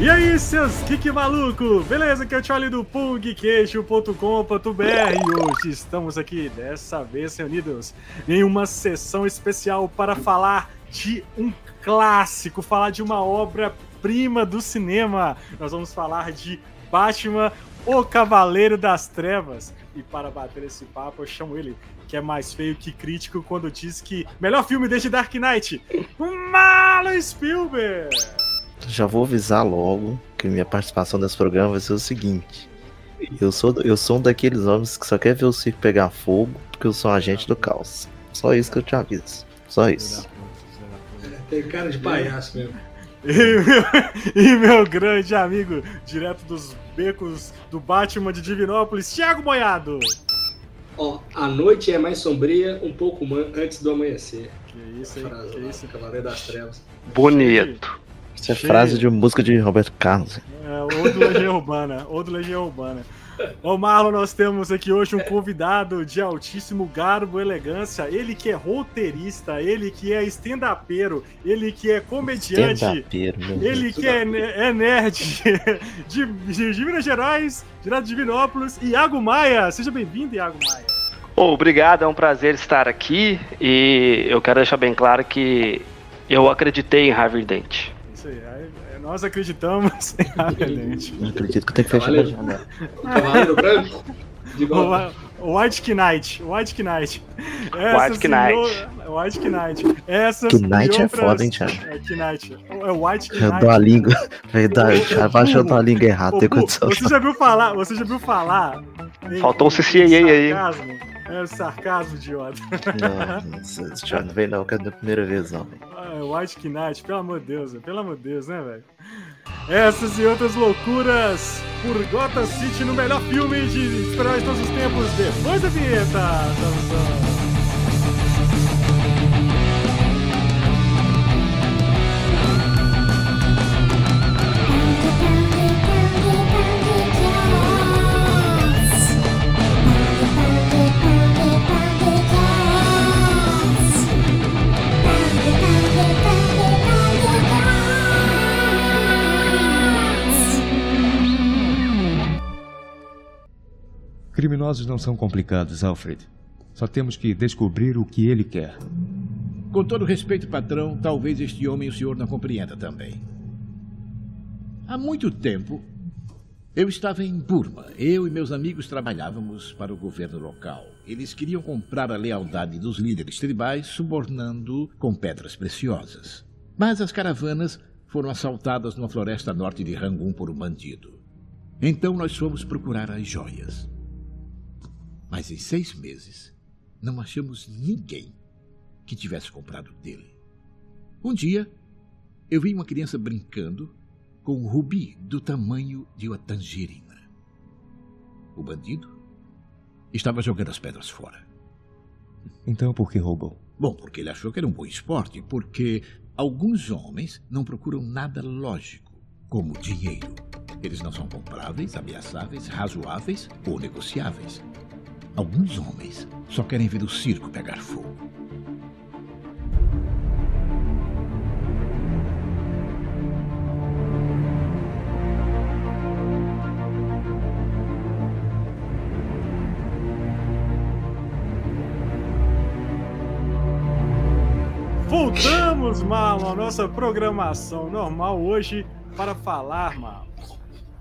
E aí, seus geek maluco? Beleza? Aqui é o Charlie do pugqueixo.com.br hoje estamos aqui, dessa vez reunidos em uma sessão especial para falar de um clássico, falar de uma obra-prima do cinema. Nós vamos falar de Batman, o Cavaleiro das Trevas. E para bater esse papo, eu chamo ele, que é mais feio que crítico, quando diz que melhor filme desde Dark Knight, Marlon Spielberg! Já vou avisar logo que minha participação nesse programa vai ser o seguinte. Eu sou, eu sou um daqueles homens que só quer ver o circo pegar fogo porque eu sou um agente do caos. Só isso que eu te aviso. Só isso. Tem cara de palhaço mesmo. E meu, e meu grande amigo, direto dos becos do Batman de Divinópolis, Thiago Boiado. Ó, a noite é mais sombria um pouco antes do amanhecer. Que isso, hein? Frase Que lá, isso. Cavaleiro das Trevas. Bonito. Isso é Cheio. frase de música de Roberto Carlos. É, ou do Legião Urbana, ou do Legião Urbana. Ô Marlon, nós temos aqui hoje um convidado de altíssimo garbo e elegância. Ele que é roteirista, ele que é stand-upero, ele que é comediante, ele que é, é nerd de, de, de Minas Gerais, direto de Divinópolis, Iago Maia. Seja bem-vindo, Iago Maia. Ô, obrigado, é um prazer estar aqui e eu quero deixar bem claro que eu acreditei em Harvey Dent. Nós acreditamos em Ardente. Não acredito que eu tenho que fechar a janela. Cavaleiro branco? De White Knight, White Knight. White Knight. White Knight. Essas Knight é foda, hein, Thiago? É Knight. É o White Eu Knight. dou a língua. Verdade, ô, abaixou burro. a língua errada, você já viu falar? Você já viu falar? Faltou o em CCAA aí. É sarcasmo, idiota. Não, não, não vem não, que é da primeira vez, não. velho. Ah, White Knight, pelo amor de Deus, pelo amor de Deus, né, velho? Essas e outras loucuras por Gotham City no melhor filme de de todos os tempos, depois da vinheta. Dançando. Criminosos não são complicados, Alfred. Só temos que descobrir o que ele quer. Com todo respeito, patrão, talvez este homem o senhor não compreenda também. Há muito tempo, eu estava em Burma. Eu e meus amigos trabalhávamos para o governo local. Eles queriam comprar a lealdade dos líderes tribais, subornando com pedras preciosas. Mas as caravanas foram assaltadas numa floresta norte de Rangoon por um bandido. Então nós fomos procurar as joias. Mas em seis meses, não achamos ninguém que tivesse comprado dele. Um dia, eu vi uma criança brincando com um rubi do tamanho de uma tangerina. O bandido estava jogando as pedras fora. Então por que roubou? Bom, porque ele achou que era um bom esporte, porque alguns homens não procuram nada lógico, como dinheiro. Eles não são compráveis, ameaçáveis, razoáveis ou negociáveis. Alguns homens só querem ver o circo pegar fogo. Voltamos, Marlon, à nossa programação normal hoje para falar, Marlon.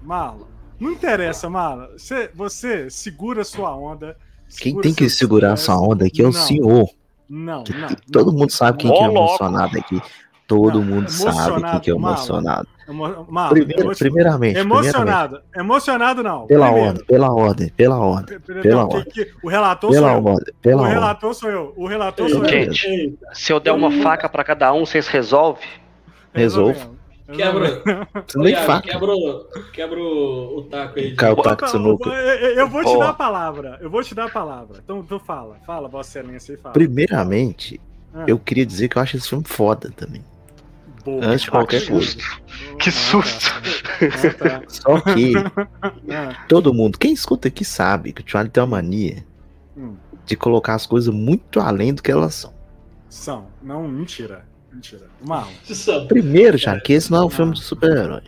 Marlon, não interessa, Marlon. Você, você segura sua onda. Quem segura tem que segurar pés. sua onda aqui é o Não, senhor. Não, Que não. Todo mundo sabe quem que é emocionado aqui. Todo Não, mundo sabe quem emocionado, que é emocionado. Emo- Marlon, Primeiro, primeiramente, primeiramente, emocionado. Emocionado não. pela Primeiro. ordem, pela ordem, pela ordem, pela não, que- ordem. que- o relator pela sou eu. ordem, pela o ordem. relator sou eu. O relator sou eu. Gente, se eu der uma faca pra cada um, vocês resolvem? Resolvo. Resolvemos. Quebra. Iago, faca. quebra, o- quebra o, o taco aí. Caiu o taco de sinuca. eu, eu- eu vou te dar a palavra. Eu vou te dar a palavra. Então, então fala. Fala, Vossa Excelência, e fala. Primeiramente, Ah, eu queria dizer que eu acho esse filme foda também. boa. antes de qualquer que coisa. susto. Ah, Que tá. susto. Ah, tá. Só que Ah, todo mundo, quem escuta aqui sabe que o Charlie tem uma mania hum, de colocar as coisas muito além do que elas são. são. Não, mentira. Mentira. Primeiro, Charlie, que esse não é um filme de super-herói.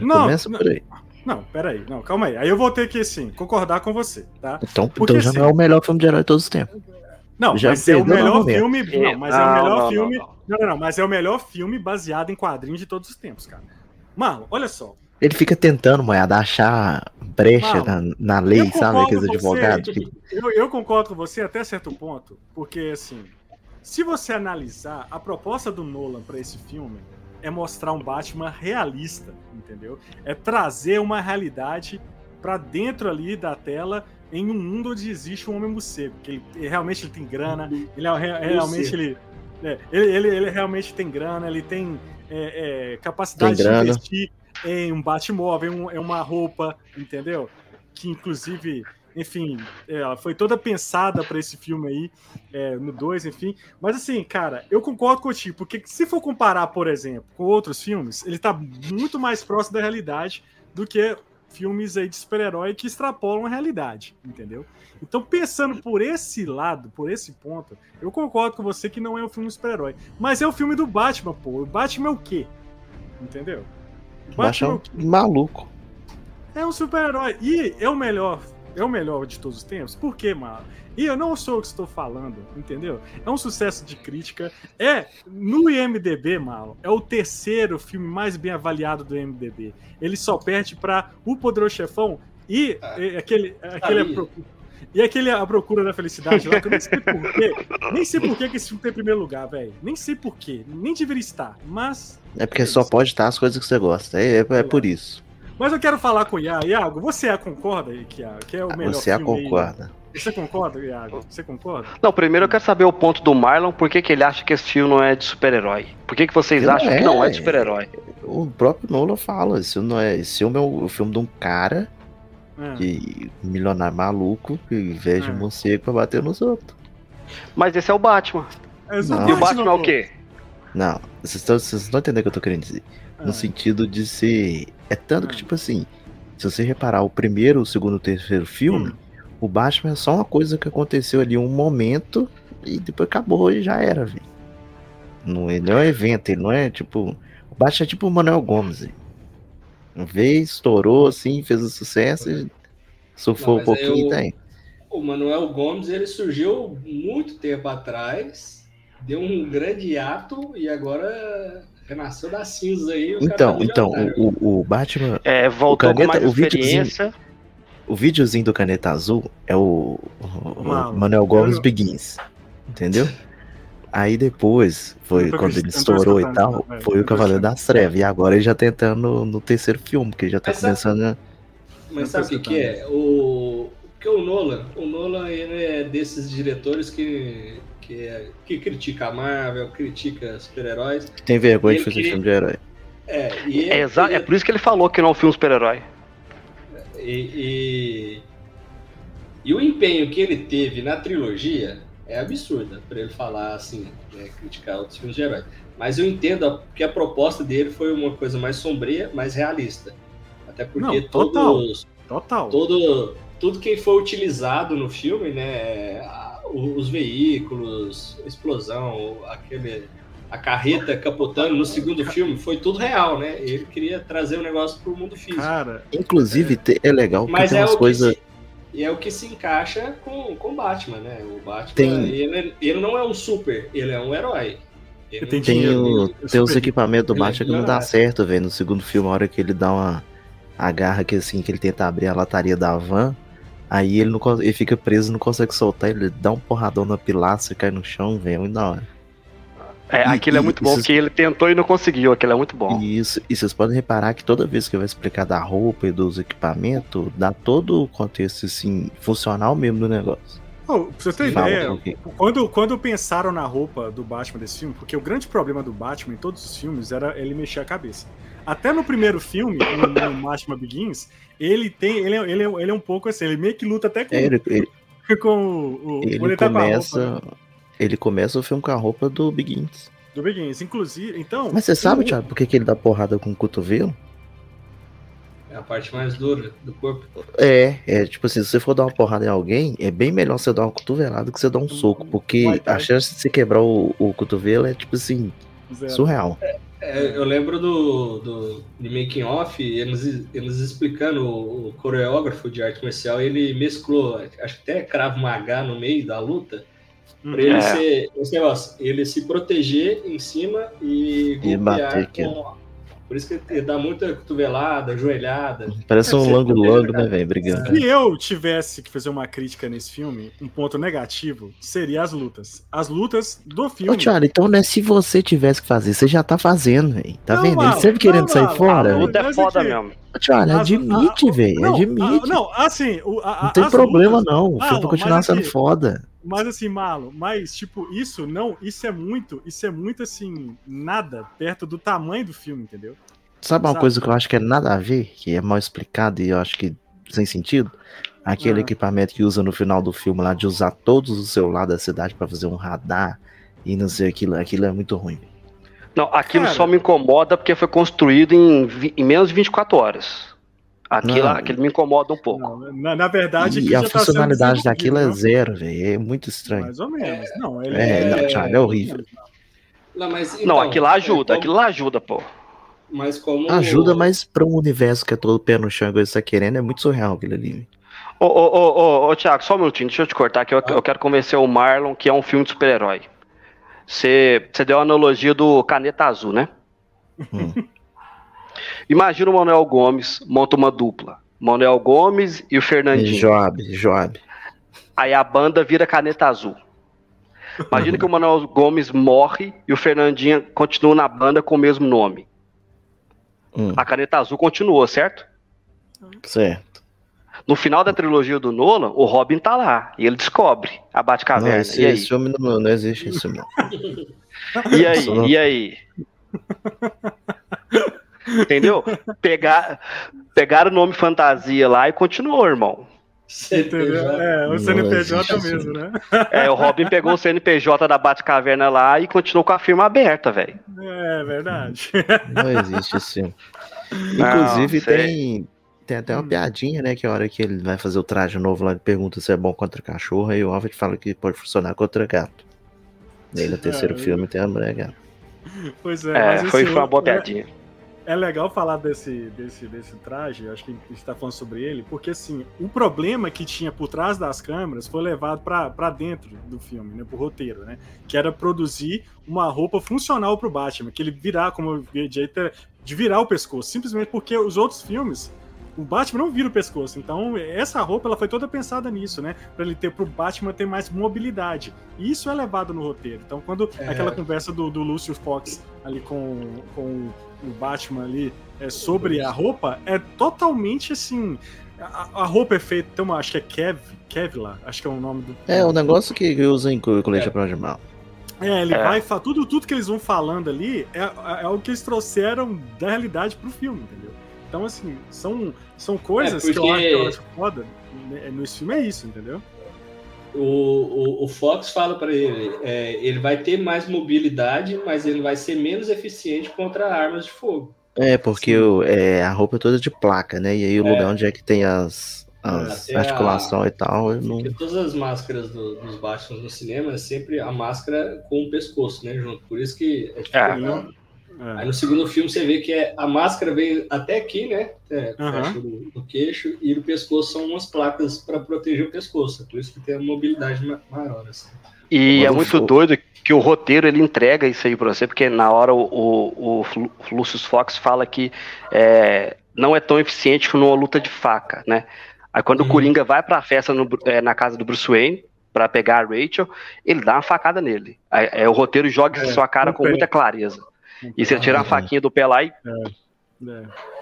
Não, Começa não. por aí. Não, peraí. Não, calma aí. Aí eu vou ter que, assim, concordar com você, tá? Então, Porque, então já assim, não é o melhor filme de herói de todos os tempos. Não, Já mas é o melhor filme. Não, mas é o Não, melhor não, filme. não, Não, não, não, mas é o melhor filme baseado em quadrinhos de todos os tempos, cara. Mano, olha só. Ele fica tentando, moeda, achar brecha na, Mano, na lei, sabe? Aqueles com você. advogados. que- Eu, eu concordo com você até certo ponto, porque assim, se você analisar a proposta do Nolan pra esse filme é mostrar um Batman realista, entendeu? É trazer uma realidade pra dentro ali da tela em um mundo onde existe um homem morcego, que ele, ele realmente ele tem grana, ele é, re- realmente ele, é, ele, ele, ele realmente tem grana, ele tem é, é, capacidade Tem de grana. investir em um Batmóvel, em, um- em uma roupa, entendeu? Que inclusive, enfim, é, ela foi toda pensada para esse filme aí, é, no 2, enfim. Mas assim, cara, eu concordo contigo, porque se for comparar, por exemplo, com outros filmes, ele tá muito mais próximo da realidade do que filmes aí de super-herói que extrapolam a realidade, entendeu? Então, pensando por esse lado, por esse ponto, eu concordo com você que não é um filme super-herói. Mas é o filme do Batman, pô. O Batman é o quê? Entendeu? O Baixa é o um quê? maluco. É um super-herói. E é o melhor. É o melhor de todos os tempos. Por quê, mano? E eu não sou o que estou falando, entendeu? É um sucesso de crítica. É, no IMDB, mano, é o terceiro filme mais bem avaliado do IMDB. Ele só perde para O Poderoso Chefão e, Ah, e aquele. aquele e aquele A Procura da Felicidade lá, que eu nem sei porquê. Nem sei porquê que esse filme tem em primeiro lugar, velho. Nem sei porquê. Nem deveria estar. Mas É porque É só pode estar as coisas que você gosta. É, é, é por isso. Mas eu quero falar com o Iago. Iago, você a concorda aí que, a- que é o melhor Você a filme aí? concorda. Você concorda, Iago? Você concorda? Não, primeiro eu quero saber o ponto do Marlon, por que, que ele acha que esse filme não é de super-herói? Por que, que vocês Não acham que é. não é de super-herói? O próprio Nolan fala, esse não é. Esse filme é o, o filme de um cara É. que milionário maluco que inveja Ah. morcego pra bater nos outros. Mas esse é o Batman. É só Não. E o Batman é o quê? Não, vocês estão, vocês estão entendendo o que eu tô querendo dizer. Ah. No sentido de ser. É tanto que, Ah. tipo assim, se você reparar o primeiro, o segundo, o terceiro filme, Hum. o Batman é só uma coisa que aconteceu ali um momento e depois acabou e já era, velho. Não, ele não é um evento, ele não é tipo. O Batman é tipo o Manuel Gomes. Uma vez, estourou assim, fez o sucesso e surfou Não, um pouquinho eu- e tá aí. O Manuel Gomes ele surgiu muito tempo atrás, deu um grande ato e agora renasceu das cinzas aí. o Então, tá então, o, o, o Batman, É, voltou caneta- com mais o videozinho- experiência. o videozinho do Caneta Azul é o, o- o Mano, Manuel Gomes eu- Begins. Entendeu? Aí depois, foi quando ele estourou e tal, velho. foi o Cavaleiro das. Trevas. E agora ele já tá entrando no, no terceiro filme, que ele já tá Mas sabe- começando a. Mas sabe o que, que é? O porque o Nolan, o Nolan ele é desses diretores que que, é- que critica a Marvel, critica super-heróis. que tem vergonha de fazer queria- filme de herói. É, e É, exa- é por isso que ele falou que não é um filme super-herói. E, e, e o empenho que ele teve na trilogia é absurda para ele falar assim, né, criticar outros filmes de herói. Mas eu entendo a- que a proposta dele foi uma coisa mais sombria, mais realista. Até porque Não, total. todos, Total. todo, tudo que foi utilizado no filme, né, a- o- os veículos, a explosão, aquele a carreta capotando no segundo filme, foi tudo real, né? Ele queria trazer o negócio pro mundo físico. Cara, Inclusive, te- é legal porque Mas tem é umas o, que coisas. se, e é o que se encaixa com o Batman, né? O Batman, Tem- ele, ele não é um super, ele é um herói. Ele Tem Tem, o- ele- tem os equipamentos do é Batman que não dá certo, velho. No segundo filme, a hora que ele dá uma. agarra que assim, que ele tenta abrir a lataria da van. Aí ele, não, ele fica preso, não consegue soltar, ele dá um porradão na pilastra, cai no chão, velho, muito da hora. É, aquilo é muito bom, porque ele tentou e não conseguiu. Aquilo é muito bom. E isso, e vocês podem reparar que toda vez que vai explicar da roupa e dos equipamentos, dá todo o contexto assim, funcional mesmo do negócio. Ô, pra você ter ideia, quando, quando pensaram na roupa do Batman desse filme, porque o grande problema do Batman em todos os filmes era ele mexer a cabeça. Até no primeiro filme, no, no Batman Begins, ele tem. Ele é, ele, é, ele é um pouco assim, ele meio que luta até com, É, ele, ele, com o. ele com a começa. roupa, né, Ele começa o filme com a roupa do Begins. do Begins. Inclusive, então. Mas você sabe, Thiago, por que, que ele dá porrada com o cotovelo? É a parte mais dura do corpo. É, é tipo assim, se você for dar uma porrada em alguém, é bem melhor você dar uma cotovelada do que você dar um soco, porque a chance de você quebrar o, o cotovelo é tipo assim, Zero. surreal. É, eu lembro do, do, do making off, eles, eles explicando o, o coreógrafo de arte marcial, ele mesclou, acho que até cravo uma H no meio da luta, para ele É. ser esse negócio, ele se proteger em cima e E bater golpear com. Por isso que ele dá muita cotovelada, joelhada. Parece um lango-lango, né, velho? Brigando. Se eu tivesse que fazer uma crítica nesse filme, um ponto negativo seria as lutas. As lutas do filme. Ô, Thiago, então não é se você tivesse que fazer, você já tá fazendo, velho. Tá Não, vendo? Ele sempre querendo não, sair fora. A luta é foda mesmo. Ô, Thiago, As- admite, a- velho. não, Admite. não, assim. O, a, Não tem as problema, lutas- não. O filme continuar sendo aqui- foda. Mas assim, Malo, mas tipo, isso não, isso é muito, isso é muito assim, nada perto do tamanho do filme, entendeu? Sabe uma Sabe? coisa que eu acho que é nada a ver, que é mal explicado e eu acho que sem sentido? Aquele Ah. equipamento que usa no final do filme lá de usar todos os celulares da cidade pra fazer um radar e não sei aquilo, aquilo é muito ruim. Não, aquilo Cara. só me incomoda porque foi construído em, em menos de 24 horas. Aquilo, Não. aquilo me incomoda um pouco. Não, na, na verdade, E aquilo a tá funcionalidade daquilo é desenvolvido, zero, velho. É muito né? estranho. Mais ou menos. Não, ele É, não, Thiago, é horrível. Não, mas, não, então, aquilo lá ajuda, é, aquilo lá ajuda, pô. Mas como. Ajuda, mas pra um universo que é todo pé no chão, igual você tá querendo, é muito surreal aquilo ali. Ô, ô, ô, ô, ô, Thiago, só um minutinho, deixa eu te cortar que eu, eu quero convencer o Marlon que é um filme de super-herói. Você você deu a analogia do Caneta Azul, né? Hum. Imagina o Manuel Gomes monta uma dupla. Manuel Gomes e o Fernandinho. Joab, Joab. Aí a banda vira Caneta Azul. Imagina que o Manuel Gomes morre e o Fernandinho continua na banda com o mesmo nome. Hum, A Caneta Azul continuou, certo? certo. No final da trilogia do Nolan, o Robin tá lá. E ele descobre a Não, Batcaverna. esse, e aí? esse filme não, não existe isso, não. E aí? Só- E aí? Entendeu? Pegar, pegaram o nome fantasia lá e continuou, irmão. Entendeu? É, o Não CNPJ mesmo, né? É, o Robin pegou o CNPJ da Batcaverna lá e continuou com a firma aberta, velho. É verdade. Não existe esse filme. Não, Inclusive, sei. tem, tem até uma Hum. piadinha, né? Que a hora que ele vai fazer o traje novo lá, ele pergunta se é bom contra cachorro, aí o Alfred fala que pode funcionar contra gato. E aí no terceiro É, filme tem a mulher gato. Pois é, É, mas foi, assim, foi uma boa é- piadinha. É legal falar desse, desse, desse traje, acho que a gente tá falando sobre ele, porque assim, o problema que tinha por trás das câmeras foi levado pra pra dentro do filme, né, pro roteiro, né, que era produzir uma roupa funcional pro Batman, que ele virar, como eu vi de jeito, de virar o pescoço, simplesmente porque os outros filmes, o Batman não vira o pescoço, então essa roupa ela foi toda pensada nisso, né, pra ele ter, pro Batman ter mais mobilidade, e isso é levado no roteiro, então quando É. aquela conversa do, do Lúcio Fox ali com, com o Batman ali é, sobre a roupa é totalmente assim. A, a roupa é feita, tem uma, acho que é Kev, Kevlar, acho que é o nome do. É, o negócio que usa em co- colete prova de mal. É, ele É. vai tudo tudo que eles vão falando ali é, é algo que eles trouxeram da realidade pro filme, entendeu? Então assim, são são coisas É, que, eu acho, que eu porque- acho foda né, nesse filme é isso, entendeu? O, o, o Fox fala para ele, é, ele vai ter mais mobilidade, mas ele vai ser menos eficiente contra armas de fogo. É, porque o- é, a roupa é toda de placa, né? E aí o É. lugar onde é que tem as, as articulações e tal, eu não. Porque todas as máscaras do- dos Batman no cinema é sempre a máscara com o pescoço, né, junto. Por isso que é É. É. Aí no segundo filme você vê que é, a máscara vem até aqui, né? É, do, do queixo, e no pescoço são umas placas para proteger o pescoço. Por isso que tem a mobilidade ma- maior. Assim. E Quando é muito for- doido que o roteiro ele entrega isso aí pra você, porque na hora o, o, o Lucius Fox fala que é, não é tão eficiente que numa luta de faca, né? Aí quando Uhum. o Coringa vai pra festa no é, na casa do Bruce Wayne pra pegar a Rachel, ele dá uma facada nele. Aí, é, o roteiro joga isso É, em sua cara com muita clareza. E você tira a faquinha do pé lá e É.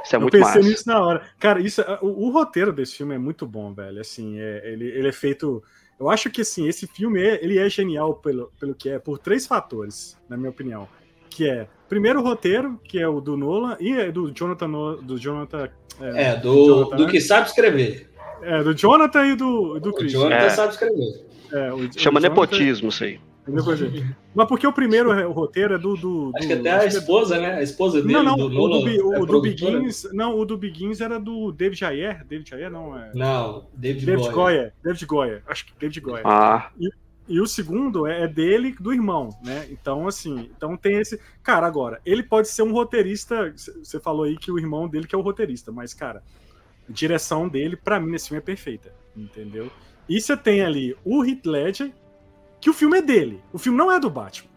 isso é eu muito pensei massa. nisso na hora. Cara, isso, é- o, o roteiro desse filme é muito bom, velho. Assim, é- ele, ele é feito. Eu acho que assim, esse filme é, ele é genial pelo, pelo que é, por três fatores, na minha opinião. Que é, primeiro o roteiro, que é o do Nolan, e é do Jonathan Nolan, do Jonathan. É, É, do, Jonathan, do né? que sabe escrever. é, do Jonathan e do, do O Chris. Jonathan É. sabe escrever. É, o- Chama o Jonathan- nepotismo isso aí. Mas porque o primeiro o roteiro é do. do, Acho do- que até a acho é- esposa, né? A esposa dele, Não, não, do o do, Bi- o é do. Begins. Não, o do Begins era do David Ayer. David Ayer não, é. Não, David, David Goya. Goya. David Goya. Acho que David Goya. Ah, E o segundo é dele do irmão, né? Então, assim, então tem esse. Cara, agora, ele pode ser um roteirista. Você falou aí que o irmão dele que é o roteirista, mas, cara, a direção dele, para mim, nesse filme é perfeita. Entendeu? E você tem ali o Heath Ledger, que o filme é dele. O filme não é do Batman.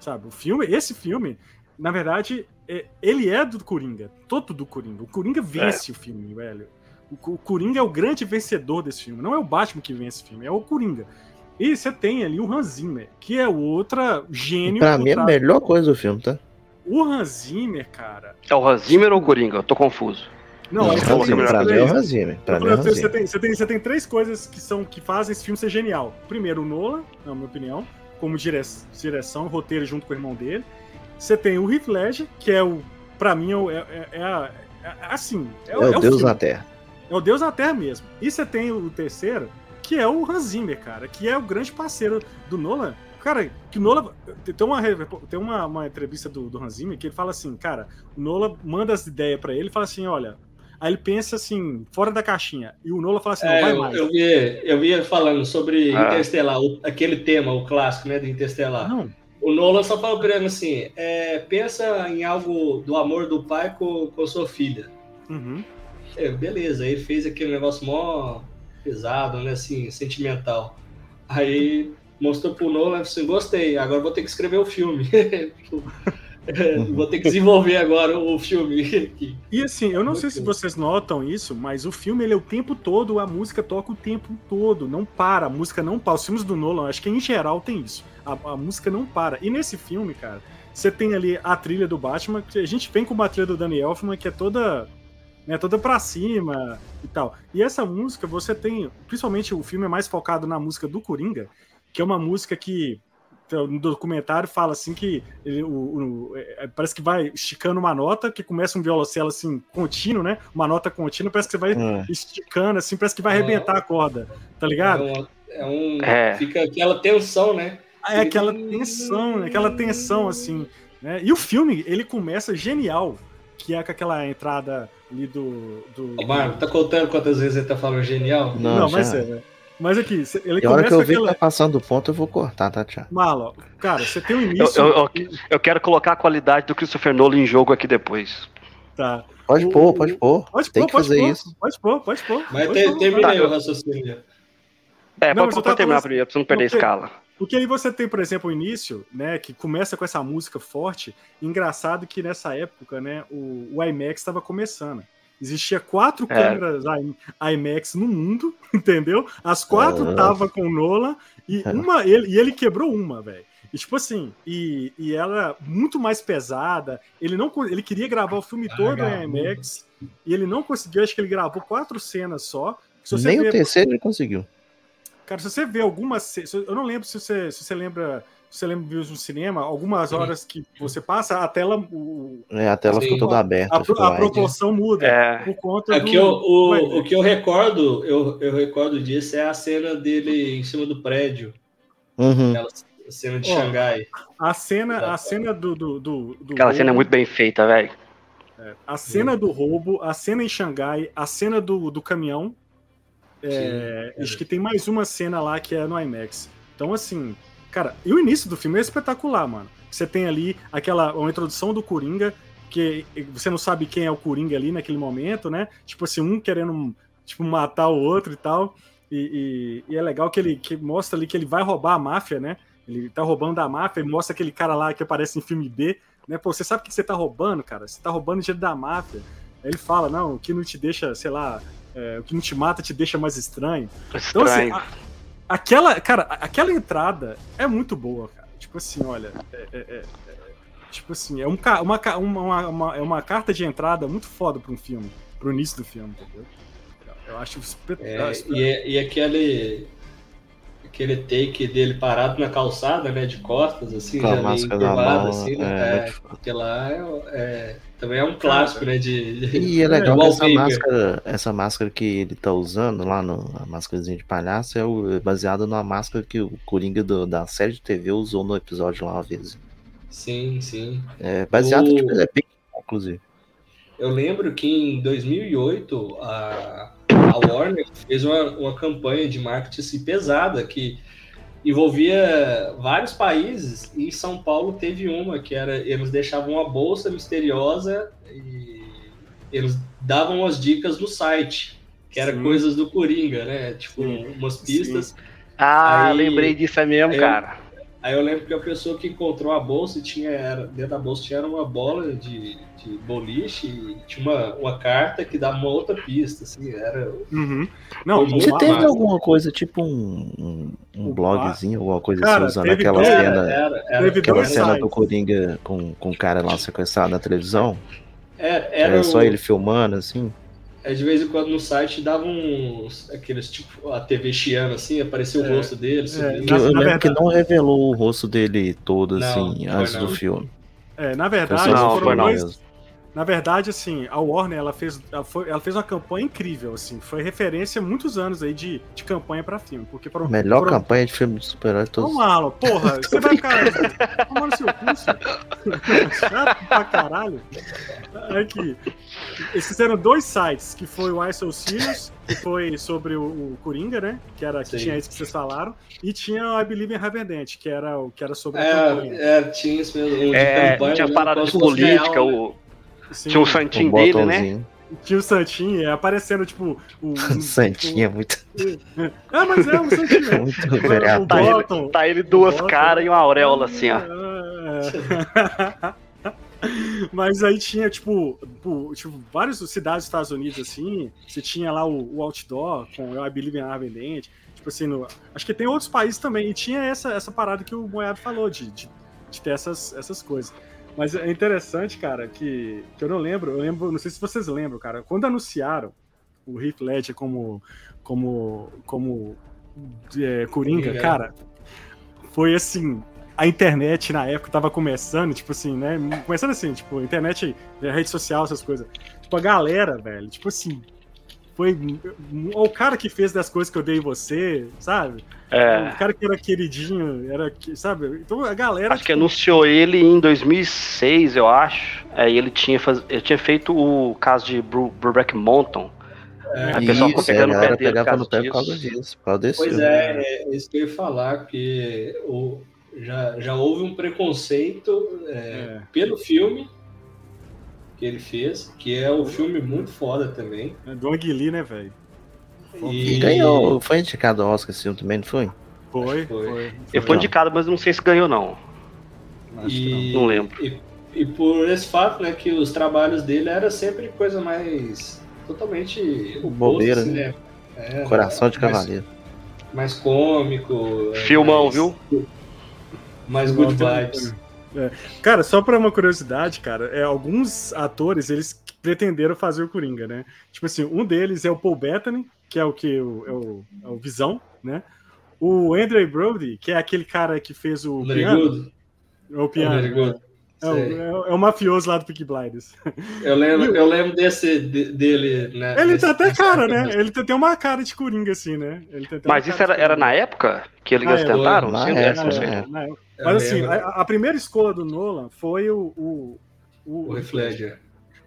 Sabe? O filme, esse filme, na verdade, é, ele é do Coringa. Todo do Coringa. O Coringa vence é. o filme, velho. O, o Coringa é o grande vencedor desse filme. Não é o Batman que vence o filme, é o Coringa. E você tem ali o Hans Zimmer, que é o outra gênio. Pra mim é a melhor coisa do filme, tá? O Hans Zimmer, cara. É o Hans Zimmer ou o Coringa? Eu tô confuso. Não, não é. Pra mim é. Pra mim é. Você tem, você, tem, você tem três coisas que, são, que fazem esse filme ser genial. Primeiro, o Nolan, na minha opinião, como dire, direção, roteiro junto com o irmão dele. Você tem o Heath Ledger, que é o. Pra mim, é, é, é, é, é assim. É, o, é o Deus da Terra. É o Deus da Terra mesmo. E você tem o terceiro, que é o Hans Zimmer, cara, que é o grande parceiro do Nolan. Cara, que o Nolan. Tem uma, tem uma, uma entrevista do, do Hans Zimmer que ele fala assim, cara, o Nolan manda as ideias para ele e fala assim: olha. Aí ele pensa assim, fora da caixinha. E o Nolan fala assim: é, não vai mais. Eu vi, eu vi falando sobre ah. Interstellar, o, aquele tema, o clássico, né, de Interstellar. Não. O Nolan só fala pra ele assim: é, pensa em algo do amor do pai com, com sua filha. Uhum. É, beleza, aí ele fez aquele negócio mó pesado, né? Assim, sentimental. Aí mostrou pro Nolan assim, gostei, agora vou ter que escrever o filme. vou ter que desenvolver agora o filme. E assim, eu não sei se vocês notam isso, mas o filme ele é o tempo todo, a música toca o tempo todo, não para, a música não para. Os filmes do Nolan, acho que em geral tem isso. A, a música não para. E nesse filme, cara, você tem ali a trilha do Batman, que a gente vem com uma trilha do Danny Elfman, que é toda né, toda pra cima e tal. E essa música você tem, principalmente o filme é mais focado na música do Coringa, que é uma música que no documentário fala assim que ele, o, o, é, parece que vai esticando uma nota, que começa um violoncelo assim, contínuo, né? Uma nota contínua, parece que você vai é. esticando, assim, parece que vai arrebentar é, a corda, tá ligado? É, um, é. Fica aquela tensão, né? É aquela tensão, aquela tensão, assim. Né? E o filme, ele começa genial, que é com aquela entrada ali do. do Ô, Marco, tá contando quantas vezes ele tá falando genial? Não, Não mas é. Mas aqui, ele e a hora que eu ver aquela... que tá passando do ponto, eu vou cortar, tá, Thiago? Malo, cara, você tem um início. Eu, eu, eu, eu, quero colocar a qualidade do Christopher Nolan em jogo aqui depois. Tá. Pode o... pôr, pode pôr. Pode tem pôr, que fazer pôr, isso. Pode pôr, pode pôr. Mas pode terminei o raciocínio. É, não, pode, pode terminar primeiro, pra você não perder a escala. Porque aí você tem, por exemplo, o início, né, que começa com essa música forte. Engraçado que nessa época, né, o, o IMAX estava começando. Existia quatro é. câmeras IMAX no mundo, entendeu? As quatro estavam com o Nolan e é. uma ele, e ele quebrou uma, velho. E tipo assim, e, e ela muito mais pesada. Ele não ele queria gravar o filme todo em IMAX e ele não conseguiu. Acho que ele gravou quatro cenas só. Nem vê, o terceiro ele conseguiu. Cara, se você vê algumas. Eu não lembro se você, se você lembra você lembra no cinema, algumas horas que você passa, a tela. O, é, a tela ficou toda aberta. A, a proporção muda. É. Por conta é do, que eu, o, o que eu recordo, eu, eu recordo disso é a cena dele em cima do prédio. Uhum. Aquela cena de Xangai. A cena, a cena do. do, do, do Aquela roubo, cena é muito bem feita, velho. É, a cena do roubo, a cena em Xangai, a cena do, do caminhão. É, Sim, acho que tem mais uma cena lá que é no IMAX. Então, assim, Cara, e o início do filme é espetacular, mano. Você tem ali aquela uma introdução do Coringa, que você não sabe quem é o Coringa ali naquele momento, né? Tipo assim, um querendo tipo, matar o outro e tal. E, e, e, é legal que ele que mostra ali que ele vai roubar a máfia, né? Ele tá roubando a máfia, ele mostra aquele cara lá que aparece em filme B, né? Pô, você sabe o que você tá roubando, cara? Você tá roubando dinheiro da máfia. Aí ele fala, não, o que não te deixa, sei lá, é, o que não te mata te deixa mais estranho. estranho. Então, assim, a, Aquela, cara, aquela entrada é muito boa, cara. Tipo assim, olha, é, é, é, é tipo assim, é um, uma, uma, uma, é uma carta de entrada muito foda para um filme, pro início do filme, entendeu? Eu acho espetacular. É, e, é, e aquele aquele take dele parado na calçada, né, de costas, assim, já meio enturmado, assim, né? É, porque lá é, é também é um clássico, né? De, e é legal que essa máscara, essa máscara que ele tá usando lá, no, a máscarazinha de palhaço, é o, baseada numa máscara que o Coringa do, da série de TV usou no episódio lá uma vez. Sim, sim. É baseado, o... tipo, é bem inclusive. Eu lembro que em 2008 a, a Warner fez uma, uma campanha de marketing assim, pesada que envolvia vários países e São Paulo teve uma que era eles deixavam uma bolsa misteriosa e eles davam as dicas no site, que era Sim. coisas do Coringa, né? Tipo, Sim. umas pistas. Ah, Aí- lembrei disso mesmo, cara. Aí eu lembro que a pessoa que encontrou a bolsa tinha era, dentro da bolsa tinha uma bola de, de boliche e tinha uma, uma carta que dava uma outra pista, assim, era Uhum. Não, Você teve massa. alguma coisa, tipo um, um, um blogzinho, alguma coisa Cara, assim, usando aquela dois- cena, era, era, aquela cena sites. do Coringa com, com o cara lá sequestrado na televisão? era, Era, era só o- ele filmando, assim? É, de vez em quando no site dava uns aqueles tipo a TV chiana assim, aparecia o É, rosto dele, subindo. Que eu Na- eu na lembro que verdade- não revelou o rosto dele todo, Não, assim, antes não. do filme. É, na verdade, Não, foram dois, mesmo. Na verdade, assim, a Warner ela fez, ela, foi- ela fez uma campanha incrível, assim, foi referência há muitos anos aí de, de campanha pra filme, porque foram, Melhor campanha de filme de super-herói de todos. Vamos lá, Alan, porra, você vai ficar tomando seu curso. Chato pra caralho. Aqui. Eles fizeram dois sites, que foi o ISO Sirius, que foi sobre o, o Coringa, né? Que era que Sim. tinha isso que vocês falaram, e tinha o I Believe in Haverdent, que era o que era sobre a campanha. É, é, tinha isso mesmo. de É, campanha, tinha né, parada de política, real, né? O, Sim, tinha o O santinho dele, né? tinha o Santinho, é, aparecendo, tipo. O, Santinho é muito, Ah, mas é um Santinho. é. muito O vereador. Tá ele, Bottom. tá ele duas caras e uma auréola assim, ó. É. Mas aí tinha, tipo, tipo, tipo, várias cidades dos Estados Unidos, assim. Você tinha lá o, o outdoor com o I Believe in Ardent. Tipo assim, no- acho que tem outros países também. E tinha essa, essa parada que o Moiado falou, de, de, de ter essas, essas coisas. Mas é interessante, cara, que, que eu não lembro. Eu lembro, não sei se vocês lembram, cara. Quando anunciaram o Heath Ledger como, como, como é, Coringa, Coringa. cara, foi assim. A internet na época tava começando, tipo assim, né? Começando assim, tipo, internet, rede social, essas coisas. Tipo, a galera, velho, tipo assim. Foi o cara que fez das coisas que eu dei em você, sabe? É, O cara que era queridinho, era, que- sabe? Então a galera. acho que anunciou ele em 2006, eu acho. Aí ele tinha, faz... ele tinha feito o caso de Bru- Brubeck Mountain. É, A pessoa ficou Isso, é, pegando a dele por pegava causa no pé por causa disso. por causa desse Pois é, é isso que eu ia falar, porque o, já, já houve um preconceito é, É. pelo filme que ele fez, que é um filme muito foda também. É, do Ang Lee, né, velho? E E ganhou, foi indicado ao Oscar esse filme também, não foi? Foi, Foi. foi. Ele foi. foi indicado, mas não sei se ganhou, não. Acho que E, Não lembro. E, e por esse fato, né, que os trabalhos dele era sempre coisa mais totalmente Bobeira, assim, né? né? É, Coração de mais- Cavaleiro. Mais cômico. é, Filmão, mais- viu? Mais good Não, vibes. É. Cara, só pra uma curiosidade, cara, é, alguns atores, eles pretenderam fazer o Coringa, né? Tipo assim, um deles é o Paul Bettany, que é o que? O, é, o, é o Visão, né? O Andrew Brody, que é aquele cara que fez o Very piano. good. É o piano. Good. É o, é é o mafioso lá do Peaky Blinders. Eu lembro, eu lembro desse de- dele, né? Ele nesse- tem até cara, época né? Ele tem tem uma cara de Coringa, assim, né? Ele tem até Mas isso era, era na época que eles Ah, é, tentaram? na Sim, época, é, É, não sei. é, na época. Eu Mas assim, a, a primeira escolha do Nolan foi o. o, O Heath Ledger.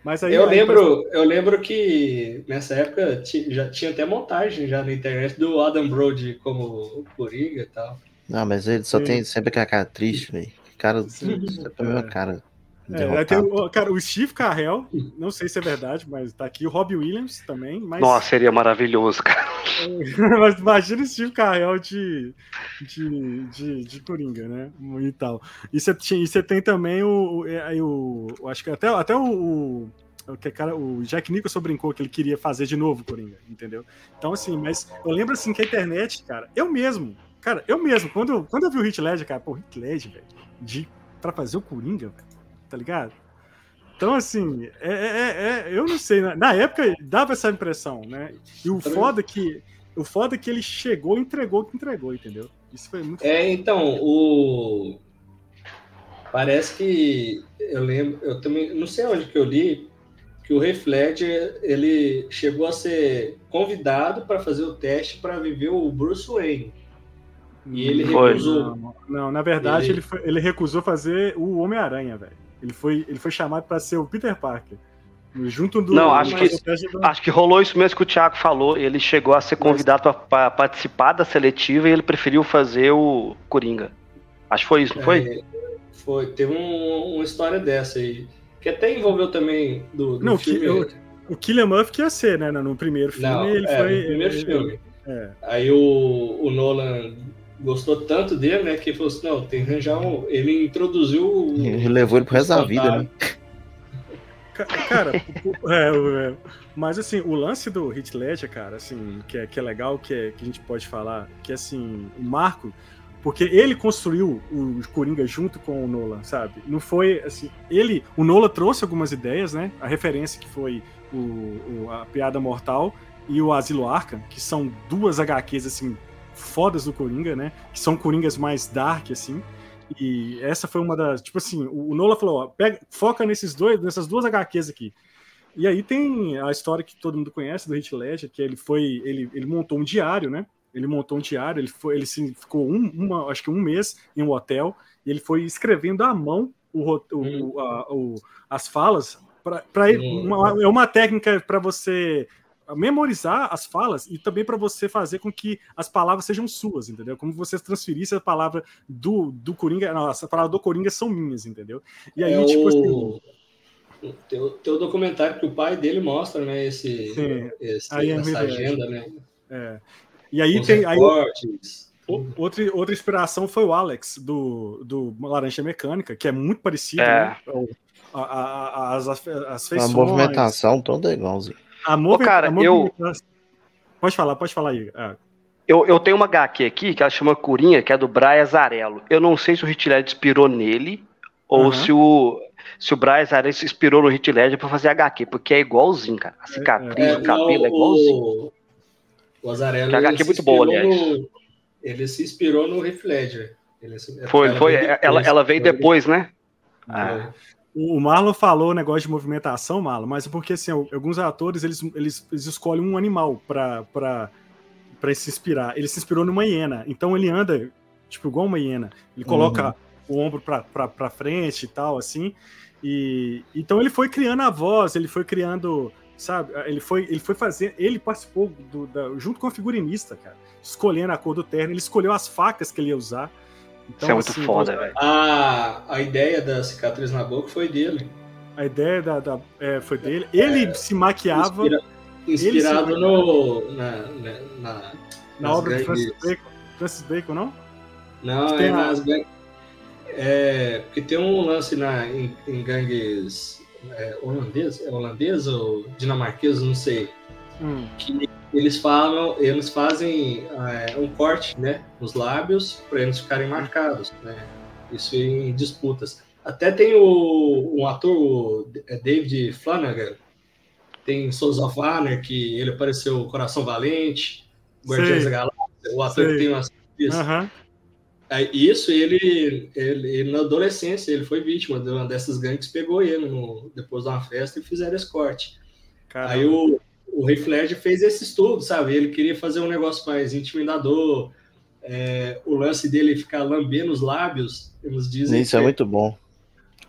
Mas aí, Eu aí, lembro, eu lembro que nessa época já tinha até montagem já na internet do Adam Brody como Coringa e tal. Não, mas ele só Sim. tem sempre aquela cara triste, velho. Cara, sempre a mesma cara. É, aí tem cara, o Steve Carell, não sei se é verdade, mas tá aqui. O Robbie Williams também. Mas, Nossa, seria maravilhoso, cara. mas imagina o Steve Carell de, de, de, de Coringa, né? E tal. E você tem também o. o, é, aí o acho que até, até o. o que cara, o Jack Nicholson brincou que ele queria fazer de novo Coringa, entendeu? Então, assim, mas eu lembro assim que a internet, cara, eu mesmo, cara, eu mesmo, quando eu, quando eu vi o Heath Ledger, cara, pô, Heath Ledger, velho, de, pra fazer o Coringa, velho, tá ligado? Então, assim, é, é- é- eu não sei, na, na época dava essa impressão, né? E o foda que, o foda que ele chegou e entregou o que entregou, entendeu? Isso foi muito É, então, o. Parece que eu lembro, eu também não sei onde que eu li que o Ledger ele chegou a ser convidado para fazer o teste para viver o Bruce Wayne. E ele Foi. recusou. Não, não, na verdade, Ele- ele, foi- ele recusou fazer o Homem-Aranha, velho. Ele foi, ele foi chamado pra ser o Peter Parker. Junto do. Não, acho mas que- o do- Acho que rolou isso mesmo que o Thiago falou. Ele chegou a ser convidado para participar da seletiva e ele preferiu fazer o Coringa. Acho que foi isso, não foi? É, foi. Teve um- uma história dessa aí. Que até envolveu também do, do Não, filme. eu- O Killian Murphy que ia ser, né? No primeiro filme, Não, ele é, foi. no primeiro ele- filme. É. Aí o, o Nolan gostou tanto dele, né? Que falou assim: não, tem que arranjar um. Ele introduziu o. Ele levou ele pro resto da vida, né? Ca- Cara, é, é, mas assim, o lance do Heath Ledger, cara, assim, que é, que é legal, que, é, que a gente pode falar, que assim, o Marco, porque ele construiu o Coringa junto com o Nolan, sabe? Não foi assim, ele, o Nolan trouxe algumas ideias, né? A referência que foi o, o- a Piada Mortal e o Asilo Arkham, que são duas HQs assim fodas do Coringa, né? Que são Coringas mais dark assim. E essa foi uma das. Tipo assim, o Nola falou: ó, pega, foca nesses dois, nessas duas HQs aqui. E aí tem a história que todo mundo conhece do Heath Ledger, que ele foi. Ele, ele montou um diário, né? Ele montou um diário, ele, foi, ele se, ficou um, uma, acho que um mês em um hotel, e ele foi escrevendo à mão o, ro- o- a- o- as falas. Para ele, Hum. uma- é uma técnica para você memorizar as falas e também para você fazer com que as palavras sejam suas, entendeu? Como você transferisse a palavra do, do Coringa, não, as palavras do Coringa são minhas, entendeu? E aí, é tipo o... assim, Tem, o- tem o documentário que o pai dele mostra, né? Esse, Sim. esse- Aí é essa verdade. agenda, né? é. E aí Os tem aí, recortes. outra, outra inspiração foi o Alex do, do Laranja Mecânica, que é muito parecido, É. né? A- a- a- as, as A feições, movimentação toda igualzinha. A, movi- cara, a eu- movimentação- Pode falar, pode falar aí. Ah, Eu, eu tenho uma HQ aqui que ela chama Corinha, que é do Brian Azarello. Eu não sei se o Hit Ledger inspirou nele ou Aham. se o se o Brian Azarello se inspirou no Hit Ledger pra fazer HQ, porque é igualzinho, cara. A cicatriz, É, o cabelo é igualzinho. o, o Azarello. Que a HQ é muito boa, aliás. no- ele se inspirou no Heath Ledger. Ele se- Foi, ela foi. veio Ela, depois. ela veio depois, né? Foi. O Marlon falou o negócio de movimentação, Marlon, mas é porque assim, alguns atores eles, eles, eles escolhem um animal pra se inspirar. Ele se inspirou numa hiena, então ele anda tipo igual uma hiena. Ele coloca o ombro pra frente e tal, assim. E então ele foi criando a voz, ele foi criando, sabe? Ele foi, ele foi fazer, ele participou do, da- junto com a figurinista, cara, escolhendo a cor do terno. Ele escolheu as facas que ele ia usar. Então, Isso é muito assim, foda, velho. A, a ideia da cicatriz na boca foi dele. A ideia da, da- é, foi dele. Ele se maquiava Inspira- inspirado se- no, na, na, na, na obra de Francis Bacon. Francis Bacon, não? Não, Tem é a- nas gangues. É, porque tem um lance na, em, em gangues é, holandês, é holandês ou dinamarquês, não sei. Hum. que eles falam, eles fazem é, um corte, né, nos lábios para eles ficarem marcados, né? Isso em disputas. Até tem o um ator, o é David Flanagan, tem Sons of Honor, que ele apareceu Coração Valente, Guardiões da Galáxia, o ator Sei. que tem umas isso. Aham. Aí, Isso, ele, ele, ele, na adolescência, ele foi vítima de uma dessas gangues, pegou ele no, depois de uma festa e fizeram esse corte. Caramba. Aí o, o Heath Ledger fez esse estudo, sabe? Ele queria fazer um negócio mais intimidador. É, o lance dele ficar lambendo os lábios, eles dizem Isso é que muito bom.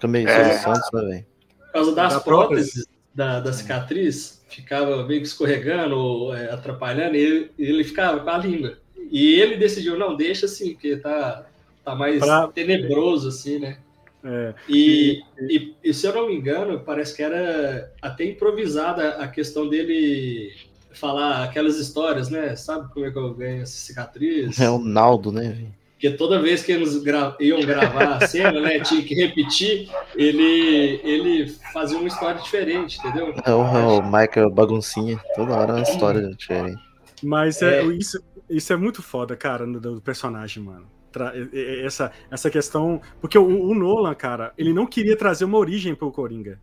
Meio É. Santos, né, velho? por causa das Da próteses da, da cicatriz, ficava meio que escorregando, ou, é, atrapalhando, e ele, ele ficava com a língua. E ele decidiu, não, deixa assim, porque tá, tá mais Pra- tenebroso, assim, né? É, E, e, e, se eu não me engano, parece que era até improvisada a questão dele falar aquelas histórias, né? Sabe como é que eu ganho essa cicatriz? É o Naldo, né? Porque toda vez que eles gra- iam gravar a cena, né? Tinha que repetir, ele, ele fazia uma história diferente, entendeu? É o, é o Michael Baguncinha. Toda hora é uma história diferente. mas é, É. Isso, isso é muito foda, cara, no- do personagem, mano. Tra- essa, essa questão. Porque o, o Nolan, cara, ele não queria trazer uma origem pro Coringa.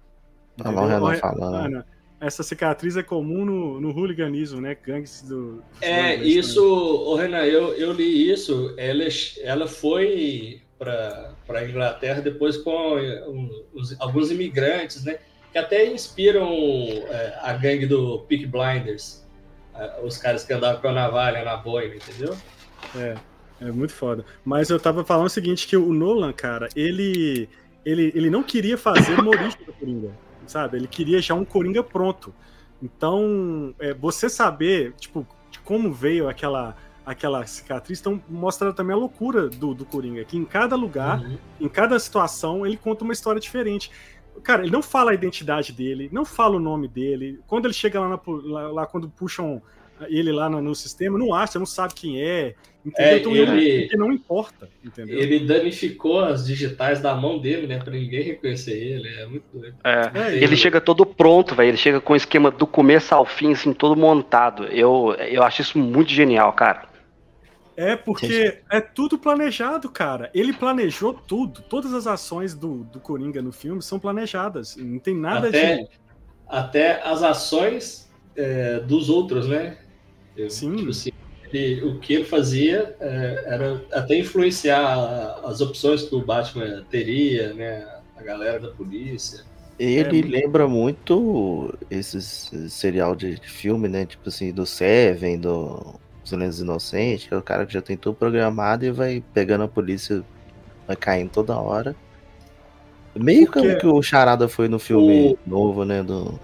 Tá lá o Renan Olha- falando. Mano, essa cicatriz é comum no, no hooliganismo, né? Gangues do. É, isso, ô Renan, eu, eu li isso. Ela, ela foi para a Inglaterra depois com um, os- alguns imigrantes, né? Que até inspiram é, a gangue do Peak Blinders. é, os caras que andavam com a navalha na boina, entendeu? É, é muito foda. Mas eu tava falando o seguinte, que o Nolan, cara, ele, ele, ele não queria fazer uma origem do Coringa. sabe? Ele queria já um Coringa pronto. Então, é, você saber, tipo, de como veio aquela aquela cicatriz, então mostra também a loucura do, do Coringa, que em cada lugar, uhum. em cada situação, ele conta uma história diferente. Cara, ele não fala a identidade dele, não fala o nome dele. Quando ele chega lá, na, lá, lá quando puxam ele lá no, no, sistema, não acha, não sabe quem é. Entendeu? É, então ele, não, não importa, entendeu? Ele danificou as digitais da mão dele, né? Pra ninguém reconhecer ele. É muito doido. É, é ele, ele chega todo pronto, velho. Ele chega com o esquema do começo ao fim, assim, todo montado. Eu, eu acho isso muito genial, cara. É porque é tudo planejado, cara. Ele planejou tudo. Todas as ações do, do Coringa no filme são planejadas. Não tem nada até, de. Até as ações é, dos outros, né? Sim. Tipo assim, ele, o que ele fazia é, era até influenciar as opções que o Batman teria, né? A galera da polícia. Ele é, lembra muito esses serial de filme, né? Tipo assim, do Seven, do Silêncio Inocente, que é o cara que já tem tudo programado e vai pegando a polícia, vai caindo toda hora. Meio Porque... que o Charada foi no filme o... novo, né? Do...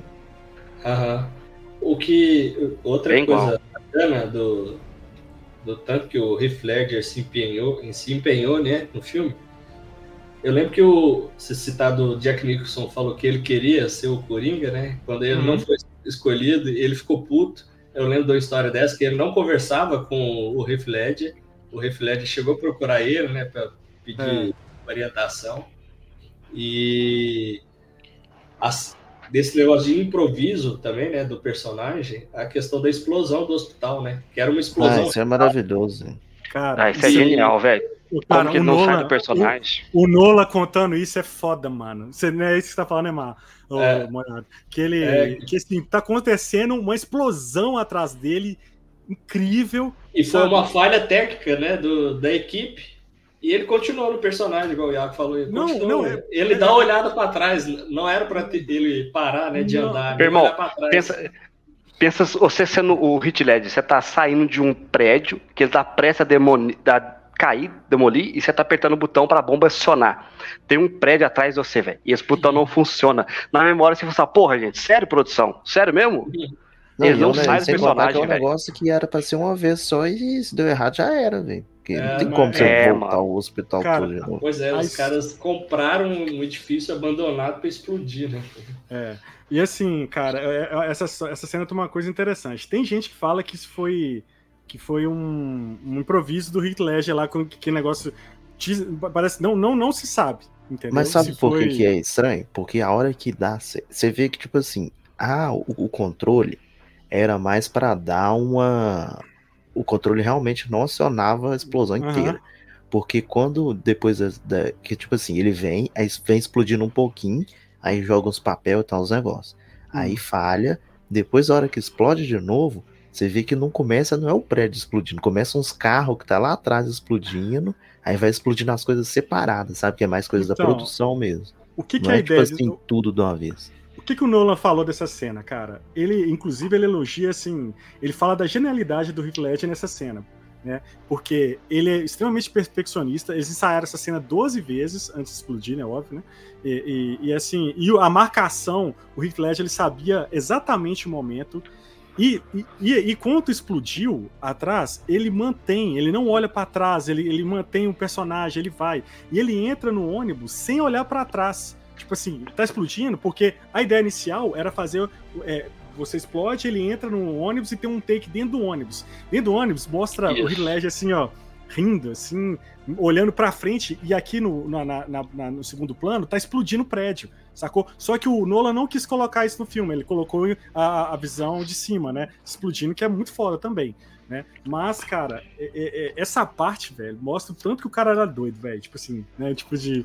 Aham. O que. Outra Bem coisa bacana do, do tanto que o Heath Ledger se empenhou, se empenhou né, no filme. Eu lembro que o se citado Jack Nicholson falou que ele queria ser o Coringa, né? Quando ele uhum. não foi escolhido, ele ficou puto. Eu lembro de uma história dessa que ele não conversava com o Heath Ledger. O Heath Ledger chegou a procurar ele, né, para pedir é. orientação. E as, desse negócio de improviso também, né, do personagem, a questão da explosão do hospital, né? Que era uma explosão. Ah, isso é maravilhoso. Cara, ah, isso é genial, velho. Como que não Nola, sai do personagem? O, o, Nola contando isso é foda, mano. Você, não é isso que você tá falando, né, Mar? é. Que ele. É. Que assim, tá acontecendo uma explosão atrás dele incrível. E foi sabe? uma falha técnica, né, do, da equipe e ele continuou no personagem, igual o Iago falou. Ele, não, não, é, ele é, dá uma olhada para trás. Não era para ele parar, né? De não. andar. Meu irmão, pensa, pensa você sendo o Hit Led, você tá saindo de um prédio que ele tá prestes a, demoli, a cair, demolir, e você tá apertando o botão para a bomba acionar. Tem um prédio atrás de você, velho. E esse botão não funciona. Na memória você fala, porra, gente, sério, produção? Sério mesmo? Não, ele não, não sai do personagem, velho. É um negócio que era para ser uma vez só e se deu errado já era, velho. Porque é, não tem como você é, voltar mano. ao hospital cara, todo Pois é, os caras compraram um edifício abandonado para explodir, né? É. E assim, cara, é, é, essa, essa cena tem uma coisa interessante. Tem gente que fala que isso foi que foi um, um improviso do Heath Ledger lá com que negócio parece não não não se sabe, entendeu? Mas sabe se por foi... que é estranho? Porque a hora que dá, você vê que tipo assim, ah, o, o controle era mais para dar uma o controle realmente não acionava a explosão uhum. inteira. Porque quando depois da, da, que tipo assim, ele vem, aí vem explodindo um pouquinho, aí joga uns papel e tal os negócios. Uhum. Aí falha, depois a hora que explode de novo, você vê que não começa, não é o prédio explodindo, começa uns carros que tá lá atrás explodindo, aí vai explodindo as coisas separadas, sabe? Que é mais coisa então, da produção mesmo. O que, que é, é a tipo ideia? Assim, de... tudo de uma vez que, que o Nolan falou dessa cena, cara? Ele, inclusive, ele elogia, assim, ele fala da genialidade do Heath Ledger nessa cena, né? Porque ele é extremamente perfeccionista, eles ensaiaram essa cena 12 vezes antes de explodir, né? Óbvio, né? E, e, e assim, e a marcação, o Heath Ledger, ele sabia exatamente o momento, e, e, e, quando explodiu atrás, ele mantém, ele não olha para trás, ele, ele mantém o personagem, ele vai. E ele entra no ônibus sem olhar para trás tipo assim, tá explodindo, porque a ideia inicial era fazer. É, você explode, ele entra no ônibus e tem um take dentro do ônibus. Dentro do ônibus mostra Isso. o Heath assim, ó, rindo, assim, olhando pra frente, e aqui no, na, na, na, no segundo plano tá explodindo o prédio, sacou? Só que o Nolan não quis colocar isso no filme, ele colocou a, a visão de cima, né? Explodindo, que é muito foda também. Né? Mas, cara, é, é, é essa parte, velho, mostra o tanto que o cara era doido, velho. Tipo assim, né? Tipo de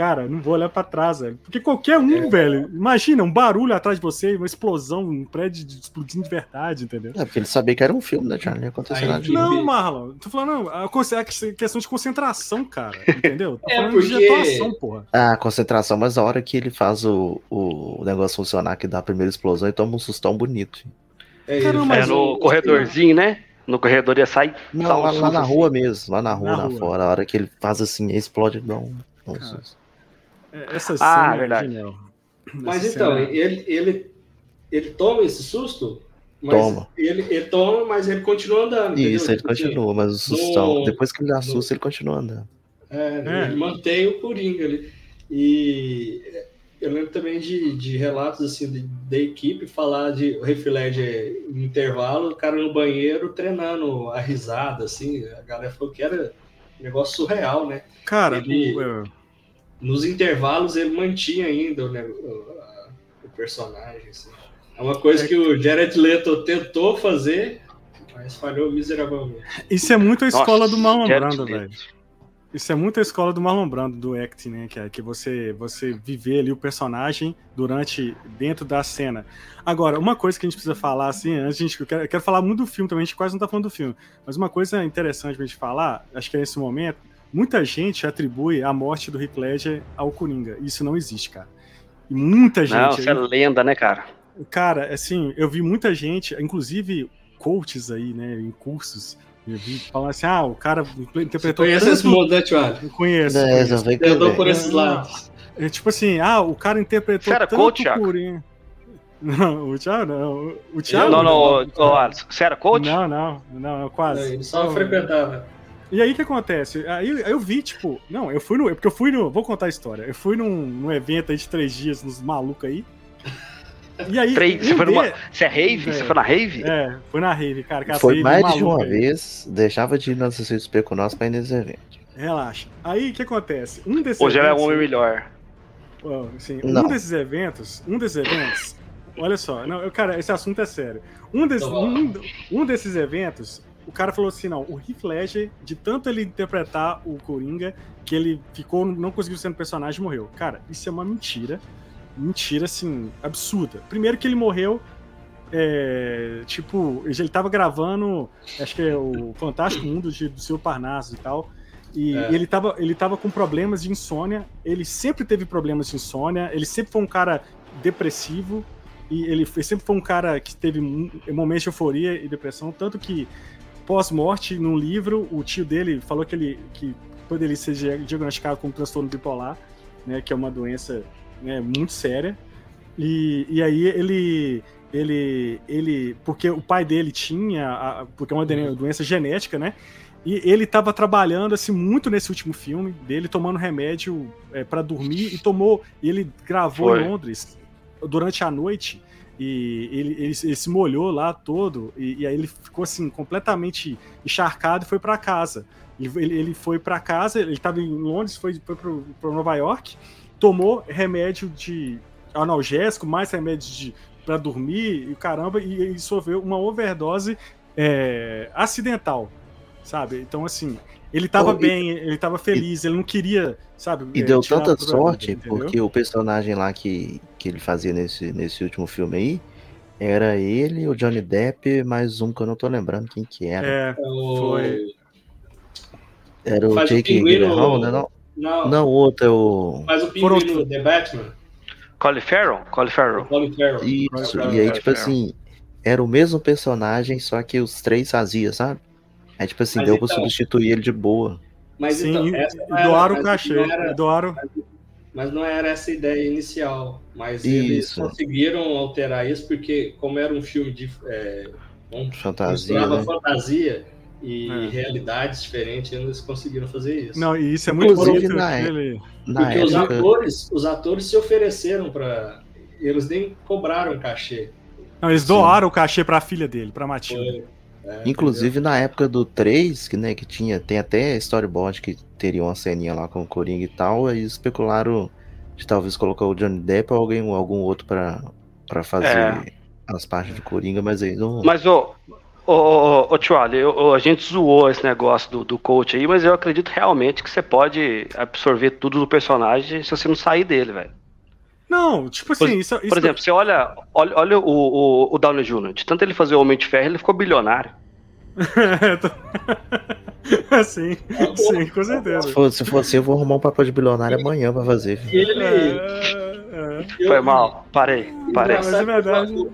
cara, não vou olhar para trás, velho. Porque qualquer um, é. velho, imagina um barulho atrás de você, uma explosão, um prédio explodindo de verdade, entendeu? É, porque ele sabia que era um filme, né, Charlie? Não aconteceu nada Não, Marlon, tô falando, a, a questão de concentração, cara, entendeu? Tô é falando porque... de atuação, porra. Ah, concentração, mas a hora que ele faz o, o negócio funcionar, que dá a primeira explosão, e toma um sustão bonito. É, Caramba, é no corredorzinho, né? No corredor ia sair. Não, lá, lá, na rua assim. mesmo, lá na rua, na, fora. A hora que ele faz assim, explode, dá um, susto. Essa ah, cena ah, verdade. é genial. Mas Essa então, cena- ele, ele, ele toma esse susto, mas Toma. Ele, ele toma, mas ele continua andando. entendeu? Isso, ele Tipo assim, continua, mas o sustão, no- depois que ele assusta, ele continua andando. É, É. Ele mantém o Coringa ali. E eu lembro também de, de relatos assim de- da equipe falar de Ledger em intervalo, o cara no banheiro treinando a risada, assim. A galera falou que era um negócio surreal, né? Cara, ele- o- é, Nos intervalos ele mantinha ainda o, ne- o- a- o personagem. Assim. É uma coisa que o Jared Leto tentou fazer, mas falhou miseravelmente. isso é muito a escola Nossa, do Marlon Brando, velho. Isso é muito a escola do Marlon Brando, do acting, né? Que é que você, você viver ali o personagem durante, dentro da cena. Agora, uma coisa que a gente precisa falar, assim, antes de a gente, eu quero, eu quero falar muito do filme também, a gente quase não tá falando do filme, mas uma coisa interessante pra gente falar, acho que é nesse momento, muita gente atribui a morte do Heath Ledger ao Coringa. Isso não existe, cara. E muita gente... Não, isso é lenda, né, cara? Cara, assim, eu vi muita gente, inclusive coaches aí, né, em cursos, eu vi falando assim, ah, o cara Você interpretou conhece esse tanto... mundo, né, Thiago? Eu conheço. É, conheço. Eu andou que por esses lados. É tipo assim, ah, o cara interpretou Você era tanto coach? Coringa. Não, o Thiago não. O Thiago não, não, ô, ô, Alisson, você era coach? Não, não, não, quase. Ele só Não. frequentava. E aí o que acontece? Aí, aí eu vi, tipo, não, eu fui no. é Porque eu fui no. Vou contar a história. Eu fui num, num evento aí de três dias, nos malucos aí. E aí. Três, você, foi numa, de- você é rave? Você foi na rave? É, foi na rave, cara. as Foi mais de uma aí. vez, deixava de ir na CCXP com nós pra ir nesse evento. Relaxa. Aí o que acontece? Um desses Hoje ela é um eventos- homem melhor. Assim, Não. um desses eventos, um desses eventos, olha só, não, eu, cara, esse assunto é sério. Um, desses, Então, um, um desses eventos, o cara falou assim, não, o Heath Ledger, de tanto ele interpretar o Coringa, que ele ficou, não conseguiu ser um personagem e morreu. Cara, isso é uma mentira, mentira, assim, absurda. Primeiro que ele morreu, é, tipo, ele tava gravando, acho que é o Fantástico Mundo de, do Seu Parnaso e tal, e É. ele, tava, ele tava com problemas de insônia. Ele sempre teve problemas de insônia. Ele sempre foi um cara depressivo. E ele foi- sempre foi um cara que teve momentos de euforia e depressão. Tanto que, pós-morte, num livro, o tio dele falou que ele que poderia ser dia- diagnosticado com transtorno bipolar, né, que é uma doença né, muito séria. E, e aí ele. Ele, ele, porque o pai dele tinha, a- porque é uma doença genética, né? E ele estava trabalhando assim muito nesse último filme dele, tomando remédio é, para dormir e tomou. E ele gravou Foi. em Londres durante a noite e ele, ele, ele se molhou lá todo e, e aí ele ficou assim completamente encharcado e foi para casa. Ele, ele- foi para casa, ele estava em Londres, foi, foi para Nova York, tomou remédio de analgésico, mais remédio de para dormir e caramba e, e sofreu uma overdose é, acidental sabe? Então, assim, ele tava Oh, e- bem, ele tava feliz, ele não queria, sabe? E é, deu tanta sorte, vida, porque o personagem lá que, que ele fazia nesse, nesse último filme aí, era ele, o Johnny Depp, mais um que eu não tô lembrando quem que era. É, O- Foi. Era o Faz Jake Gyllenhaal, né? Não, Não, não, o outro é o... faz o pinguim The Batman. Colin Farrell? Colin Farrell. Colin Farrell. Isso, Colin e aí, Farrell. tipo assim, era o mesmo personagem, só que os três faziam, sabe? Aí, tipo assim, Mas deu pra então- substituir ele de boa. Mas sim, então, e- essa não era- doaram o cachê, era- doaram... Mas não era essa a ideia inicial. Mas eles Isso. conseguiram alterar isso porque, como era um filme de. É, um- Fantasia, né? fantasia e É. realidades diferentes, eles conseguiram fazer isso. Não, e isso é muito Inclusive, bonito. na Ele... Na porque os época, atores, os atores se ofereceram para. Eles nem cobraram cachê. Não, eles Sim. doaram o cachê pra filha dele, pra Matilda. Foi, é, inclusive na época do 3, que, né, que tinha, tem até storyboard que teria uma ceninha lá com o Coringa e tal, aí especularam de talvez colocar o Johnny Depp ou alguém, algum outro pra fazer É. as partes de Coringa, mas aí não... Mas, ô, ô, ô, eu- a gente zoou esse negócio do, do coach aí, mas eu acredito realmente que você pode absorver tudo do personagem se você não sair dele, velho. Não, tipo assim, Por- isso, isso Por exemplo, você olha, olha, olha o, o, o Downey Jr., de tanto ele fazer o Homem de Ferro, ele ficou bilionário. sim, sim, com certeza. Se for, se for assim, eu vou arrumar um papel de bilionário amanhã pra fazer. E ele. É, é. Foi mal, parei, parei. Mas é verdade.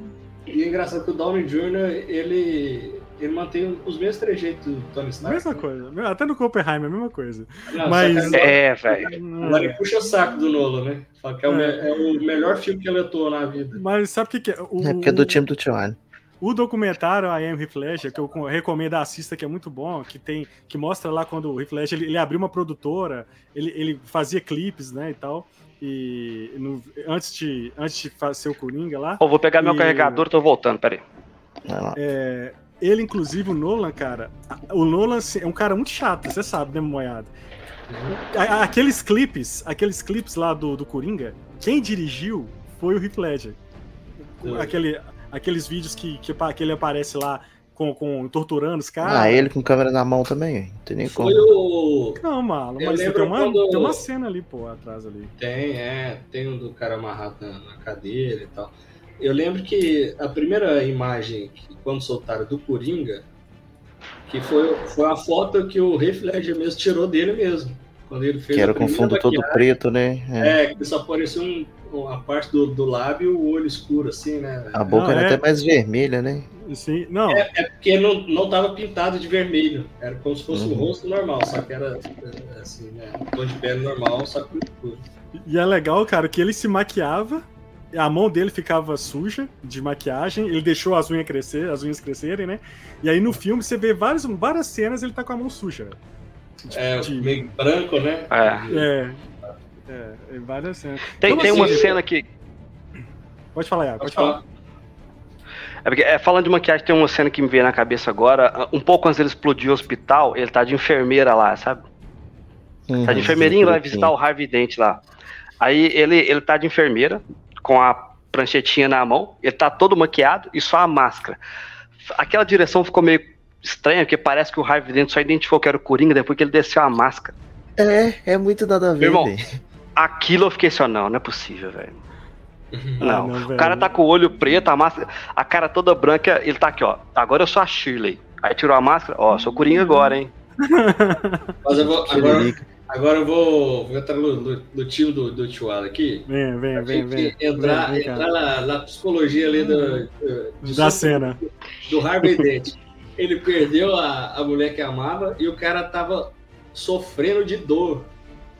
E é engraçado que o Downey Jr., ele, ele mantém os mesmos trejeitos do Tony Stark. Mesma coisa. Até no Copenhagen, a mesma coisa. Não, Mas- É, velho. Agora ele puxa o saco do Nolan, né? Fala que é o, me- é o melhor filme que ele atuou na vida. Mas sabe o que, que é? O, É porque é do o- time do Tijuana. O documentário I Am Heath Ledger, que eu co- recomendo assista, que é muito bom, que tem que mostra lá quando o Heath Ledger ele, ele abriu uma produtora, ele, ele fazia clipes, né, e tal. E no- antes de antes de fazer o Coringa lá, Ô, vou pegar meu E- carregador, tô voltando, peraí. Vai lá. é, ele inclusive o Nolan, cara, o Nolan assim, é um cara muito chato, você sabe, né, moiado. Aqueles clipes, aqueles clipes lá do, do Coringa, quem dirigiu foi o Heath Ledger. Hum. Aquele, aqueles vídeos que, que, que ele aparece lá com, com torturando os caras. Ah, ele com câmera na mão também, não tem nem como. Foi o. Não, malo, Eu mas tem lembro uma, quando- tem uma cena ali, pô, atrás ali. Tem, é. Tem um do cara amarrado na, na cadeira e tal. Eu lembro que a primeira imagem, que, quando soltaram do Coringa, que foi, foi a foto que o Heath Ledger mesmo tirou dele mesmo. Quando ele fez Que era com fundo todo preto, né? É. É, que só apareceu um, uma parte do, do lábio e o olho escuro, assim, né? A boca Não, era é. até mais vermelha, né? Sim, não, É porque não, não tava pintado de vermelho. Era como se fosse um Uhum. rosto normal, só que era é, assim, né? Um tom de pele normal, só que escuro. e é legal, cara, que ele se maquiava, a mão dele ficava suja de maquiagem, ele deixou as unhas crescer, as unhas crescerem, né? E aí no filme você vê várias, várias cenas ele tá com a mão suja. velho. De- É, de- meio branco, né? É. é, é, é várias cenas. Tem, Como tem uma assim? cena que. Pode falar, Iago, Pode pode falar. falar. É porque, é, falando de maquiagem, tem uma cena que me veio na cabeça agora. Um pouco antes dele explodir o hospital, ele tá de enfermeira lá, sabe? Tá de Uhum, enfermeirinho, vai visitar o Harvey Dent lá. Aí ele, ele tá de enfermeira, com a pranchetinha na mão, ele tá todo maquiado e só a máscara. Aquela direção ficou meio estranha, porque parece que o Harvey Dent só identificou que era o Coringa depois que ele desceu a máscara. É, é muito nada a ver, irmão. Aquilo eu fiquei assim, ó, não, não é possível, velho. Não, não, o cara tá com o olho preto, a máscara, a cara toda branca, ele tá aqui, ó. Agora eu sou a Shirley. Aí tirou a máscara, ó, sou Coringa agora, hein? Mas eu vou, agora. Agora eu vou, vou entrar no, no, no time do, do aqui. Vem, vem, vem, vem. entrar, Vem, vem, entrar na, na psicologia ali do, do, Da cena. do Harvey Dent. Ele perdeu a, a mulher que amava e o cara tava sofrendo de dor.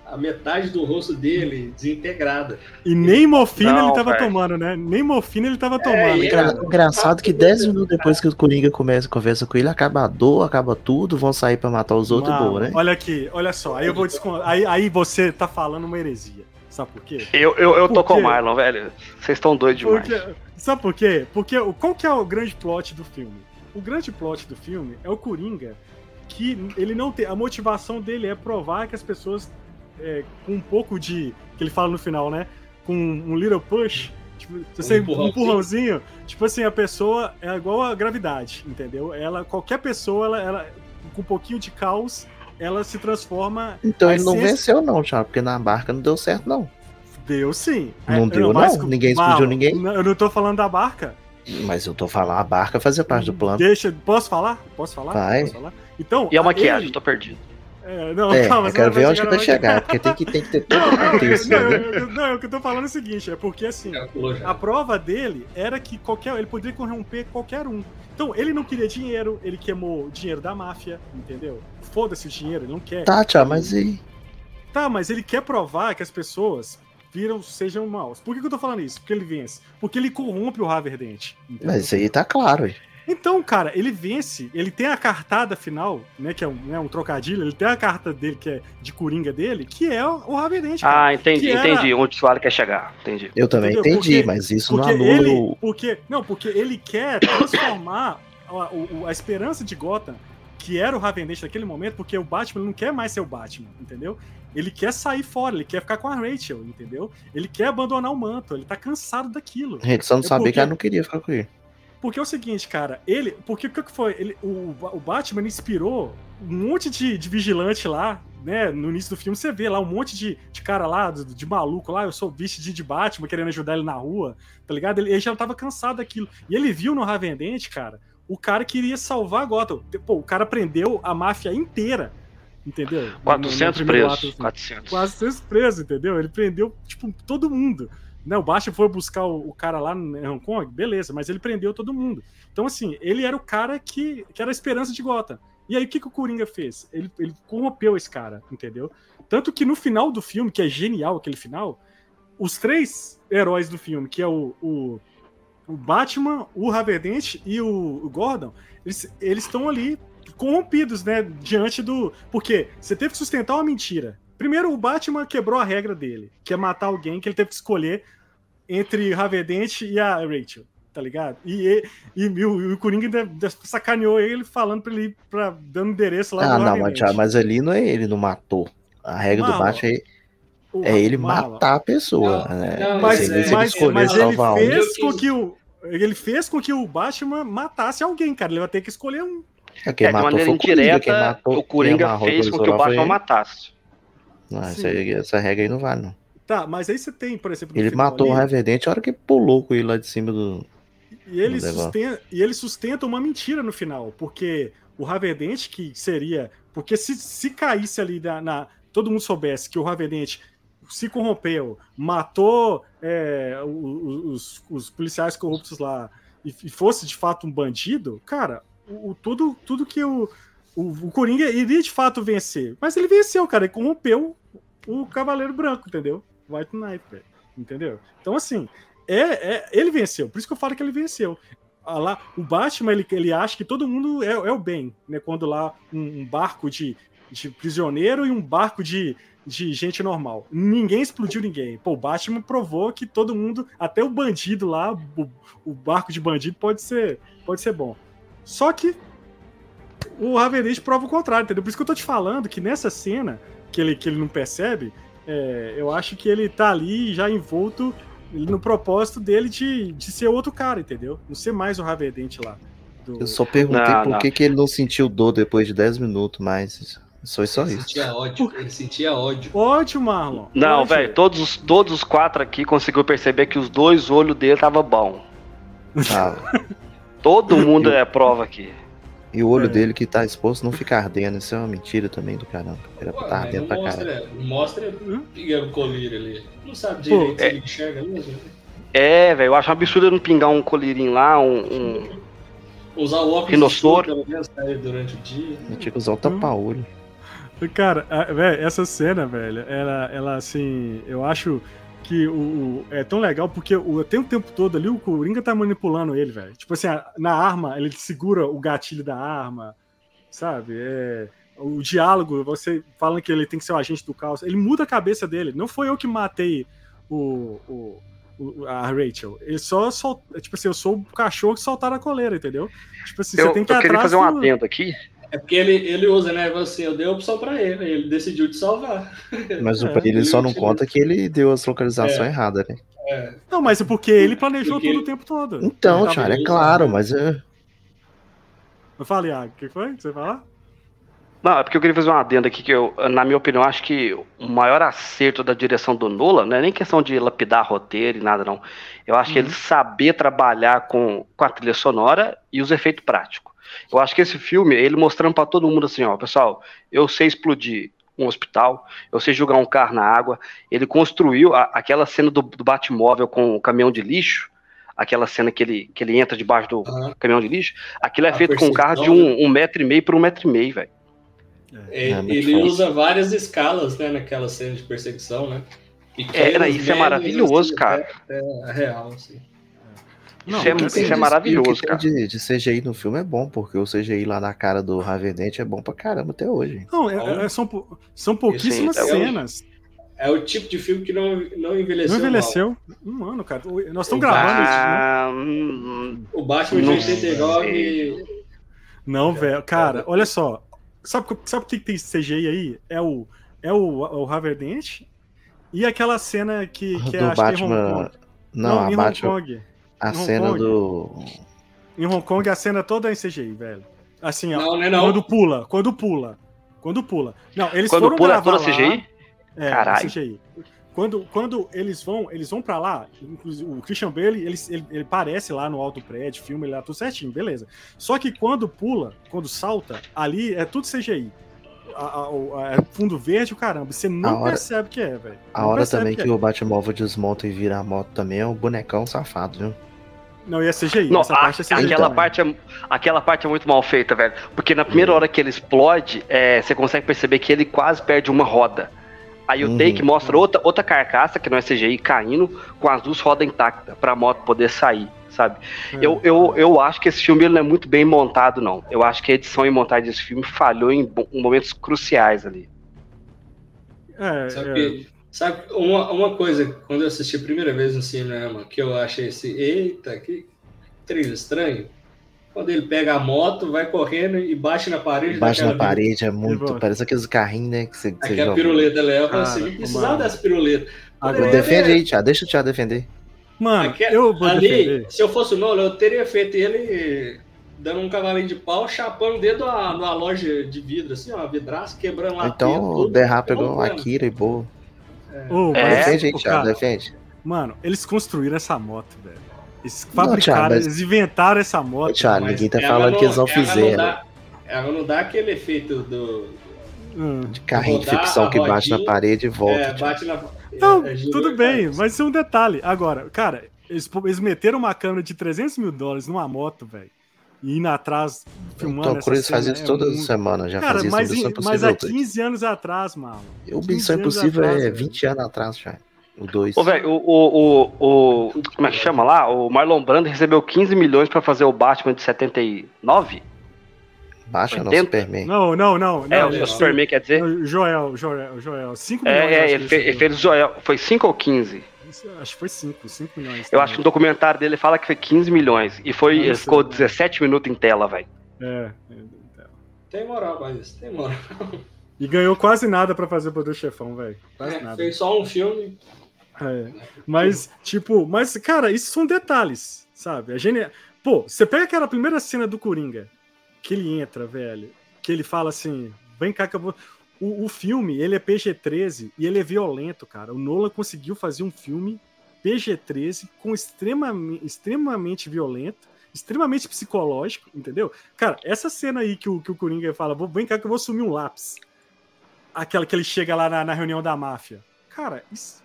A metade do rosto dele desintegrada. E nem morfina Não, ele tava tomando, né? Nem morfina ele tava tomando. e- cara. Cara, engraçado que 10 minutos depois que o Coringa começa, conversa com ele, acaba a dor, acaba tudo, vão sair pra matar os outros e Mano, boa, né? Olha aqui, olha só. Aí eu vou descon... aí, aí você tá falando uma heresia. Sabe por quê? Eu, eu, eu tô com o Marlon, velho. Vocês estão doidos demais. Porque, sabe por quê? Porque o- qual que é o grande plot do filme? O grande plot do filme é o Coringa, que ele não tem. A motivação dele é provar que as pessoas, é, com um pouco de. que ele fala no final, né? Com um little push. Tipo, se você, um empurrãozinho. empurrãozinho, tipo assim, a pessoa é igual a gravidade, entendeu? Ela, qualquer pessoa, ela, ela com um pouquinho de caos, ela se transforma. Então ele não venceu, não, Thiago, porque na barca não deu certo, não. Deu sim. Não É, deu, mas- não? Ninguém explodiu Mal, ninguém? Eu não tô falando da barca. Mas eu tô falando, a barca fazia parte do plano. Deixa, posso falar? Posso falar? Vai. Posso falar? Então, E a maquiagem, ele- tô perdido. É, não, É, calma, eu quero ver onde que vai chegar, porque tem que, tem que ter todo Não, o não, contexto. não, né? eu- não, o que eu tô falando é o seguinte, é porque assim, a prova dele era que qualquer, ele poderia corromper qualquer um. Então, ele não queria dinheiro, ele queimou dinheiro da máfia, entendeu? Foda-se o dinheiro, ele não quer. Tá, Thiago, mas e. Tá, mas ele quer provar que as pessoas viram, sejam maus. Por que, que eu tô falando isso? Porque ele vence. Porque ele corrompe o Haverdent. entendeu? Mas isso aí tá claro. Então, cara, ele vence, ele tem a cartada final, né, que é um, né, um trocadilho, ele tem a carta dele, que é de coringa dele, que é o, cara. Ah, entendi, era- entendi. Onde o Suárez quer chegar. Entendi. Eu também Entendeu? entendi, Porque- mas isso não anula ele, porque, não, porque ele quer transformar a, o- a esperança de Gotham, que era o Havendent naquele momento, porque o Batman não quer mais ser o Batman, entendeu? Ele quer sair fora, ele quer ficar com a Rachel, entendeu? Ele quer abandonar o manto, ele tá cansado daquilo. Ele só não É sabia porque- que ela não queria ficar com ele. Porque é o seguinte, cara, ele. Porque o que foi? Ele, o, o Batman inspirou um monte de, de vigilante lá, né? No início do filme, você vê lá um monte de, de cara lá, de, de maluco lá, eu sou bicho de, Batman, querendo ajudar ele na rua, tá ligado? Ele, ele já tava cansado daquilo. E ele viu no Ravendente, cara, o cara queria salvar Gotham. Pô, o cara prendeu a máfia inteira, entendeu? No- no 400 primeiro presos. ato, assim. 400. Quase 400 presos, entendeu? Ele prendeu, tipo, todo mundo. Né, o Batman foi buscar o, o, cara lá em Hong Kong, beleza, mas ele prendeu todo mundo. Então, assim, ele era o cara que, que era a esperança de Gotham. E aí, o que, que o Coringa fez? Ele, ele corrompeu esse cara, entendeu? Tanto que no final do filme, que é genial aquele final, os três heróis do filme, que é o, o, o Batman, o Raverdente e o, o Gordon, eles estão ali corrompidos, né? Diante do. Porque você teve que sustentar uma mentira. Primeiro, o Batman quebrou a regra dele, que é matar alguém que ele teve que escolher entre Raverdente e a Rachel, tá ligado? E, e, e, o, o Coringa ainda sacaneou ele falando pra ele ir pra, dando endereço lá Ah, não, mas, mas ali não é ele, não matou. A regra do Batman é é ele matar a pessoa. Não, né? não, mas, mas, mas, mas ele fez com que o ele fez com que o Batman matasse alguém, cara. Ele vai ter que escolher um. É, quem é, de maneira indireta, matou, o Coringa fez com que o Batman matasse. Não, essa, essa, regra aí não vale, não. Tá, mas aí você tem, por exemplo. Ele matou ali, o Reverente a hora que pulou com ele lá de cima do. E ele, do sustenta, e ele sustenta uma mentira no final, porque o Raverdente, que seria. Porque se, se caísse ali na, na, Todo mundo soubesse que o Raverdente se corrompeu, matou é, os, os, policiais corruptos lá e, e, fosse de fato um bandido, cara, o, tudo, tudo que o, o, o Coringa iria de fato vencer. Mas ele venceu, cara, ele corrompeu o Cavaleiro Branco, entendeu? White Knight. Entendeu? Então, assim, é, é, ele venceu. Por isso que eu falo que ele venceu. Ah, lá, o Batman, ele, ele acha que todo mundo é, é o bem, né? Quando lá um, um barco de, de prisioneiro e um barco de, de gente normal. Ninguém explodiu ninguém. Pô, o Batman provou que todo mundo, até o bandido lá, o, o barco de bandido pode ser, pode ser bom. Só que o Ravenage prova o contrário, entendeu? Por isso que eu tô te falando que nessa cena, que ele, que ele não percebe, é, eu acho que ele tá ali já envolto no propósito dele de, de ser outro cara, entendeu? Não ser mais o Raverdente lá. Do... Eu só perguntei não, por não. Que, que ele não sentiu dor depois de 10 minutos mais. Foi só ele isso. Sentia ódio, ele sentia ódio. Ódio, Marlon. Não, velho, todos, todos os quatro aqui conseguiu perceber que os dois olhos dele tava bom. Ah. Todo mundo é prova aqui. E o olho é. dele que tá exposto não fica ardendo. Isso é uma mentira também do caramba. Era pra tá ardendo pra mostra, caramba. Mostra pingando colírio ali. Não sabe direito Pô, se é... ele enxerga mesmo. É, velho, eu acho um absurdo não pingar um colírio lá, um. um... Usar o óculos Rinossoro. durante o dia. Eu tinha que usar o tapa-olho. Cara, velho, essa cena, velho, ela, ela assim, eu acho que o, é tão legal porque o, tem o tempo todo ali o Coringa tá manipulando ele, velho. Tipo assim, na arma, ele segura o gatilho da arma, sabe? É, o diálogo, você falando que ele tem que ser o agente do caos, ele muda a cabeça dele. Não foi eu que matei o, o, a Rachel. Ele só soltou, tipo assim, eu sou o cachorro que soltaram a coleira, entendeu? Tipo assim, eu, você tem que eu queria fazer um atento aqui. É porque ele, ele usa, né? Você, eu dei a opção pra ele, ele decidiu te salvar. Mas o é, ele só não conta que ele deu as localizações é. erradas, né? É. Não, mas é porque ele planejou porque tudo ele... o tempo todo. Então, Thiago, é claro, mas é. Eu falei, ah, o que foi? Você falar? Não, é porque eu queria fazer uma adenda aqui que eu, na minha opinião, acho que o maior acerto da direção do Nolan não é nem questão de lapidar roteiro e nada, não. Eu acho uhum. que ele saber trabalhar com, com a trilha sonora e os efeitos práticos. Eu acho que esse filme, ele mostrando para todo mundo assim, ó, pessoal, eu sei explodir um hospital, eu sei jogar um carro na água. Ele construiu a, aquela cena do, do Batmóvel com o caminhão de lixo, aquela cena que ele, que ele entra debaixo do uhum. caminhão de lixo, aquilo é a feito com um carro de um, um metro e meio por um metro e meio, velho. É, é ele usa várias escalas, né, naquela cena de perseguição, né? é, isso é maravilhoso, cara. É, é real, assim. Não, isso, é, isso é maravilhoso, cara. De, de, CGI no filme é bom, porque o CGI lá na cara do Ravenente é bom pra caramba até hoje. Não, é, é, são, são pouquíssimas cenas. É o tipo de filme que não, não envelheceu. Não envelheceu? Mal. Um ano, cara. Nós estamos gravando isso. Né? O Batman de 89. Não, velho. Cara, olha só. Sabe, sabe o que tem CGI aí? É o, é o, o Raverdente e aquela cena que, que é, acho Batman... que é Hong Kong. Não, não em Batman... Hong Kong. A cena Kong. do. Em Hong Kong a cena toda é em CGI, velho. Assim, ó. Não, não é não. Quando pula, quando pula. Quando pula. Não, eles quando foram pula é toda CGI? É, Caralho. CGI. Quando, quando eles vão, eles vão para lá, inclusive o Christian Bale, ele, ele, ele aparece lá no alto prédio, filma ele lá tudo certinho, beleza. Só que quando pula, quando salta, ali é tudo CGI. A- a- é fundo verde, o caramba. Você não hora- percebe que é, velho. A hora também que que é. o Batmóvel desmonta e vira a moto também é o bonecão safado, viu? Não, e é CGI. Não, essa a- parte é CGI. aquela, também. parte é, aquela parte é muito mal feita, velho. Porque na primeira hora que ele explode, é, você consegue perceber que ele quase perde uma roda. Aí o Uhum. take mostra outra, outra carcaça, que não é CGI, caindo, com as duas rodas intactas, pra moto poder sair, sabe? É. Eu, eu, eu acho que esse filme ele não é muito bem montado, não. Eu acho que a edição e montagem desse filme falhou em momentos cruciais ali. É, Sabe, é. que- sabe uma, uma coisa, quando eu assisti a primeira vez no cinema, que eu achei esse, eita, que trilho estranho. Quando ele pega a moto, vai correndo e bate na parede. Bate na parede, é muito. volta. Parece aqueles carrinhos, né? Que você, que você Aquela joga. piruleta leva Cara, assim, precisava dessa piruleta. Agora, É, Defende é. aí, Thiago. Deixa o Thiago defender. Mano, Aque- eu vou ali, defender. se eu fosse o Nolan, eu teria feito ele dando um cavalinho de pau, chapando dentro de uma, de uma loja de vidro, assim, ó, vidraça, quebrando lá então o tudo. derrapa Não, igual a mano. Akira e boa. É. mas, Defende aí, ô, Thiago. cara, Defende. Mano, eles construíram essa moto, velho. Eles Não, fabricaram, Thiago, mas- eles inventaram essa moto. Thiago, Mas ninguém tá falando não- que eles não ela não fizeram. dá- Ela não dá aquele efeito do. Hum. De carrinho de ficção a que bate na parede e volta. é, bate na. Não, é, tudo bem, mas isso é um detalhe. Agora, cara, eles, eles meteram uma câmera de 300 mil dólares numa moto, velho. E indo atrás, filmando Tom essa Cruise faz isso é toda muito- semana, já Cara, fazia isso mas, Missão em- mas Impossível há 2. 15 anos atrás, mano. O 15 Missão Impossível atrás, é velho. 20 anos atrás já. O 2. Ô, velho, o, o, o, o- Como é que chama lá? O Marlon Brando recebeu 15 milhões pra fazer o Batman de 79? Baixa no 80? Superman. Não, não, não. é, não, o não. Superman quer dizer? O Joel, Joel, Joel. 5 milhões. É, é, ele, fe- fez o Joel. Foi 5 ou 15? Acho que foi 5, 5 milhões. Eu também. acho que no documentário dele fala que foi 15 milhões. E foi, não ele ficou né? 17 minutos em tela, velho. É. Tem moral, mas tem moral. E ganhou quase nada pra fazer o Poder Chefão, velho. Quase É, nada. fez só um filme. É. Mas, tipo, mas, cara, isso são detalhes, sabe? A gene... Pô, você pega aquela primeira cena do Coringa, que ele entra, velho, que ele fala assim: vem cá que eu vou. O, o filme, ele é PG-13 e ele é violento, cara. O Nolan conseguiu fazer um filme PG-13 com extremamente, extremamente violento, extremamente psicológico, entendeu? Cara, essa cena aí que o, que o Coringa fala: "Vou- vem cá que eu vou sumir um lápis. Aquela que ele chega lá na, na reunião da máfia. Cara, isso.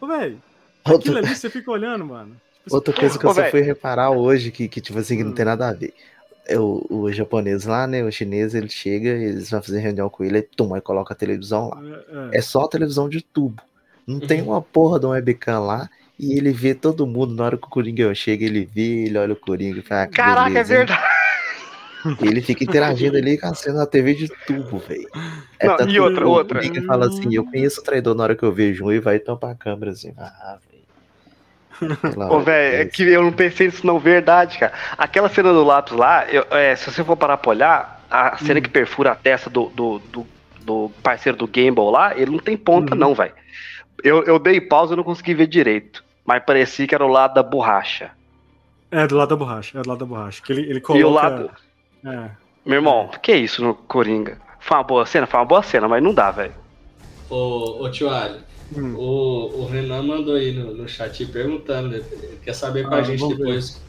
Ô, velho, aquilo ali você fica olhando, mano. Tipo assim, outra coisa que eu Ô, só fui reparar hoje, que, que tipo assim, que não tem nada a ver. É o, o japonês lá, né? O chinês, ele chega, eles vão fazer reunião com ele, aí tum, aí coloca a televisão lá. É, é. É só a televisão de tubo. Não tem uma porra de um webcam lá. E ele vê todo mundo, na hora que o Coringa chega, ele vê, ele olha o Coringa e fala, ah, Caraca, é beleza, hein? verdade. E ele fica interagindo ali com a cena na TV de tubo, velho. É e que outra, o outra. Coringa fala assim, eu conheço o traidor na hora que eu vejo um e vai tampar a câmera assim. Ah. Ô, velho, é Deus. que eu não pensei nisso não, verdade, cara. Aquela cena do lápis lá, eu- é, se você for parar pra olhar, a cena Hum. que perfura a testa do, do, do, do parceiro do Gamble lá, ele não tem ponta Uhum. não, velho. Eu, eu dei pausa e não consegui ver direito. Mas parecia que era o lado da borracha. É, do lado da borracha. É do lado da borracha. Que ele, ele E coloca. o lado... É. Meu irmão, que isso no Coringa? Foi uma boa cena? Foi uma boa cena, mas não dá, velho. Ô, ô tio Ali, Hum. o, o Renan mandou aí no, no chat perguntando, né? Ele quer saber com Ah, a gente vamos ver. depois.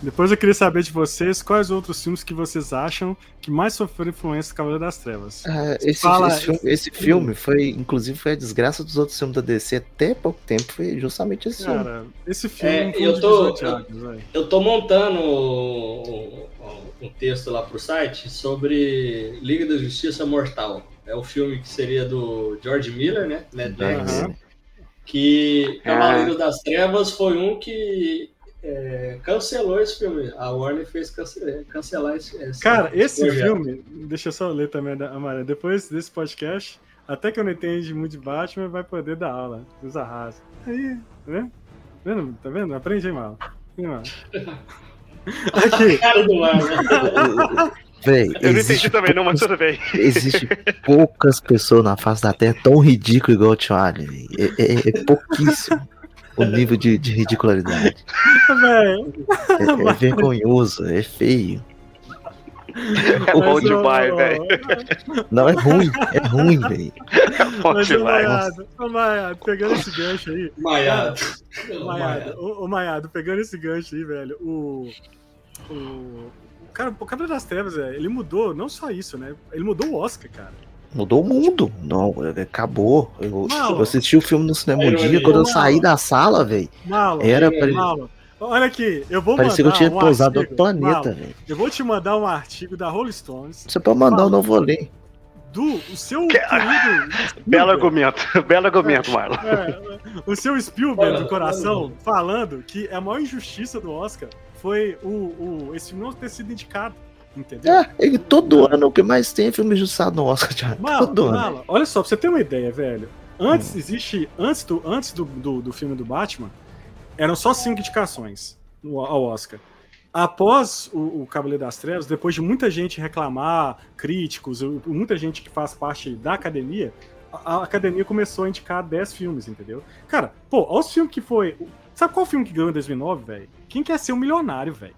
Depois eu queria saber de vocês quais outros filmes que vocês acham que mais sofreram influência do Cavaleiro das Trevas. Ah, esse, Fala- esse filme, esse filme foi, inclusive, foi a desgraça dos outros filmes da DC até pouco tempo. Foi justamente esse filme. Cara, esse filme É, um eu tô- velho. Eu tô montando um, um texto lá pro site sobre Liga da Justiça Mortal. É o filme que seria do George Miller, né? Mad Max. Aham. Que Ah. Cavaleiro das Trevas foi um que é, cancelou esse filme. A Warner fez cance- cancelar esse, esse Cara, esse projeto. filme, deixa eu só ler também, da Amarela. Depois desse podcast, até que eu não entendo muito de Batman, vai poder dar aula dos arrasos. Aí, tá vendo? Tá vendo? Tá vendo? Aprende aí, mal. Aqui, Cara do mar, né? Véi, Eu não existe, entendi também não, mas tudo bem. existe poucas pessoas na face da Terra tão ridículo igual o Tio. É, é- é pouquíssimo o nível de, de ridicularidade. É, é vergonhoso, é feio. É bom Mas, demais, velho. Não, é ruim, é ruim, velho. É bom Mas, ô, demais. Maiado, ô, Maiado, pegando esse gancho aí, Maiado. Ô, Maiado. Ô, Maiado, pegando esse gancho aí, velho. O, o cara, o Cabra das Trevas, é, ele mudou, não só isso, né? Ele mudou o Oscar, cara. Mudou o mundo. Não, é, acabou. Eu, eu assisti o filme no cinema um dia, quando eu Malo. saí da sala, velho. Era é, pra- Malo. Olha aqui, eu vou Parecia que eu mandar tinha um pousado no artigo, planeta, velho. eu vou te mandar um artigo da Rolling Stones Você pode mandar, eu não vou ler. do o seu Que- querido Belo argumento, belo argumento, Marlon. é, o seu Spielberg do coração falando que a maior injustiça do Oscar foi o, o esse filme não ter sido indicado, entendeu? É, ele todo ano o que mais tem é filme injustiçado no Oscar, Thiago. Malo, todo ano. Malo, olha só, pra você ter uma ideia, velho. Antes existe. Antes do, antes do, do, do filme do Batman, eram só cinco indicações no- ao Oscar. Após o, o Cavaleiro das Trevas, depois de muita gente reclamar, críticos, muita gente que faz parte da academia, a, a academia começou a indicar 10 filmes, entendeu? Cara, pô, olha os filmes que foi. Sabe qual filme que ganhou em 2009, velho? Quem quer ser um milionário, velho?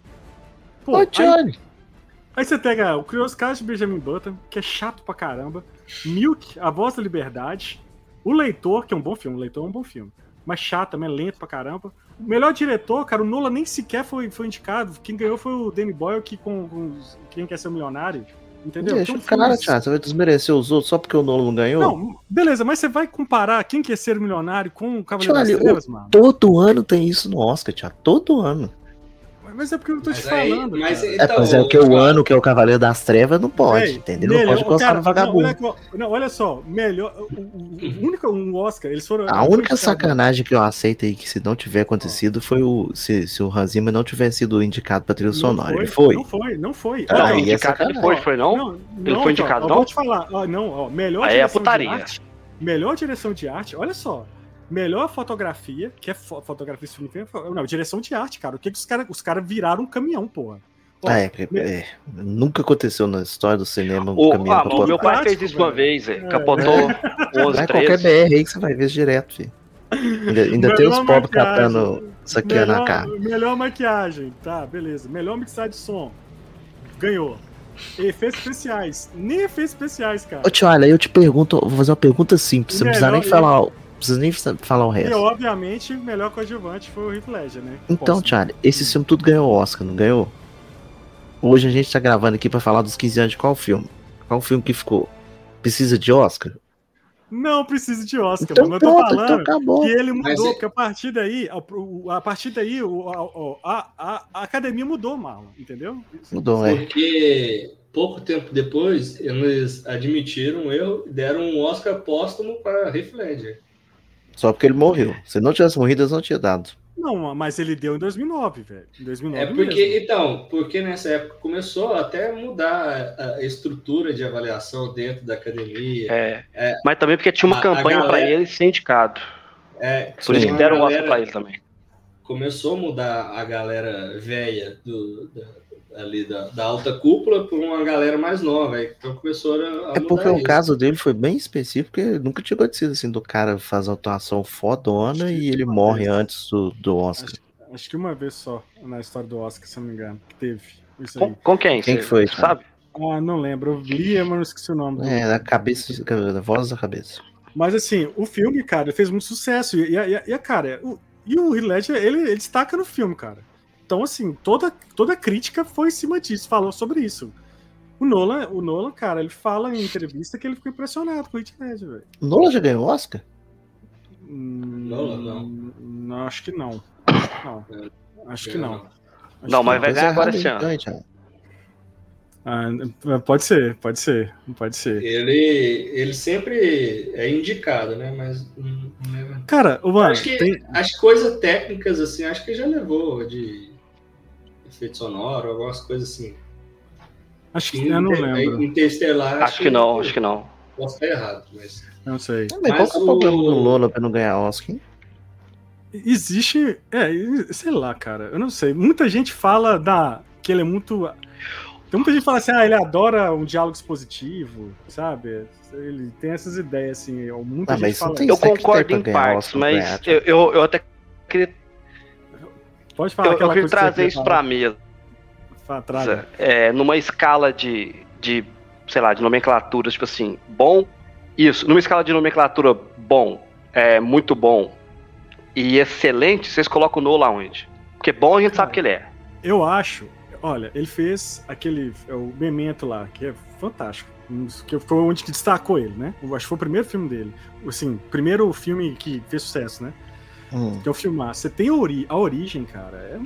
Pô, Ô, aí- Johnny. É Aí você pega o Curioso Caso de Benjamin Button, que é chato pra caramba. Milk, A Voz da Liberdade. O Leitor, que é um bom filme. O Leitor é um bom filme. Mas chato também, lento pra caramba. O melhor diretor, cara, o Nola nem sequer foi, foi indicado. Quem ganhou foi o Danny Boyle, que com, com Quem Quer Ser um Milionário. Entendeu? Deixa Então, o cara, filmes- Thiago. Você vai desmerecer os outros só porque o Nolan não ganhou? Não, beleza, mas você vai comparar Quem Quer Ser um Milionário com o Cavaleiro Olha, das Trevas, mano? Todo ano tem isso no Oscar, Thiago. Todo ano. Mas é porque eu não tô te Mas aí- falando. mas. É, Então, pois é, o que o ano que é o Cavaleiro das Trevas não pode, Véi, entendeu? Não melhor- pode encostar cara, no vagabundo. Não, olha, não, olha só, melhor. O, o- o único um Oscar, eles foram. A única sacanagem que eu aceito aí que se não tiver acontecido foi o se, se o Hans Zimmer não tivesse sido indicado pra trilha Não sonora. Ele foi. Não foi, não foi. Ah, Não, aí é indicado sacanagem. ele foi, foi não? não, Ele foi então, indicado, eu não? Vou te falar, ó, não, ó, melhor Aí é direção putaria. de arte. Melhor direção de arte, olha só. Melhor fotografia, que é fo- fotografia esse filme. Não, direção de arte, cara. O que, que os caras os cara viraram um caminhão, porra. Ó, Ah, é, é, é, nunca aconteceu na história do cinema um O, caminhão ah, o meu pai fez isso uma velho. vez, velho. É. Capotou 11, Vai qualquer 13. BR aí que você vai ver direto, filho. Ainda, ainda tem os pobres catando saqueando na melhor, cara. melhor maquiagem, tá, beleza. Melhor mixagem de som. Ganhou. Efeitos especiais. Nem efeitos especiais, cara. Ô, tio, olha, eu te pergunto, vou fazer uma pergunta simples. Você não precisa nem falar, não precisa nem falar o E resto. obviamente, o melhor coadjuvante foi o Heath Ledger, né? Então, Posso- Charlie, esse filme tudo ganhou Oscar, não ganhou? Hoje a gente tá gravando aqui pra falar dos 15 anos de qual filme? Qual filme que ficou? Precisa de Oscar? Não precisa de Oscar, Então mano. Eu tô pronto, então falando acabou. que ele Mas mudou, é- porque a partir daí, a, a partir daí, a, a- a- a academia mudou, Marlon, entendeu? Mudou, é. Porque pouco tempo depois eles admitiram o erro e deram um Oscar póstumo para Heath Ledger. Só porque ele morreu. Se não tivesse morrido, eles não tinham dado. Não, mas ele deu em 2009, velho. Em 2009 É porque, mesmo. então, porque nessa época começou até mudar a, a estrutura de avaliação dentro da academia. É. É. Mas também porque tinha uma A- campanha pra galera- ele ser indicado. É, Por isso que deram o a Oscar galera pra ele também. começou a mudar a galera velha do, ali da, da alta cúpula para uma galera mais nova. Então começou a, a É mudar porque o caso dele foi bem específico, porque nunca tinha acontecido assim, do cara fazer uma atuação fodona que e ele morre vez. antes do, do Oscar. Acho, acho que uma vez só na história do Oscar, se não me engano, que teve isso aí. Com, com quem? Quem Você que foi, Sabe? Ah, não lembro. Eu vi, mas não esqueci o nome. É, na cabeça, na voz da cabeça. Mas assim, o filme, cara, fez muito sucesso. E, e, e, e, cara, o, e o Heath Ledger, ele, ele destaca no filme, cara. Então, assim, toda, toda crítica foi em cima disso, falou sobre isso. O Nolan, o Nolan, cara, ele fala em entrevista que ele ficou impressionado com o Heath Ledger, velho. O Nolan já ganhou Oscar? Hum, Nolan, não. Não, acho que não. Não. Acho que não. Acho Não, que mas vai ganhar agora esse ano. Ah, pode ser, pode ser, pode ser. Ele, ele sempre é indicado, né? Mas não, não leva. Cara, o mano, acho que tem, as coisas técnicas, assim, acho que já levou de efeito sonoro, algumas coisas assim. acho que eu não lembro. Interestelar. Acho que não, acho que não. Posso estar errado, mas. Não sei. Mas qual que é o problema do Nolan pra não ganhar Oscar? hein? Existe. É, sei lá, cara. Eu não sei. Muita gente fala da, que ele é muito. Tem muita gente que fala assim, ah, ele adora um diálogo expositivo, sabe? Ele tem essas ideias, assim. ou Muita Ah, gente fala. Eu concordo em partes, mas eu, eu, eu até queria, Pode falar eu, eu você trazer isso pra mesa. Fa- traga. É, numa escala de, de, sei lá, de nomenclatura, tipo assim, bom, isso, numa escala de nomenclatura bom, é, muito bom e excelente, vocês colocam o Nolan onde? Porque bom a gente sabe que ele é. Eu acho. Olha, ele fez aquele. é O Memento lá, que é fantástico. Que foi onde que destacou ele, né? Eu acho que foi o primeiro filme dele. Assim, primeiro filme que fez sucesso, né? Hum. Que é o filmar. Você tem a, ori a origem, cara. É...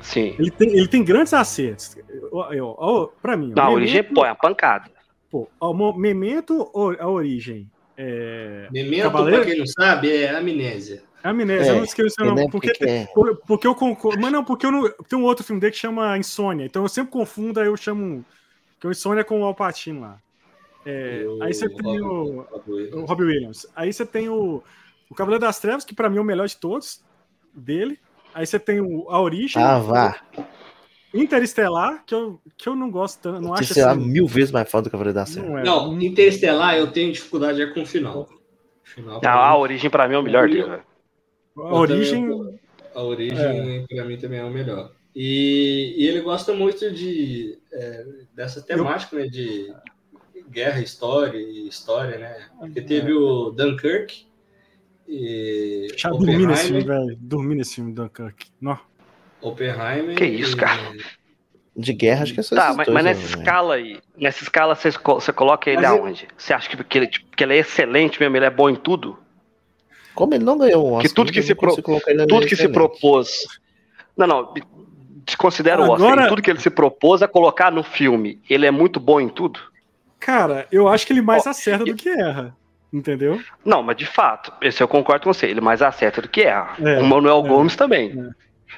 Sim. Ele, tem, ele tem grandes acertos. Eu, eu, eu, pra mim. o Na origem, Memento- pô, é uma pancada. Pô, o Memento, ou a origem. É. Memento, Cavaleiro? pra quem não sabe, é amnésia. Amnésia, eu não esqueci o nome. Porque, que que é. por- porque eu concordo. Mas não, porque eu não. Tem um outro filme dele que chama Insônia. Então eu sempre confundo, aí eu chamo. Que é o Insônia com o Alpatino lá. É, aí você tem o. Robin- o Robbie Williams. Aí você tem o, o Cavaleiro das Trevas, que pra mim é o melhor de todos, dele. Aí você tem o, a Origem, Ah, vá. Interestelar, que eu, que eu não gosto tanto, não acho lá, assim. mil vezes mais foda do Cavaleiro da Serra. Não, é, Não, Interestelar eu tenho dificuldade é com o final. O final pra A, mim- origem, pra mim, é o melhor dele, velho. a Origem. Eu- A origem, pra mim, também é o melhor. E, e ele gosta muito de é, dessa temática, né? De guerra, história e história, né? Porque teve o Dunkirk e Já dormi nesse filme, velho. Dormi nesse filme, Dunkirk. Não. Oppenheimer. Que isso, e- cara. De guerra, acho que é só Tá, mas, dois, mas né, nessa velho? escala aí, nessa escala você, você coloca ele Mas eu- aonde? Você acha que, que, ele, tipo, que ele é excelente mesmo, ele é bom em tudo? Como ele não ganhou um Oscar, tudo que se pro- Tudo que se propôs. Não, não. Desconsidera o Oscar. Agora- Tudo que ele se propôs a colocar no filme, ele é muito bom em tudo? Cara, eu acho que ele mais Ó, acerta e- do que erra. Entendeu? Não, mas de fato, esse eu concordo com você. Ele mais acerta do que erra. É, o Manuel é. Gomes também.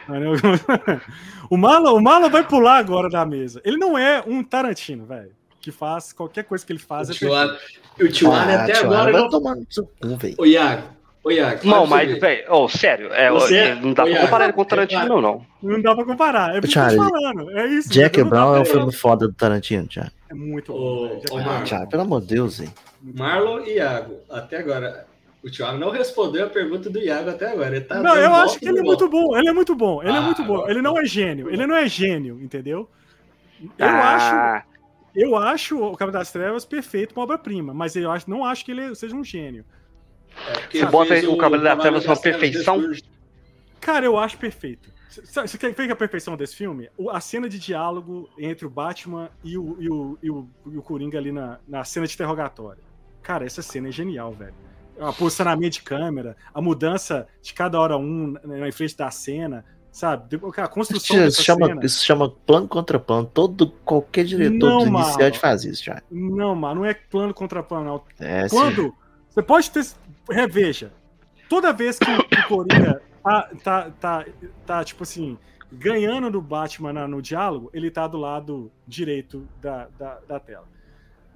o Marlon, o Marlon vai pular agora da mesa. Ele não é um Tarantino, velho. Que faz qualquer coisa que ele faz. O É tio o Ah, até tio, agora vai não. tomar no seu cu, velho. Ô, Iago. Ô, Iago. Não, mas, velho, oh, sério, é, Você- não dá Ô, pra Iago, comparar ele com o Tarantino, não, não. Não dá pra comparar. É isso que eu tô Charlie, falando. É isso. Jack Brown é um filme foda do Tarantino, já. É muito bom. Ô. Jack Brown. Pelo amor de Deus, hein. Marlon e Iago, até agora. O Thiago não respondeu a pergunta do Iago até agora. Ele tá Não, eu acho que ele é muito bom. Ele é muito bom. Ele é Ah, muito bom. agora- Ele não é gênio. Ele não é gênio, entendeu? Eu Ah, acho, eu acho o Cabo das Trevas perfeito, uma obra-prima, mas eu acho, não acho que ele seja um gênio. É Você bota o Cavaleiro das Trevas Trevas perfeição? Cara, eu acho perfeito. Você quer ver a perfeição desse filme? O- A cena de diálogo entre o Batman e o, e o, e o, e o Coringa ali na, na cena de interrogatório. Cara, essa cena é genial, velho. O posicionamento de câmera, a mudança de cada hora um na na frente da cena, sabe? A construção Isso chama, cena. isso chama plano contra plano. Todo, qualquer diretor Não, do mano. iniciante faz isso, já. Não, mano, não é plano contra plano, não. É, sim. Quando. Você pode ter. Reveja. Toda vez que o Coringa tá, tá, tá, tá, tipo assim, ganhando do Batman no diálogo, ele tá do lado direito da, da, da tela.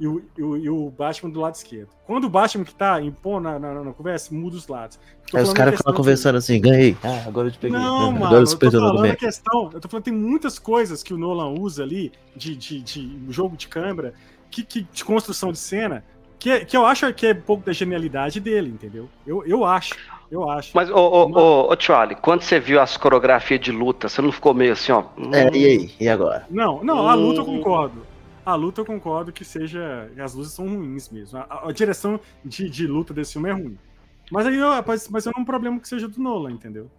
E o, e, o, e o Batman do lado esquerdo. Quando o Batman que tá impondo na, na, na conversa, muda os lados. Tô Aí os caras ficam conversando assim, ganhei. Ah, agora eu te peguei. Não, mano, agora eu tô falando a questão. Eu tô falando, tem muitas coisas que o Nolan usa ali, de, de, de jogo de câmera, que, que, de construção de cena, que, é- que eu acho que é um pouco da genialidade dele, entendeu? Eu, eu acho, eu acho. Mas, ô, ô, ô, ô, Charlie, quando você viu as coreografias de luta, você não ficou meio assim, ó? É, hum, e aí? E agora? Não, não, a luta eu Hum. concordo. A luta eu concordo que seja. As luzes são ruins mesmo. A, a- a direção de, de luta desse filme é ruim. Mas aí eu, mas, mas eu não é um problema que seja do Nolan, entendeu?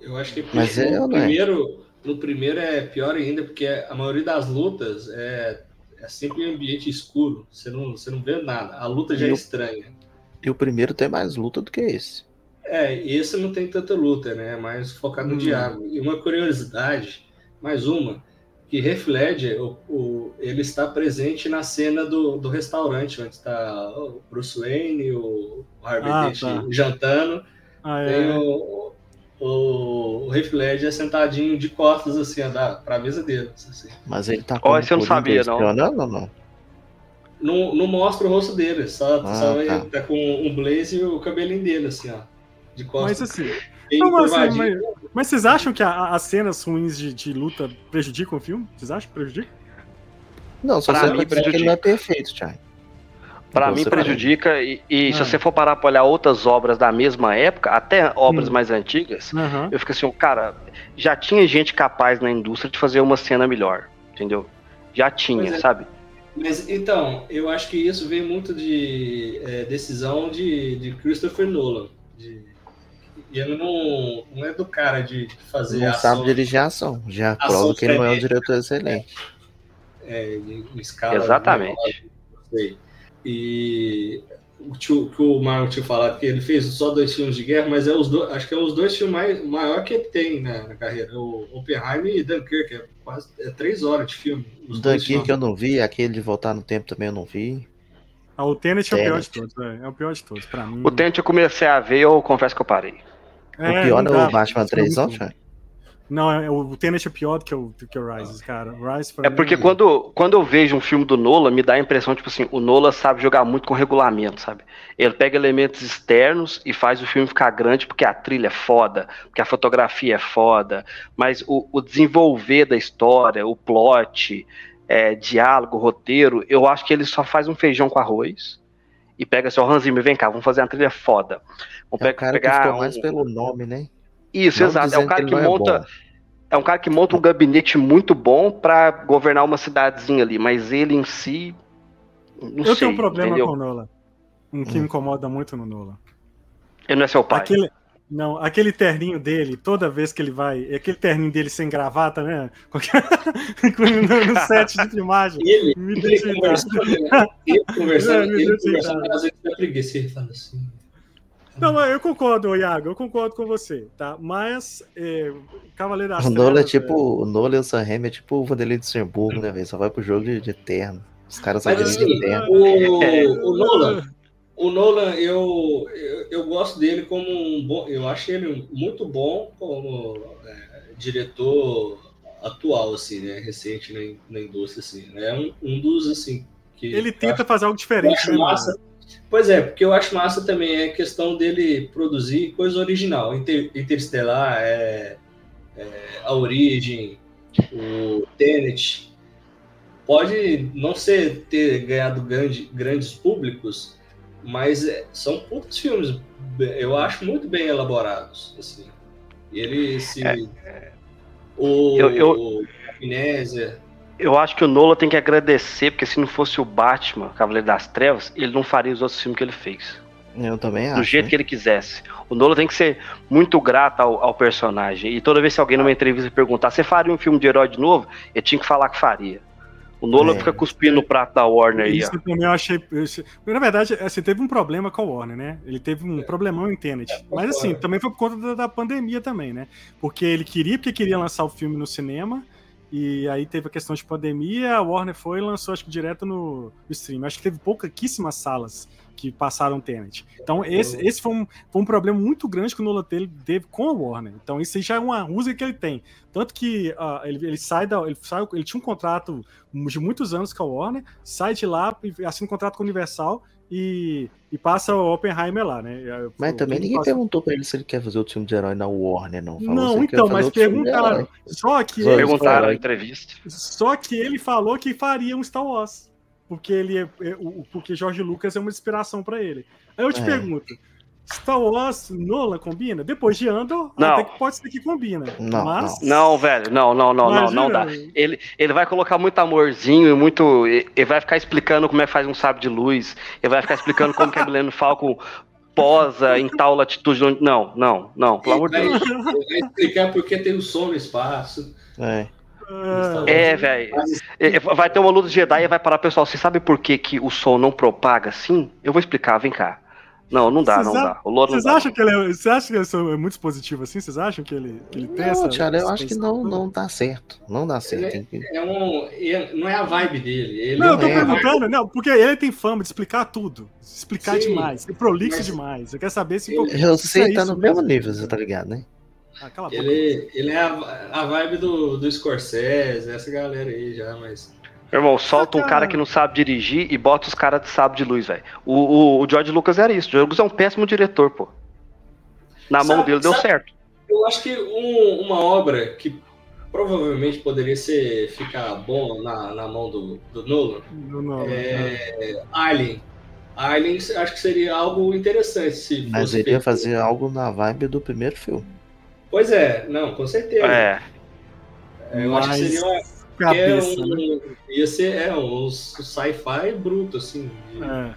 Eu acho que Mas no, é ou não é? primeiro, no primeiro é pior ainda, porque a maioria das lutas é, é sempre em ambiente escuro. Você não, você não vê nada. A luta já E é o- estranha. E o primeiro tem mais luta do que esse. É, esse não tem tanta luta, né? É mais focado no Hum. diálogo. E uma curiosidade, mais uma, que Ledger, o, o- ele está presente na cena do, do restaurante, onde está o Bruce Wayne, o Harvey Ah, Dent tá. jantando. Ah, Tem é. o, o, o Heath Ledger sentadinho de costas, assim, para a mesa dele. Assim. Mas ele tá esse eu não sabia, não. ou não? Não, não mostra o rosto dele, só, Ah, só tá. ele tá com um blaze e o cabelinho dele, assim, ó. De Mas costas. assim. bem Não, mas, assim, curvadinho. mas, mas vocês acham que a- a- as cenas ruins de, de luta prejudicam o filme? Vocês acham que prejudicam? Não, só Pra mim, que ele prejudica. não é perfeito, Thiago. Pra Você mim vai- prejudica, e, e se Ah. você for parar pra olhar outras obras da mesma época, até obras Hum. mais antigas, Aham. eu fico assim, ó, cara, já tinha gente capaz na indústria de fazer uma cena melhor, entendeu? Já tinha, é. sabe? Mas então, eu acho que isso vem muito de é, decisão de, de Christopher Nolan. De, e ele não, não é do cara de fazer Não ação, sabe dirigir a ação. Já Ação prova que ele não é um diretor excelente. é, em escala. Exatamente. E o tio, que o Marlon tinha falado que ele fez só dois filmes de guerra, mas é os dois, acho que é os dois filmes mais maior que ele tem né, na carreira. O Oppenheimer e Dunkirk, é quase é três horas de filme. Os Dunkirk eu não vi, aquele de voltar no tempo também eu não vi. Ah, o Tenet é o pior de todos, é, é o pior de todos, pra mim. O Tenet eu comecei a ver, eu confesso que eu parei. É, o pior é o Batman 3, ó, não, é, o Tenet é pior do que o, do que o Rise, cara. O Rise é porque quando, quando eu vejo um filme do Nola, me dá a impressão, tipo assim, o Nola sabe jogar muito com regulamento, sabe? Ele pega elementos externos e faz o filme ficar grande porque a trilha é foda, porque a fotografia é foda, mas o, o desenvolver da história, o plot, é, diálogo, roteiro, eu acho que ele só faz um feijão com arroz e pega assim, ó, Hans Zimmer, vem cá, vamos fazer uma trilha foda. Vamos é o cara pegar que ficou um... mais pelo nome, né? Isso, não exato. É um cara que, que monta. É, é, um cara que monta um gabinete muito bom para governar uma cidadezinha ali, mas ele em si. Não Eu sei, tenho um problema entendeu? com o Nola. Um que hum. me incomoda muito no Nola. Ele não é seu pai. Aquele, não, aquele terninho dele, toda vez que ele vai. Aquele terninho dele sem gravata, né? no, no set de filmagem. Ele, me ele conversando, ele conversando, é, ele conversando, às vezes dá preguiça, ele fala assim. Não, mas eu concordo, Iago, eu concordo com você, tá? Mas é, Cavaleiro das O Nola é tipo. É... O Nola e o Sam Raimi é tipo o Vanderlei de Luxemburgo, né, velho? Só vai pro jogo de, de eterno. Os caras são assim, de eterno. O, o Nolan, o Nolan eu, eu, eu, gosto dele como um bom. Eu acho ele muito bom como é, diretor atual, assim, né? Recente na, na indústria, assim. É um, um dos, assim. Que ele tenta fazer algo diferente, né? Massa, Pois é, porque eu acho massa também é a questão dele produzir coisa original. Inter, Interstellar, é, é, A Origem, o Tenet. Pode não ser ter ganhado grande, grandes públicos, mas é, são poucos filmes, eu acho muito bem elaborados. Assim. E ele se. É, o, eu, eu... o Amnésia eu acho que o Nola tem que agradecer, porque se não fosse o Batman, Cavaleiro das Trevas, ele não faria os outros filmes que ele fez. Eu também acho. Do jeito né? que ele quisesse. O Nola tem que ser muito grato ao, ao, personagem. E toda vez que alguém numa entrevista perguntar, você faria um filme de herói de novo? Ele tinha que falar que faria. O Nolan é, fica cuspindo no prato da Warner aí. Isso também eu achei. na verdade, assim, teve um problema com a Warner, né? Ele teve um é. problemão em Tenet. É, Mas assim, também foi por conta da, da, pandemia também, né? Porque ele queria, porque queria lançar o filme no cinema. E aí teve a questão de pandemia, a Warner foi e lançou, acho que direto no, stream. Acho que teve pouquíssimas salas que passaram Tenet. Então, esse, esse foi, um, foi um problema muito grande que o Nolan teve com a Warner. Então, isso aí já é uma música que ele tem. Tanto que uh, ele, ele, sai da. Ele, sai, ele tinha um contrato de muitos anos com a Warner, sai de lá, assina um contrato com a Universal e, e passa o Oppenheimer lá, né? Mas também ninguém passa... perguntou pra ele se ele quer fazer outro filme de herói na Warner, não. Falou não, então, mas perguntaram. Só que. Ele, perguntaram na entrevista. Só que ele falou que faria um Star Wars. Porque ele é, é porque George Lucas é uma inspiração para ele. Aí eu te é. pergunto, Star Wars, Nolan combina? Depois de Andor, não. até que pode ser que combina. Não, mas... não. não velho, não, não, não, não, não dá. Ele, ele vai colocar muito amorzinho e muito. Ele vai ficar explicando como é que faz um sábio de luz. Ele vai ficar explicando como que a Milena Falco posa em tal latitude. Não, não, não, pelo amor de Deus. Ele vai explicar porque tem o som no espaço. É. É, velho. Vai ter uma luta de Jedi e vai parar, pessoal. Você sabe por que, que o som não propaga assim? Eu vou explicar, vem cá. Não, não dá, não dá. O Vocês acham que ele é, você acha que ele é muito positivo assim? Vocês acham que ele, que ele tem não, essa. Thiago, eu acho que não, não dá certo. Não dá certo. É, é um, é, não é a vibe dele. Ele não, eu tô é perguntando, não, porque ele tem fama de explicar tudo. Explicar Sim, demais. Ser prolixo mas... demais. Eu quero saber se. Ele, eu sei, é tá no mesmo nível, você tá ligado, né? Ah, ele, ele é a, a vibe do, do Scorsese, essa galera aí já, mas. Meu irmão, solta um cara que não sabe dirigir e bota os caras de sábio de luz, velho. O, o, o, George Lucas era isso. O George Lucas é um péssimo diretor, pô. Na sabe, mão dele deu certo. Eu acho que um, uma obra que provavelmente poderia ser ficar bom na, na mão do, do Nolan Nolan, é, é. Alien. Alien acho que seria algo interessante se Mas ele ia fazer algo na vibe do primeiro filme. Pois é, não, com certeza. É. é eu Mas... acho que seria uma cabeça, é um, né? Ia ser é, um sci-fi bruto, assim. De... É.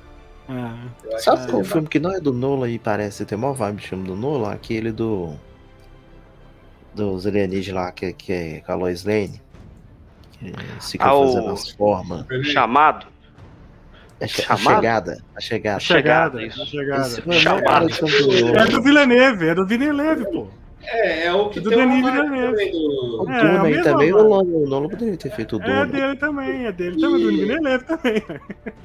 É. Sabe qual é filme que não é do Nolan e parece ter maior vibe de filme do Nolan? Aquele do. Dos alienígenas lá, que, que é com a Lois Lane. Que fica ah, fazendo as formas. Chamado? É che- a chegada. A chegada. Chegada, a isso. chegada. Esse filme é Chamado. É do Villeneuve, é do Villeneuve, pô. É, é o que Do tem uma também do... O É, Duna é o mesmo, também, o mano. Nolan, o Nolan poderia ter feito o É Duna. dele também, é dele também, do E- Villeneuve também.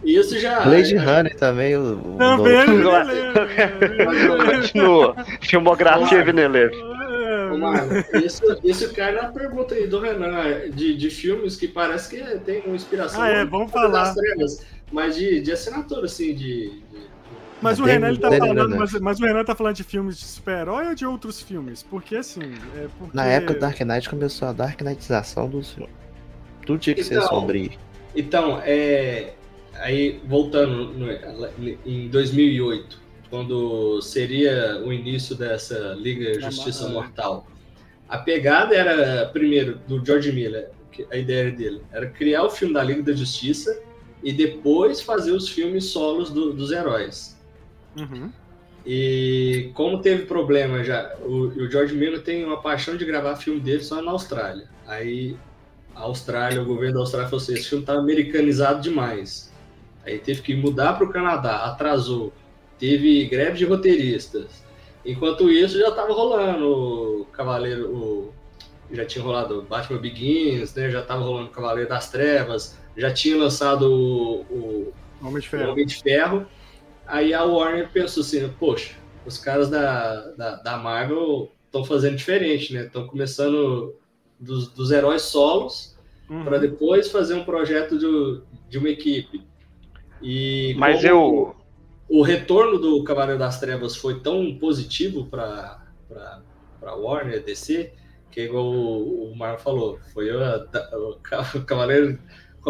E Isso já... Blade é- Runner também, o, o Também é do Nolan- Villeneuve. Continua. Filmografia Villeneuve. Marlon, isso, isso cai na pergunta aí do Renan, de, de filmes que parece que tem uma inspiração. Ah, é, vamos das falar. Trevas, mas de, de assinatura, assim, de. Mas o Tem- Renan ele tá falando, né? mas, mas o Renan tá falando de filmes de super-herói ou de outros filmes? Porque assim, é porque... Na época do Dark Knight começou a Dark Knightização dos filmes. Tudo tinha que ser Então, sombrio. Então, é. Aí, voltando no- em 2008, quando seria o início dessa Liga Justiça Ah. Mortal, a pegada era, primeiro, do George Miller, a ideia dele era criar o filme da Liga da Justiça e depois fazer os filmes solos do- dos heróis. Uhum. E como teve problema já, o, o George Miller tem uma paixão de gravar filme dele só na Austrália. Aí a Austrália, o governo da Austrália falou assim, esse filme tá americanizado demais. Aí teve que mudar para o Canadá, atrasou. Teve greve de roteiristas. Enquanto isso já tava rolando o Cavaleiro, o, já tinha rolado o Batman Begins, né? Já tava rolando o Cavaleiro das Trevas, já tinha lançado o- o Homem de o Ferro. Homem de Ferro. Aí a Warner pensou assim, poxa, os caras da, da, da Marvel estão fazendo diferente, né? Estão começando dos, dos heróis solos Uhum. para depois fazer um projeto de, de uma equipe. E Mas eu. o retorno do Cavaleiro das Trevas foi tão positivo para para Warner DC que igual o, o Marvel falou, foi o, o Cavaleiro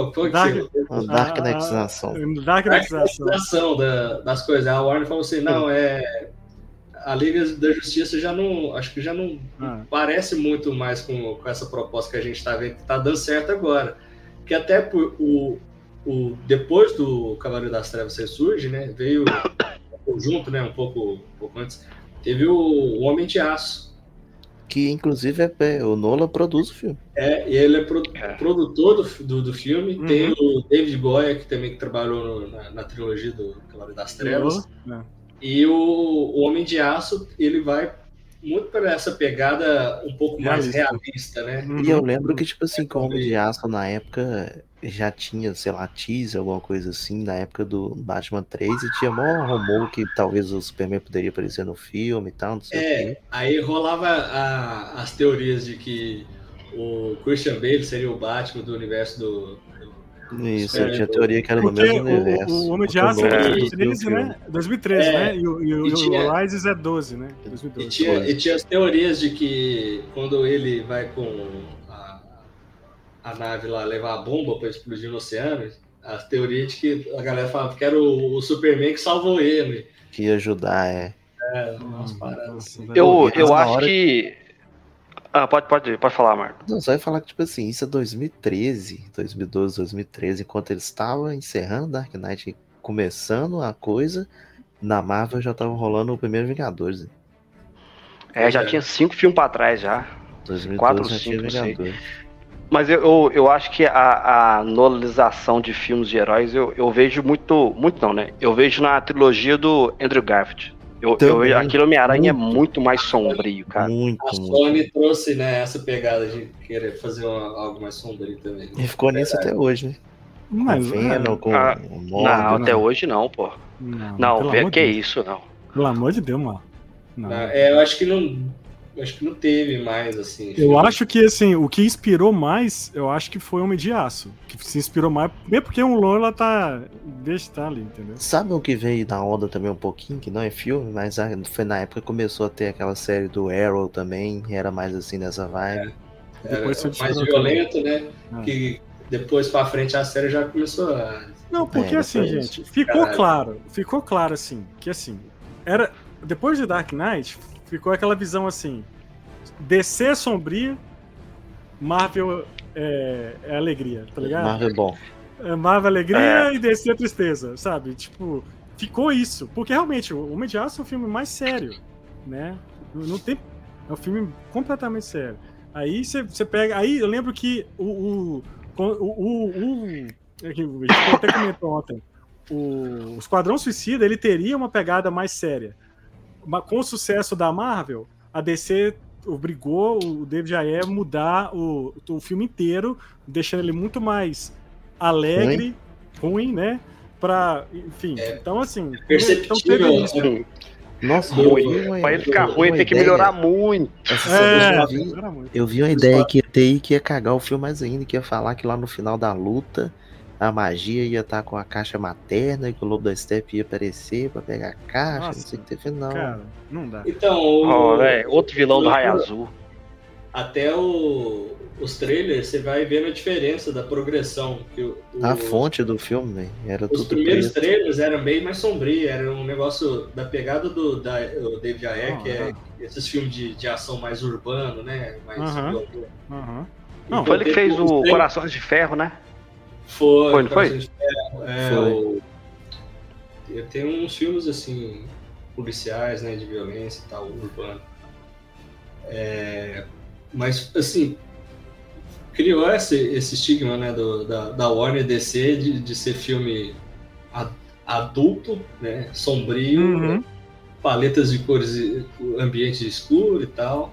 qual foi que Dark- você- Uma Ah, Dark Knightização. Dark a Knightização. caracterização da- das coisas. A Warner falou assim, não, é a Liga da Justiça já não, acho que já não Ah. parece muito mais com, com essa proposta que a gente está vendo que está dando certo agora. Que até por, o, o depois do Cavaleiro das Trevas ressurge, né? Veio junto, né? Um pouco, um pouco antes. Teve o, o Homem de Aço. Que inclusive é, é, o Nolan produz o filme. É, e ele é, pro- É. produtor do, do, do filme. Uhum. Tem o David Goya, que também trabalhou no- na, na trilogia do Cavaleiro das Trevas. Né? E o, o Homem de Aço, ele vai muito para essa pegada um pouco mais Realista. realista, né? Uhum. E eu lembro que, tipo assim, que o Homem de Aço na época já tinha, sei lá, teaser, alguma coisa assim, na época do Batman 3, e tinha mó rumor que talvez o Superman poderia aparecer no filme e tal, não sei o É, quê. aí rolava a- as teorias de que o Christian Bale seria o Batman do universo do. Isso, É, eu tinha teoria que era no mesmo universo. o, o Homem de o Aço é Nolan é produziu o 2013, filme. né? 2013, É. né? E o, e o, E tinha- o Rises é 12, né? E 2012. tinha, e tinha as teorias de que quando ele vai com a, a nave lá levar a bomba para explodir no oceano, as teorias de que a galera falava que era o, o Superman que salvou ele. Que ia ajudar, é. É, umas paradas. Nossa, Eu, eu acho hora- que. Ah, pode, pode, pode falar, Marco. Não, só ia falar que, tipo assim, isso é 2013, 2012, 2013, enquanto ele estava encerrando Dark Knight, começando a coisa, na Marvel já tava rolando o primeiro Vingadores. É, já É. tinha cinco filmes pra trás já. 2012 Quatro, já tinha cinco, não sei. Mas eu, eu, eu acho que a, a nolalização de filmes de heróis eu, eu vejo muito. Muito não, né? Eu vejo na trilogia do Andrew Garfield. Eu, eu, Também. aquele Homem-Aranha é muito mais sombrio, cara. Muito, A muito. Sony trouxe né, essa pegada de querer fazer uma- algo mais sombrio também. E ficou nisso até hoje, né? Mas, com o Venom, com Ah, o Não, Morgan. até hoje não, pô. Não, Não, que Deus. isso, não. Pelo amor de Deus, mano. Não. Ah, é, eu acho que não. Acho que não teve mais, assim. Eu acho que, assim, o que inspirou mais, eu acho que foi Homem de Aço. Que se inspirou mais, mesmo porque um Lola tá. Deixa estar ali, entendeu? Sabe o que veio na onda também um pouquinho, que não é filme, mas foi na época que começou a ter aquela série do Arrow também, era mais assim nessa vibe. Era Depois foi mais violento, né? Ah. Que depois pra frente a série já começou a. Não, porque É, assim, gente, ficou Caralho. claro, ficou claro assim, que assim, era depois de Dark Knight, ficou aquela visão assim, DC é sombria, Marvel é, é alegria, tá ligado? Marvel é bom. É Marvel é alegria É. e DC é tristeza, sabe? Tipo, ficou isso, porque realmente o Homem de Aço é um filme mais sério, né? Não tem é um filme completamente sério. Aí você pega, aí eu lembro que o o o, o, a gente até comentou ontem. o Esquadrão Suicida ele teria uma pegada mais séria. Mas com o sucesso da Marvel, a DC obrigou o David Ayer a mudar o, o filme inteiro, deixando ele muito mais alegre, ruim, né? Pra, enfim, então assim, então Perceptível. teve isso. né? Nossa, Ruim. Pra ele ficar ruim, tem que melhorar muito. É, eu vi-. Eu vi uma ideia que ia ter aí que ia cagar o filme mais ainda, que ia falar que lá no final da luta a magia ia estar com a caixa materna e que o lobo da steppe ia aparecer pra pegar a caixa, Nossa, não sei o que teve, não. Cara, não dá. Então, o- velho, outro vilão do Raio Azul. até o- os trailers, você vai vendo a diferença da progressão. Que o, o- A fonte do filme, velho, era Os tudo primeiros preto. trailers eram bem mais sombrio, era um negócio da pegada do da, o David Ayer, que é esses filmes de, de ação mais urbano, né? Mais Aham. violento. Aham. Então, Foi ele que fez o Corações de Ferro, né? Foi, Foi, foi? Ferro, é, Foi. o- tenho uns filmes assim, policiais, né, de violência e tal, urbano. É, mas, assim, criou esse, esse estigma, né, do, da, da Warner DC de, de ser filme adulto, né, sombrio, Uhum. paletas de cores, ambiente escuro e tal.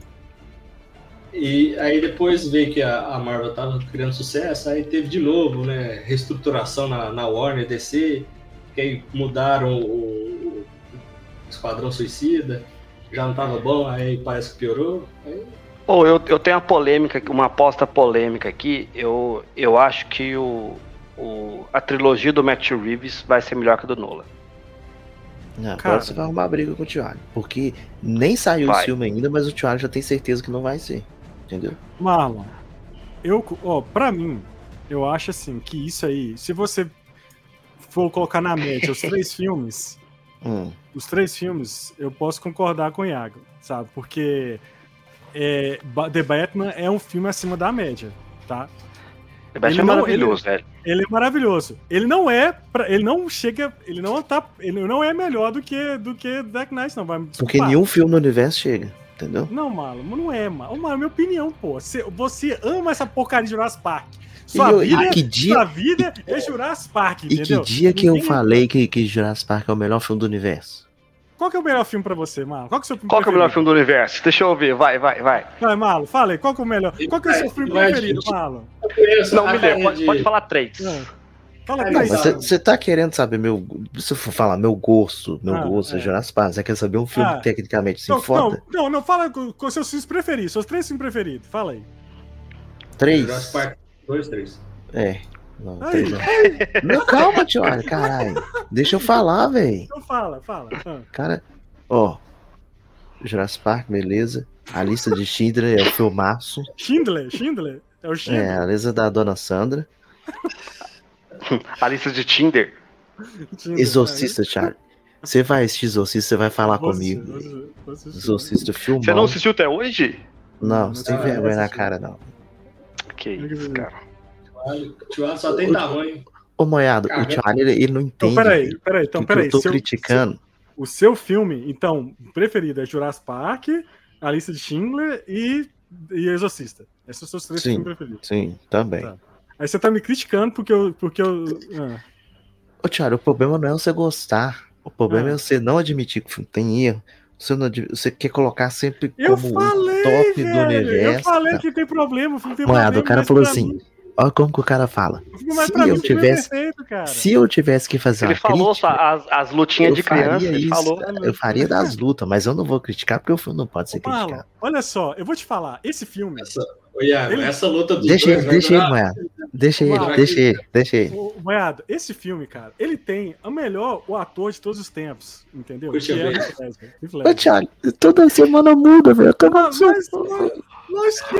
E aí depois veio que a, a Marvel tava criando sucesso, aí teve de novo, né, reestruturação na, na Warner DC, que aí mudaram o, o Esquadrão Suicida, já não tava bom, aí parece que piorou. Aí, Ou eu, eu tenho uma polêmica, uma aposta polêmica aqui. Eu, eu acho que o, o, a trilogia do Matt Reeves vai ser melhor que a do Nolan. Não, agora Cara. você vai arrumar briga com o Thiago. Porque nem saiu Vai. o filme ainda, mas o Thiago já tem certeza que não vai ser. Entendeu? Marlon, eu, ó, pra mim, eu acho assim que isso aí, se você for colocar na média os três filmes, Hum. os três filmes, eu posso concordar com o Iago, sabe? Porque é, The Batman é um filme acima da média, tá? The Batman Ele é não- maravilhoso, velho. Ele é maravilhoso. Ele não é, pra, ele não chega, ele não tá, ele não é melhor do que do que Dark Knight, não vai me Porque nenhum filme no universo chega. Entendeu? Não, Marlon, não é, Marlon. Marlon, minha opinião, pô. Você, você ama essa porcaria de Jurassic Park. Sua E eu- vida, e que dia- sua vida é Jurassic Park, E entendeu? que dia que eu Ninguém- falei que, que Jurassic Park é o melhor filme do universo? Qual que é o melhor filme pra você, Marlon? Qual que é o seu filme Qual que é o melhor filme do universo? Deixa eu ver, vai, vai, vai. Vai, Marlon, fala aí. Qual que é o melhor? Qual que é o seu filme preferido. Marlon? Não, me lembra, pode, de- pode falar três. Não. Fala ah, você tá querendo saber meu. Se eu for falar meu gosto, meu Ah, gosto é é. Jurassic Park, você quer saber um filme Ah. tecnicamente se Não, foda? não, não, não, fala com, seus filmes preferidos, seus três filmes preferidos. Fala aí. Três? Jurassic Park 2, 3. É. Não, Aí. três não. Não, calma, tio, olha, caralho. Deixa eu falar, velho. Então fala, fala. Ah. Cara, ó. Jurassic Park, beleza. A lista de Schindler é o filmaço. Schindler, Schindler. É o É, Schindler. a lista da dona Sandra. A lista de Tinder. Schindler. Exorcista, Charlie. Você vai assistir Exorcista, você vai falar Vou comigo. vou assistir. Exorcista filmão. Você não assistiu até hoje? Não, você tem Ah, vergonha na cara, não. Que isso, cara. O Tio só tem tamanho. Ô, Moiado, o Charlie, ele, ele não Então, entende. peraí, velho, peraí, então, peraí. Eu tô Seu- criticando. O seu filme, então, preferido é Jurassic Park, A Lista de Schindler e, e Exorcista. Esses são os seus três Sim. filmes preferidos. Sim, também. Tá. Aí você tá me criticando porque eu. Porque eu ah. Ô, Thiago, o problema não é você gostar. O problema Ah. é você não admitir que o filme tem erro. Você, não você quer colocar sempre Eu como falei, o top velho, do universo. Eu falei tá? que tem problema, o filme tem Moiado, problema. o cara falou assim, mim- Olha como que o cara fala. se mim eu tivesse- perfeito, cara. Se eu tivesse que fazer Ele uma falou crítica, as, as lutinhas de criança, faria ele isso, falou. Eu faria das lutas, mas eu não vou criticar porque o filme não pode ser criticado. Olha só, eu vou te falar, esse filme, Essa, Iago, Ele- essa luta dos Deixa dois deixa ele, Moiado. Deixa ele, deixa ele, deixa ele. o Moiado, esse filme, cara, ele tem o melhor o ator de todos os tempos, entendeu? Puxa que é Ô. Thiago, toda semana muda, velho. Ah, com mas, nós que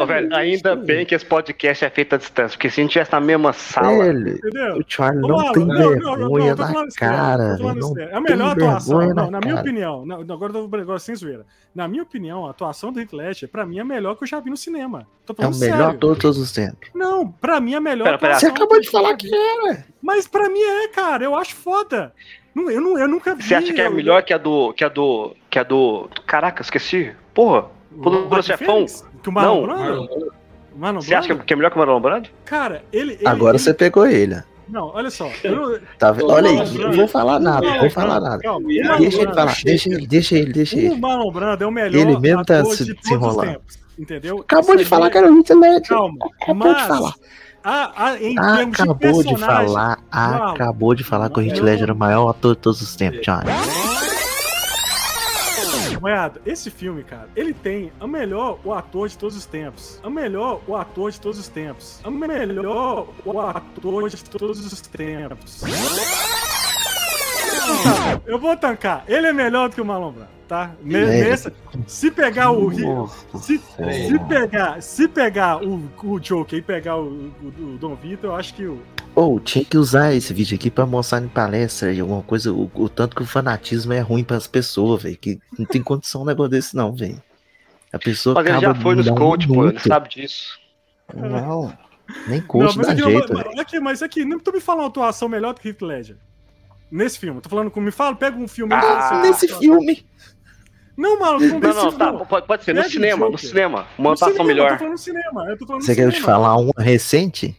Ô, velho, ainda bem que esse podcast é feito à distância, porque se a gente estivesse na mesma sala, Velho, entendeu? o Charlie não tem não, não, não, vergonha não, na cara. Não. É a melhor atuação, não, na na minha opinião, não, agora eu tô agora sem zoeira. Na minha opinião, a atuação do Heath Ledger, pra mim, é a melhor que eu já vi no cinema. Tô É o melhor sério. ator de todos os tempos. Não, pra mim é a melhor Pera, pera. Você atuação acabou de falar que vi. era. Mas pra mim é, cara, eu acho foda. Não, eu, não, eu nunca vi. você acha que é eu- melhor que a do. que a do. que a do. Caraca, esqueci. Porra! o Joaquin Chefão? Phoenix? Que o Marlon Não. Brando? Marlon, Marlon Você acha Brando? que é melhor que o Marlon Brando? Cara, ele. ele Agora ele- você pegou ele. Não, olha só. eu não- Tá vendo? Olha aí, não vou falar nada, não vou falar nada. Calma, o Deixa ele falar, deixa ele, deixa ele, deixa O ele. Marlon Brando é o melhor Ele mesmo tá ator se- de se enrolando. tempos. Entendeu? Acabou de falar é- que era o Heath Ledger. Calma, Acabou de falar. a, a, de Acabou de personagem, falar, Marlon, acabou de falar que o Heath Ledger era o maior ator de todos os tempos, Johnny. Moeda, esse filme, cara, ele tem a melhor o ator de todos os tempos. A melhor o ator de todos os tempos. A melhor o ator de todos os tempos. Eu vou tancar. Ele é melhor do que o Marlon Brando, tá? É. nessa- se pegar o se, se pegar, se pegar o, o Joker e pegar o, o, o Dom Vitor, eu acho que o Ou tinha que usar esse vídeo aqui pra mostrar em palestra e alguma coisa, o, o tanto que o fanatismo é ruim pras pessoas, velho. Que não tem condição um negócio desse, não, velho. A pessoa Mas ele acaba já foi nos um coach, pô, ele sabe disso. Não, nem Não, coach mas dá aqui, jeito, mas, velho. aqui, mas aqui, não tu me fala uma atuação melhor do que Heath Ledger. Nesse filme. Tô falando com me fala, pega um filme fala Ah, Nesse filme. Não, maluco, não, Não, não, tá, não. pode, pode ser, no cinema, no cinema. Uma atuação cinema, Eu tô melhor. falando no cinema. Eu tô falando no Você quer te falar uma recente?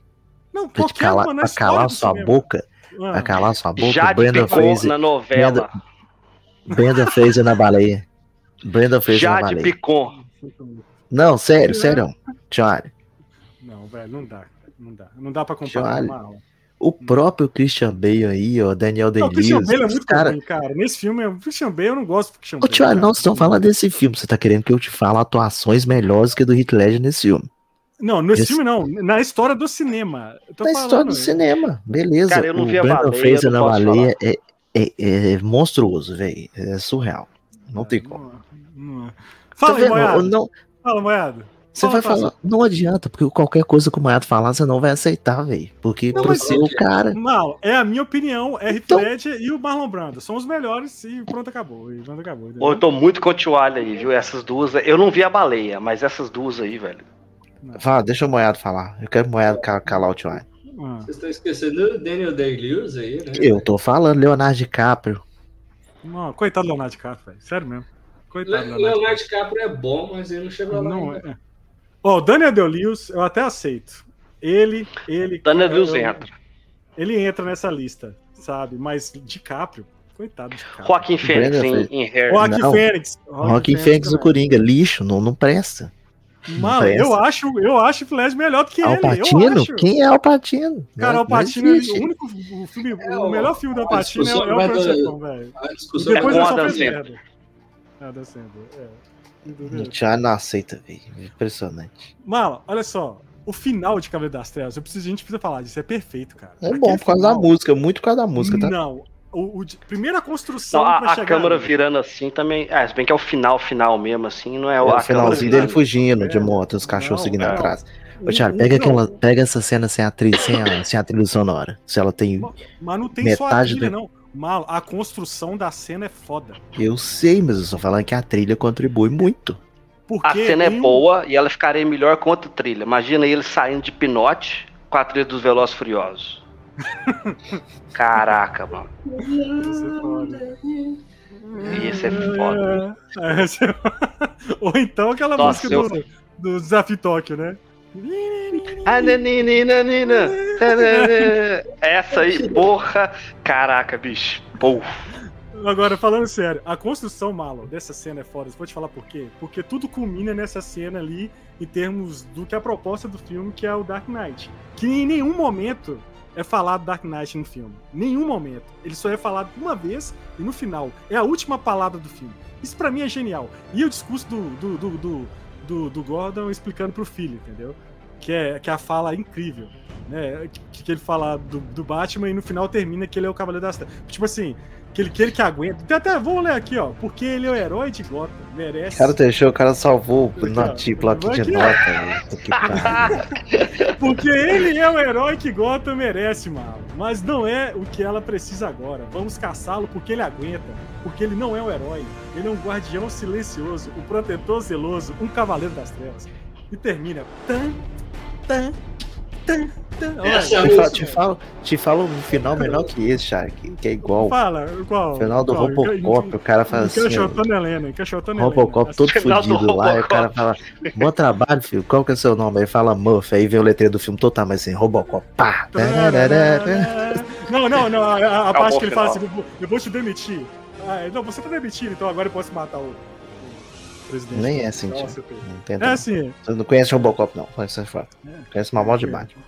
Não, Pra, te calar, uma na pra história calar sua cinema. boca? Ah, Pra calar sua boca? Já Brenda Fraser. na novela. Brenda Fraser na baleia. Brenda Fraser na Já de baleia. picou. Não, sério, sério. Johnny. Não, velho, não dá. Não dá. Não dá pra comparar. Marlon. O próprio Christian Bale aí, ó, Daniel Não, o Christian Day-Lewis. Bale é muito cara... ruim, cara. Nesse filme, o Christian Bale, eu não gosto do Christian Ô, Bale. Tio, cara. nós estamos falando desse filme. Você tá querendo que eu te fale atuações melhores que a do Heath Ledger nesse filme. Não, nesse Esse- filme não. Na história do cinema. Na falando, história do cinema, beleza. Cara, eu não o vi a Brandon baleia, Fraser na não baleia é, é, é monstruoso, velho. É surreal. Não tem como. Não- não- Tá Fala aí, vendo? Moiado. Não, Fala, Moiado. você Fala, vai fala. falar, não adianta, porque qualquer coisa que o Maiado falar, você não vai aceitar, velho. Porque Não, pro seu cara. Mal, é a minha opinião. É Heath Então- Ledger e o Marlon Brando. São os melhores e pronto, acabou. E pronto, acabou. entendeu? Eu tô muito com aí, viu? Essas duas. Eu não vi a baleia, mas essas duas aí, velho. Fala, deixa o Moiado falar. Eu quero o Moiado ca- calar o Tio. Vocês estão esquecendo do Daniel Day-Lewis aí, né? Eu tô falando, Leonardo DiCaprio. não, coitado do Leonardo DiCaprio, velho. Sério mesmo. Coitado do Le- Leonardo Leonardo DiCaprio é bom, mas ele não chegou lá. Não, ainda. é. Ó, o Daniel Day-Lewis, eu até aceito. Ele, ele... Daniel eu- Lewis eu- entra. Ele entra nessa lista, sabe? Mas DiCaprio, coitado de DiCaprio. Joaquim Fênix em, em Hair. Joaquim. Fênix. Rock Fênix do. Coringa, lixo, não, não presta. Mano, eu acho, eu acho o Flash melhor do que ele. Eu Alpatino? acho. Quem é Alpatino? Cara, Não- o Patino, não existe. o único o filme, É, o melhor filme do a Patino é, discussão é o do- Projetão, velho. A discussão Depois é com Adam fez Sandler. Adam Sandler, é. O Entendeu? Thiago não aceita, velho. Impressionante. Mano, olha só. O final de Cavaleiro das Trevas, eu preciso, a gente precisa falar disso, é perfeito, cara. É Aquele bom por causa da música, muito por causa da música, tá? Não. O, o de- primeira construção Não, a, pra a chegar câmera ali. virando assim também. É, se bem que é o final, final mesmo, assim, não é, É o finalzinho dele fugindo de É. moto, os cachorros Não, seguindo não. atrás. Ô, Thiago, pega, aquela, pega essa cena sem a trilha, sem a, sem a trilha sonora. Se ela tem. Mas não tem só a metade trilha, do- não. Mal, a construção da cena é foda. Eu sei, mas eu tô falando que a trilha contribui muito. Porque A cena é tem um- boa e ela ficaria melhor com outra trilha. Imagina ele saindo de pinote com a trilha dos Velozes Furiosos. Caraca, mano. Isso é foda. Isso é foda. É, esse é- Ou então aquela Nossa, música eu- do, do Desafio Tóquio, né? Essa aí, porra. Caraca, bicho. Pô. Agora, falando sério, a construção, Malo, dessa cena é foda. Vou te falar por quê. Porque tudo culmina nessa cena ali, em termos do que é a proposta do filme, que é o Dark Knight. Que em nenhum momento é falado Dark Knight no filme. Nenhum momento. Ele só é falado uma vez e no final. É a última palavra do filme. Isso pra mim é genial. E o discurso do, do, do, do, do, do Gordon explicando pro filho, entendeu? Que é, que é a fala incrível. Né? Que, que ele fala do, do Batman e no final termina que ele é o Cavaleiro das Trevas. Tipo assim, que ele, que ele que aguenta. Tem até, vou ler aqui, ó. Porque ele é o herói de Gotham. Merece. O cara deixou, o cara salvou o de aqui, ó. nota. pariu. Porque ele é o herói que Gotham merece, mano. Mas não é o que ela precisa agora. Vamos caçá-lo porque ele aguenta. Porque ele não é o herói. Ele é um guardião silencioso, um protetor zeloso, um cavaleiro das trevas. E termina. Tan, tan. Olha, é a Te, te falo, te falo um final menor que esse, Shark, que é igual. Fala? O final do qual? Robocop, o cara fala assim. Encaixotando Helena, encaixotando Helena. Robocop todo Final do fudido lá, e o cara fala, bom trabalho, filho, qual que é o seu nome? Aí fala Muff, aí vem o letreiro do filme todo, tá, mas assim, Robocop, pá. Não, não, não. A, a- a É parte que ele fala final. assim: eu vou, eu vou te demitir. Ah, não, você tá demitido, então agora eu posso matar o, o presidente. Nem é assim, tio. eu- Não tenta, É não. assim. Você não conhece Robocop, não. Pode ser fora. Conhece uma de Batman.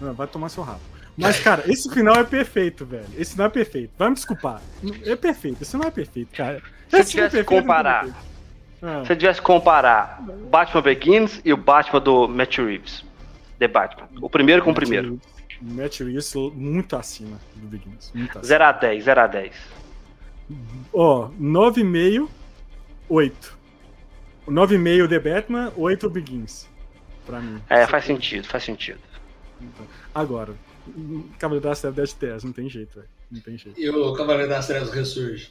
Não, vai tomar seu rabo. Mas, cara, esse final é perfeito, velho. Esse final é perfeito. Vai me desculpar. É perfeito. Esse não é perfeito, cara. Se Esse filme é tivesse que perfeito, comparar, não é se tivesse que comparar Batman Begins e o Batman do Matt Reeves, The Batman. O primeiro com o primeiro. Matt Reeves muito acima do Begins. Muito acima. 0 a 10, 0 a 10. Ó, 9,5, 8. 9,5 The Batman, 8 Begins. Pra mim. É, faz sentido, faz sentido. Agora, Cavaleiro das Trevas 10 de 10, não tem jeito, velho. Não tem jeito. E o Cavaleiro das Trevas ressurge.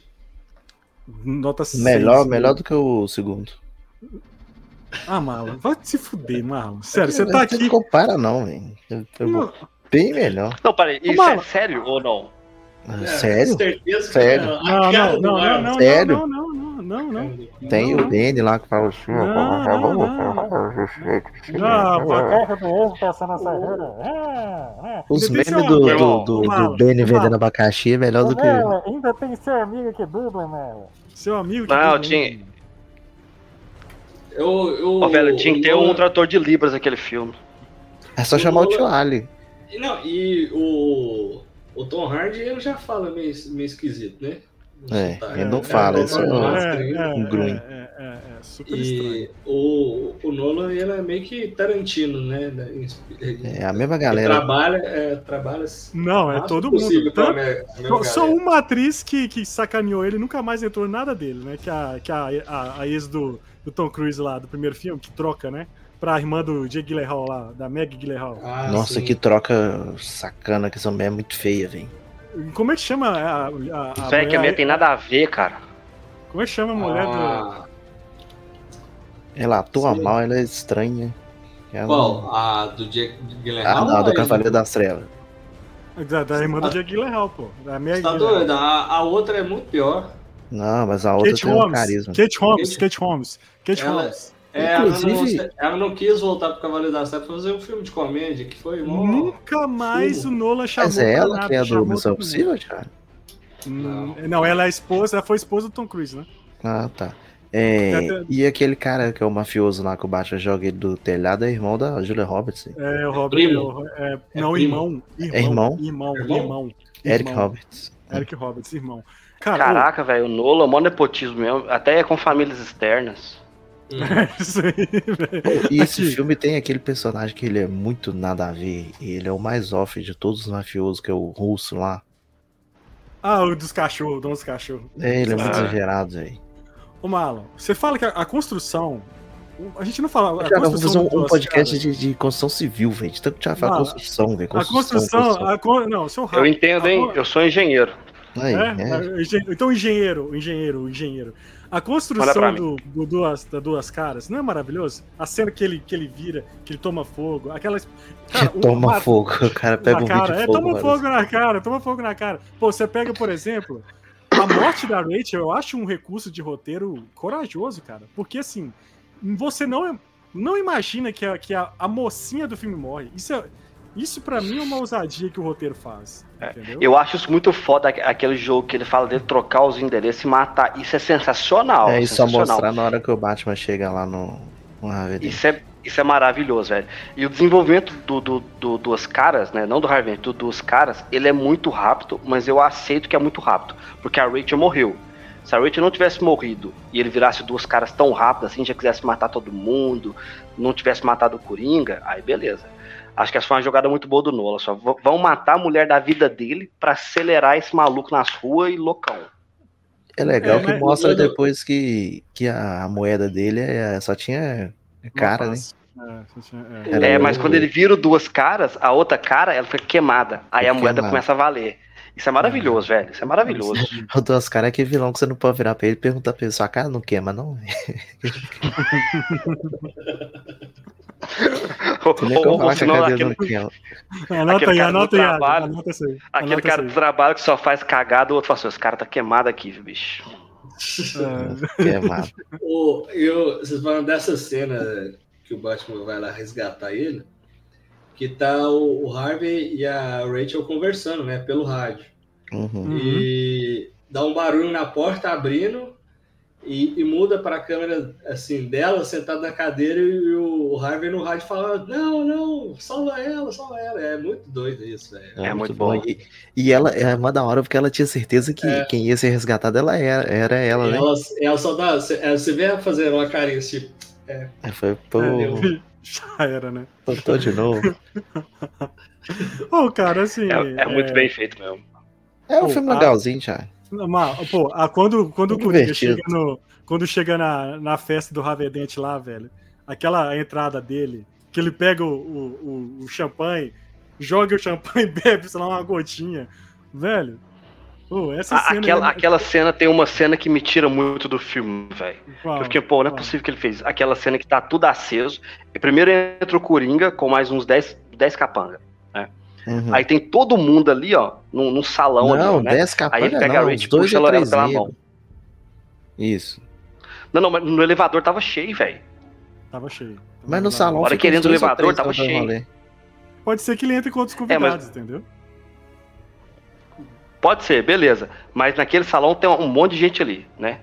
Nota 6. Melhor, melhor do que o segundo. Ah, Marlon, vai se fuder, Marlon. Sério, você tá Não aqui. compara, não, velho. Não, Bem melhor. Não, peraí, isso Mano. é sério ou não? Ah, É, Sério? Certeza que Sério? é a Não, não, não, não, não, Sério? não, não, não, não, não. Tem Não, o Danny lá que fala assim. Não, não, não. Ah, vai- do ovo passando a serreira. É, é. Os memes do, do, do, do vendendo abacaxi é melhor do que. Mela, ainda tem seu amigo que dubla, Mela. Seu amigo que Não, tinha- Eu, eu, Ô, velho, tinha que ter um trator de Libras naquele filme. É só chamar o tio Ali. Não, e o, o Tom Hardy ele já fala meio, meio esquisito, né? No É, sotaque. ele não fala, é, isso é, é, É, Um é, grunhe. é, é, é, super estranho. E o, o Nolan ele é meio que Tarantino, né? Ele É a mesma galera. trabalha, é, trabalha Não, é todo mundo. pra Tanto- me- a mesma Só galera. uma atriz que, que sacaneou ele nunca mais entrou em nada dele, né? Que a, que a, a, a ex do, do Tom Cruise lá, do primeiro filme, que troca, né? Pra irmã do Jake Gyllenhaal lá, da Meg Gyllenhaal. Ah, Nossa, sim. que troca sacana que essa mulher é muito feia, velho. Como é que chama a, a, a, Isso aí que a minha tem nada a ver, cara. Como é que chama a mulher do... Ah, Ela atua Sim. mal, ela é estranha. Ela... Qual? A do Jake Ah, Gyllenhaal? não, do Aí, Cavaleiro das Trevas. Da, da irmã do Jake Gyllenhaal, pô. Da Você tá doido? A, a outra é muito pior. Não, mas a outra Kate tem um Holmes, carisma. Kate Holmes, Kate- Kate Holmes, Kate Ela- Holmes. É, ela, não, Inclusive- ela não quis voltar pro Cavaleiro das Trevas pra fazer um filme de comédia, que foi mó... Nunca mais o Nolan chamou Mas é ela nada, que é do Missão. Impossível, cara? Hum, Não, ela é a esposa, ela foi esposa do Tom Cruise, né? Ah, tá. É, Até- e aquele cara que é o mafioso lá que o Batman joga ele do telhado é irmão da Julia Roberts. É, o Robert. primo? é, é, É não, irmão, irmão. É irmão? Irmão, Irmão? irmão. Eric irmão. Roberts. Eric Roberts, irmão. Cara, Caraca, velho, o Nola, mó nepotismo mesmo. Até é com famílias externas. Hum. ô, isso aí, velho. E esse filme tem aquele personagem que ele é muito nada a ver. e Ele é o mais off de todos os mafiosos, que é o russo lá. Ah, o dos cachorros, o dono dos cachorros. É, ele é muito Ah. exagerado, aí. Ô, Marlon, você fala que a, a construção. A gente não fala. A Cara, vamos construção fazer um, um podcast caras- de, de construção civil, velho. De tanto que já fala construção, velho. A construção. A, con- não, seu Eu rápido. entendo, hein? Eu sou engenheiro. Aí, É? é. Engen- Então, engenheiro, engenheiro, engenheiro. A construção do, do duas, da Duas Caras não é maravilhoso? A cena que ele, que ele vira, que ele toma fogo, aquelas. Cara, o- Toma fogo. O cara pega na um cara. É, fogo. toma fogo na cara, toma fogo na cara. Pô, você pega, por exemplo, a morte da Rachel, eu acho um recurso de roteiro corajoso, cara. Porque assim, você não, não imagina que, a, que a, a mocinha do filme morre. Isso, é, isso para mim é uma ousadia que o roteiro faz. Entendeu? Eu acho isso muito foda, aqu- aquele jogo que ele fala dele trocar os endereços e matar. Isso é sensacional. É, e só sensacional. mostrar na hora que o Batman chega lá no, no Harvey Dent. Isso é, isso é maravilhoso, velho. E o desenvolvimento do, do, do- dos caras, né? Não do Harvey, do, dos caras, ele é muito rápido, mas eu aceito que é muito rápido. Porque a Rachel morreu. Se a Rachel não tivesse morrido e ele virasse duas caras tão rápido assim, já quisesse matar todo mundo, não tivesse matado o Coringa, aí beleza. Acho que essa foi uma jogada muito boa do Nola. Só vão matar a mulher da vida dele pra acelerar esse maluco nas ruas e loucão. É legal É, que mostra depois que, que a, a moeda dele é, só tinha cara, né? É, é. É, mas quando ele vira duas caras, a outra cara, ela fica queimada. Aí a moeda queimada. começa a valer. Isso é maravilhoso, velho. Isso é maravilhoso. O Duas Caras é aquele vilão que você não pode virar pra ele e perguntar pra ele, sua cara não queima, não? Ou, ou, a senão aquele. Anota Aquele aí, cara do anota aí, trabalho- anota aí. aquele anota cara do trabalho que só faz cagada, o outro fala assim, esse cara tá queimado aqui, bicho. É. Queimado. O, eu, vocês falam dessa cena que o Batman vai lá resgatar ele, que tá o, o Harvey e a Rachel conversando, né, pelo rádio. Uhum. Uhum. E dá um barulho na porta abrindo e, e muda para a câmera assim dela sentada na cadeira e o Harvey no rádio fala: Não, não, salva ela, salva ela. É muito doido isso, velho. É, É muito muito bom. bom. E, e ela é uma da hora porque ela tinha certeza que É. quem ia ser resgatado ela era, era ela, né? Ela, ela só dá. Você você vê ela fazendo uma carinha tipo. Aí foi, pô. Já era, né? tô, de novo. Ô, cara, assim. É, é muito bem feito mesmo. É um Pô, filme legalzinho, já. Mas, pô, a- quando, quando o Coringa chega, no, quando chega na, na festa do Ravedente lá, velho, aquela entrada dele, que ele pega o, o, o, o champanhe, joga o champanhe e bebe, sei lá, uma gotinha. Velho, pô, essa A- cena. aquela, é- aquela cena tem uma cena que me tira muito do filme, velho. Eu fiquei, pô, não é possível que ele fez. Aquela cena que tá tudo aceso. E primeiro entra o Coringa com mais uns 10, 10 capanga. Uhum. Aí tem todo mundo ali, ó, num, num salão ali, não, né? 10 Aí ele pega a não, e dois puxa a Lorena pela mão. Isso. Não, não, mas no elevador tava cheio, velho. Tava cheio. Mas no salão Hora fica que ele uns entra no dois ou elevador, tava cheio. rolê. Pode ser que ele entre com outros É, convidados, entendeu? Pode ser, beleza. Mas naquele salão tem um monte de gente ali, né?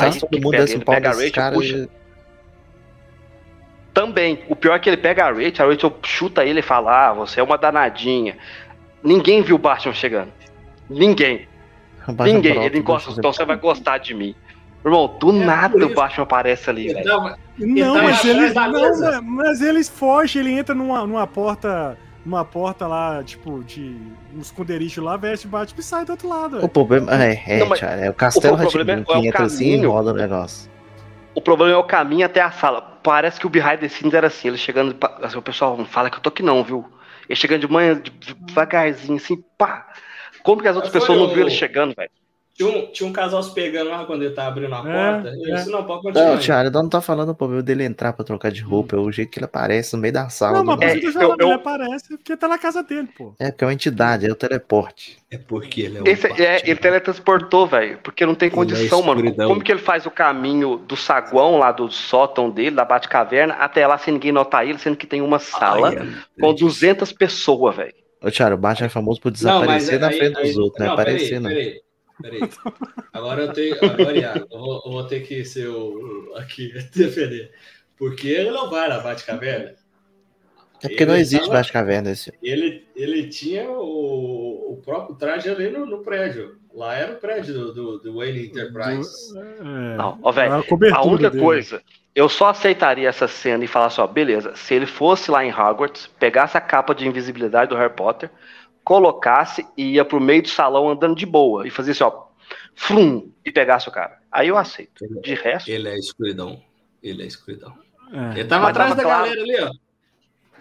Aí, todo mundo pega pau pega a Rachel, caras. puxa. Também. O pior é que ele pega a Rachel, a Rachel chuta ele e fala: Ah, você é uma danadinha. Ninguém viu o Batman chegando. Ninguém. Baixa Ninguém. pronto, Ele encosta, então você vai gostar de mim. Irmão, do É, nada o Batman aparece ali, Ele velho. tava- Não, tá mas da não, mas- eles fogem, ele entra numa, numa porta. Numa porta lá, tipo, de um esconderijo lá, veste, bate e sai do outro lado. O velho. problema é, é, Não, é o Castelo o problema é- é o assim e caminho. roda o negócio. O problema é o caminho até a sala. Parece que o behind the scenes era assim, ele chegando. assim, o pessoal não fala que eu tô aqui não, viu? Ele chegando de manhã, de- de- devagarzinho, assim, pá. Como que as outras pessoas não viram ele chegando, velho? Tinha um, tinha um casal se pegando lá quando ele tava abrindo a É, porta. Eu é. disse, não, pode continuar. Não, Thiago, eu não tá falando o problema dele entrar pra trocar de roupa, é o jeito que ele aparece no meio da sala. Não, mas por isso que eu eu- ele eu- aparece porque tá na casa dele, pô. É porque é uma entidade, é o teleporte. É porque ele é o Esse, é, ele teletransportou, velho, porque não tem é condição, mano. escuridão. Como que ele faz o caminho do saguão lá do sótão dele, da Batcaverna, até lá sem ninguém notar ele, sendo que tem uma sala Ai, é com 200 pessoas, velho. Ô, Thiago, o Batman é famoso por Não, desaparecer na aí- frente aí- dos outros, não é não, aparecer, não. Peraí, peraí. Agora eu tenho. Agora, Iago, eu vou, eu vou ter que ser o, o- aqui defender. Porque ele não vai na Batcaverna. É porque não Ele existe tava- Batcaverna esse. Ele, ele tinha o, o próprio traje ali no, no prédio. Lá era o prédio do, do, do Wayne Enterprise. É, Não, ó, velho, a A única dele. coisa, eu só aceitaria essa cena e falar só, beleza, se ele fosse lá em Hogwarts, pegasse a capa de invisibilidade do Harry Potter, colocasse e ia pro meio do salão andando de boa e fazia assim, ó, frum, e pegasse o cara. Aí eu aceito. De resto, Ele é escuridão. Ele é escuridão. É. Ele tava Mas atrás tava da claro. galera ali, ó.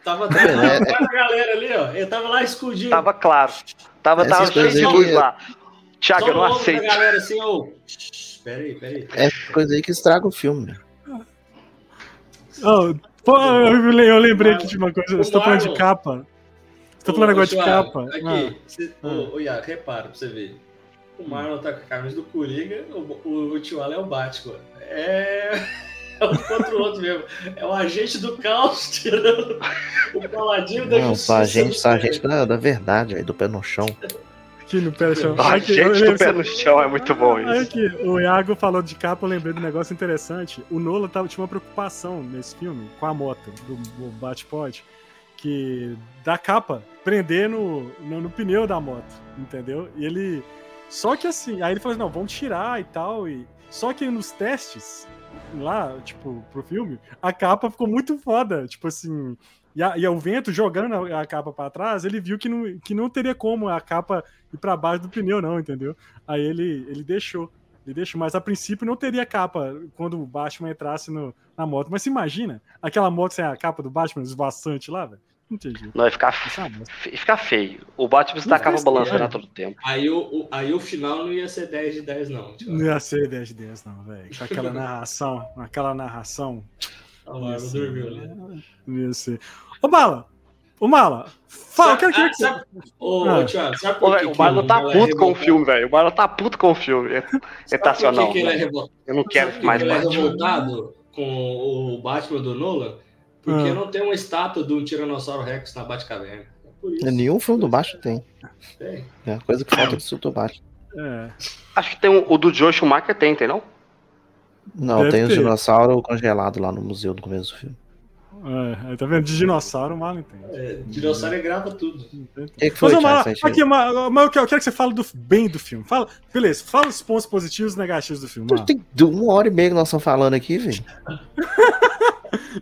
Tava atrás, É. tava atrás da galera ali, ó. Ele tava lá escondido. tava claro. Tava, Essas tava cheio de luz lá. Tiago, eu não aceito. galera assim, ô. Peraí, peraí. É coisa aí que estraga o filme. né? Oh, pô, eu le- eu lembrei aqui de uma coisa. Você tá falando de capa? Você tá falando negócio de capa? Aqui, Ah, ah. ô, ô, Iago, repara pra você ver. O Marlon tá com a camisa do Coringa, o, o, o Tio Alan é o Batman. É. É um contra o outro mesmo. É o agente do caos tirando o paladino da Não, justiça. só a gente, do só a pé. gente da, da verdade, velho, do pé no chão. aqui no pé do chão. A Aqui, gente lembro- do pé no chão é muito bom isso. Aqui, o Iago falou de capa, eu lembrei do negócio interessante. O Nola tava, tinha uma preocupação nesse filme com a moto do, do Batpod, que da capa prender no, no, no pneu da moto, entendeu? E ele. Só que assim, aí ele falou assim: não, vamos tirar e tal. E... Só que nos testes, lá, tipo, pro filme, a capa ficou muito foda. Tipo assim. E, a- e o vento jogando a, a capa pra trás, ele viu que não, que não teria como a capa ir pra baixo do pneu, não, entendeu? Aí ele, ele deixou. Ele deixou, mas a princípio não teria capa quando o Batman entrasse no, na moto. Mas imagina aquela moto sem a capa do Batman esvoaçante lá, velho? Não jeito. Não, ia ficar, é fe- ia ficar feio. O Batman se tacava faz balançando tempo. a todo tempo. Aí o, o- aí o final não ia ser 10 de 10, não. Tio. Não ia ser 10 de 10, não, velho. Com aquela narração, aquela narração. A Marvel Isso. dormiu ali. Devia ser. Ô, Mala! Ô, Mala! Fala, eu quero que Ah, Ô, Ah. ô, Thiago, sabe Ô, por que o Marlon tá é puto com o filme, velho. O Marlon tá puto com o filme. Não. que é velho, revol- Eu não quero Sabe por que mais ele é Batman. revoltado com o Batman do Nolan? Porque Ah. não tem uma estátua de um Tiranossauro Rex na Batcaverna. É isso. Nenhum filme do Baixo tem. Tem. É a coisa que falta do do Baixo. É. Acho que tem um- o do Joe Schumacher tem, tem não? Não, Deve tem o ter. dinossauro congelado lá no museu no começo do filme. É, aí tá vendo? De dinossauro, o Mala entende. É, dinossauro é grava tudo. Que, que foi, Mas? Mala, aqui, Mala, mas eu quero, eu quero que você fale do, bem do filme. Fala, beleza, fala os pontos positivos e negativos do filme. Mala. Tem de uma hora e meia que nós estamos falando aqui, velho.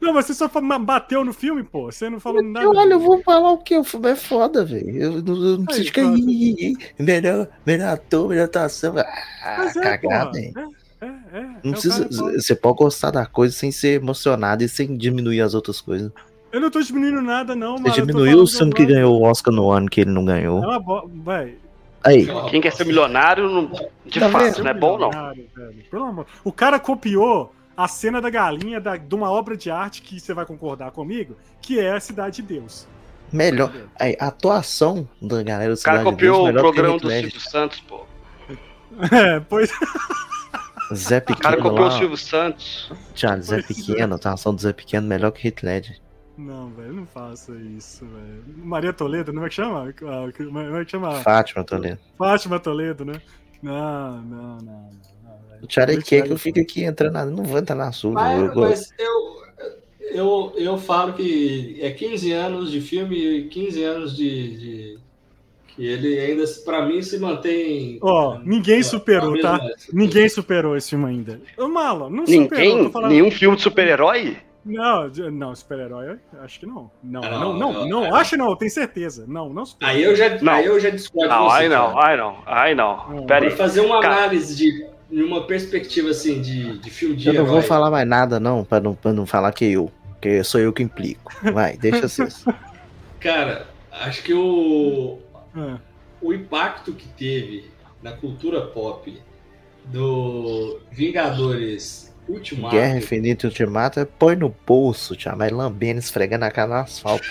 Não, mas você só bateu no filme, pô. Você não falou nada. Eu, olha, eu vou falar o quê? O filme é foda, velho. Eu, não- eu não preciso ficar. pronto. "Ih, ih, ih, Melhor, melhor ator, melhor atuação. Ah, Mas é, cagar, velho. É, é, é. Não É precisa. Você pode gostar da coisa sem ser emocionado e sem diminuir as outras coisas. Eu não tô diminuindo nada, não, Você mano. tô diminuiu o filme que ganhou o Oscar no ano que ele não ganhou. É uma boa. Véi. Aí, Quem quer ser milionário, não- de Tá fácil, vendo? não é bom, não. Milionário, velho. Pelo amor. O cara copiou a cena da galinha da- de uma obra de arte que você vai concordar comigo, que é a Cidade de Deus. melhor. Aí, a atuação da galera do O cara Cidade de copiou Deus, o melhor que programa Heath do. Silvio Santos, pô. É, pois. Zé O cara Pequeno copiou o Silvio Santos. Thiago, Zé é. Pequeno, a atuação do Zé Pequeno melhor que Ledger. Não, velho, não faça isso, velho. Maria Toledo, não é que chama? Ah, Como é que chama? Fátima, tô lendo. Fátima Toledo, né? Não, não, não. não. O Thiago Deixa quer que eu fique aqui entrando. Não vou entrar na sua. Mas, eu, mas eu, eu, eu falo que é 15 anos de filme e 15 anos de. de- que ele ainda, pra mim, se mantém. Ó, ninguém a superou, tá? Ninguém superou esse filme ainda. Ô, Malo, não superou. Ninguém, tô falando- nenhum filme de super-herói? Não, não, super-herói, acho que não. Não, Ah, não, não, não, não, não, é. acho não, tenho certeza. Não, não superou. Aí eu já, Não. aí eu já discordo Não, ai não, ai não, ai não. Hum. Pera Pra aí. fazer uma Cara. análise de, de uma perspectiva assim de, de filme de eu não vou herói. falar mais nada, não, pra não, pra não falar que eu. Porque sou eu que implico. Vai, deixa vocês. Cara, acho que o, É. o impacto que teve na cultura pop do Vingadores Ultimato. Guerra Infinita e Ultimato é põe no bolso, Thiago. Vai lambendo, esfregando a cara no asfalto.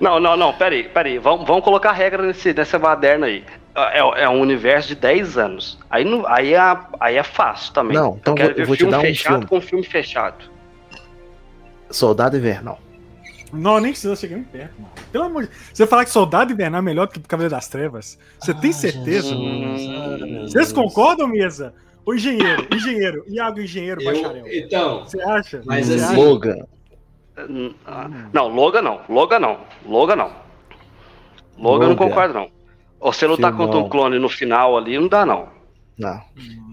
Não, não, não, pera aí, pera aí. Vamos, vamos colocar regra nesse, nessa baderna aí. É, é um universo de 10 anos. Aí, não, aí, é, aí é fácil também. Não, então eu quero vou- ver eu vou te filme dar um fechado filme. com filme fechado. Soldado Invernal. Não, nem precisa chegar nem perto, mano. Pelo amor de Deus. Você falar que Soldado Invernal é melhor do que Cavaleiro das Trevas? Você tem certeza? Hum, Vocês concordam, mesa? O engenheiro, engenheiro, Iago Engenheiro Eu- Bacharel. então, Você acha? Mas Você assim- acha? Logan. Hum, ah, Não, Logan não. Logan não. Logan não. Logan eu não Logan. concordo, não. Ou você lutar Filmão. contra um clone no final ali, não dá, não. Não.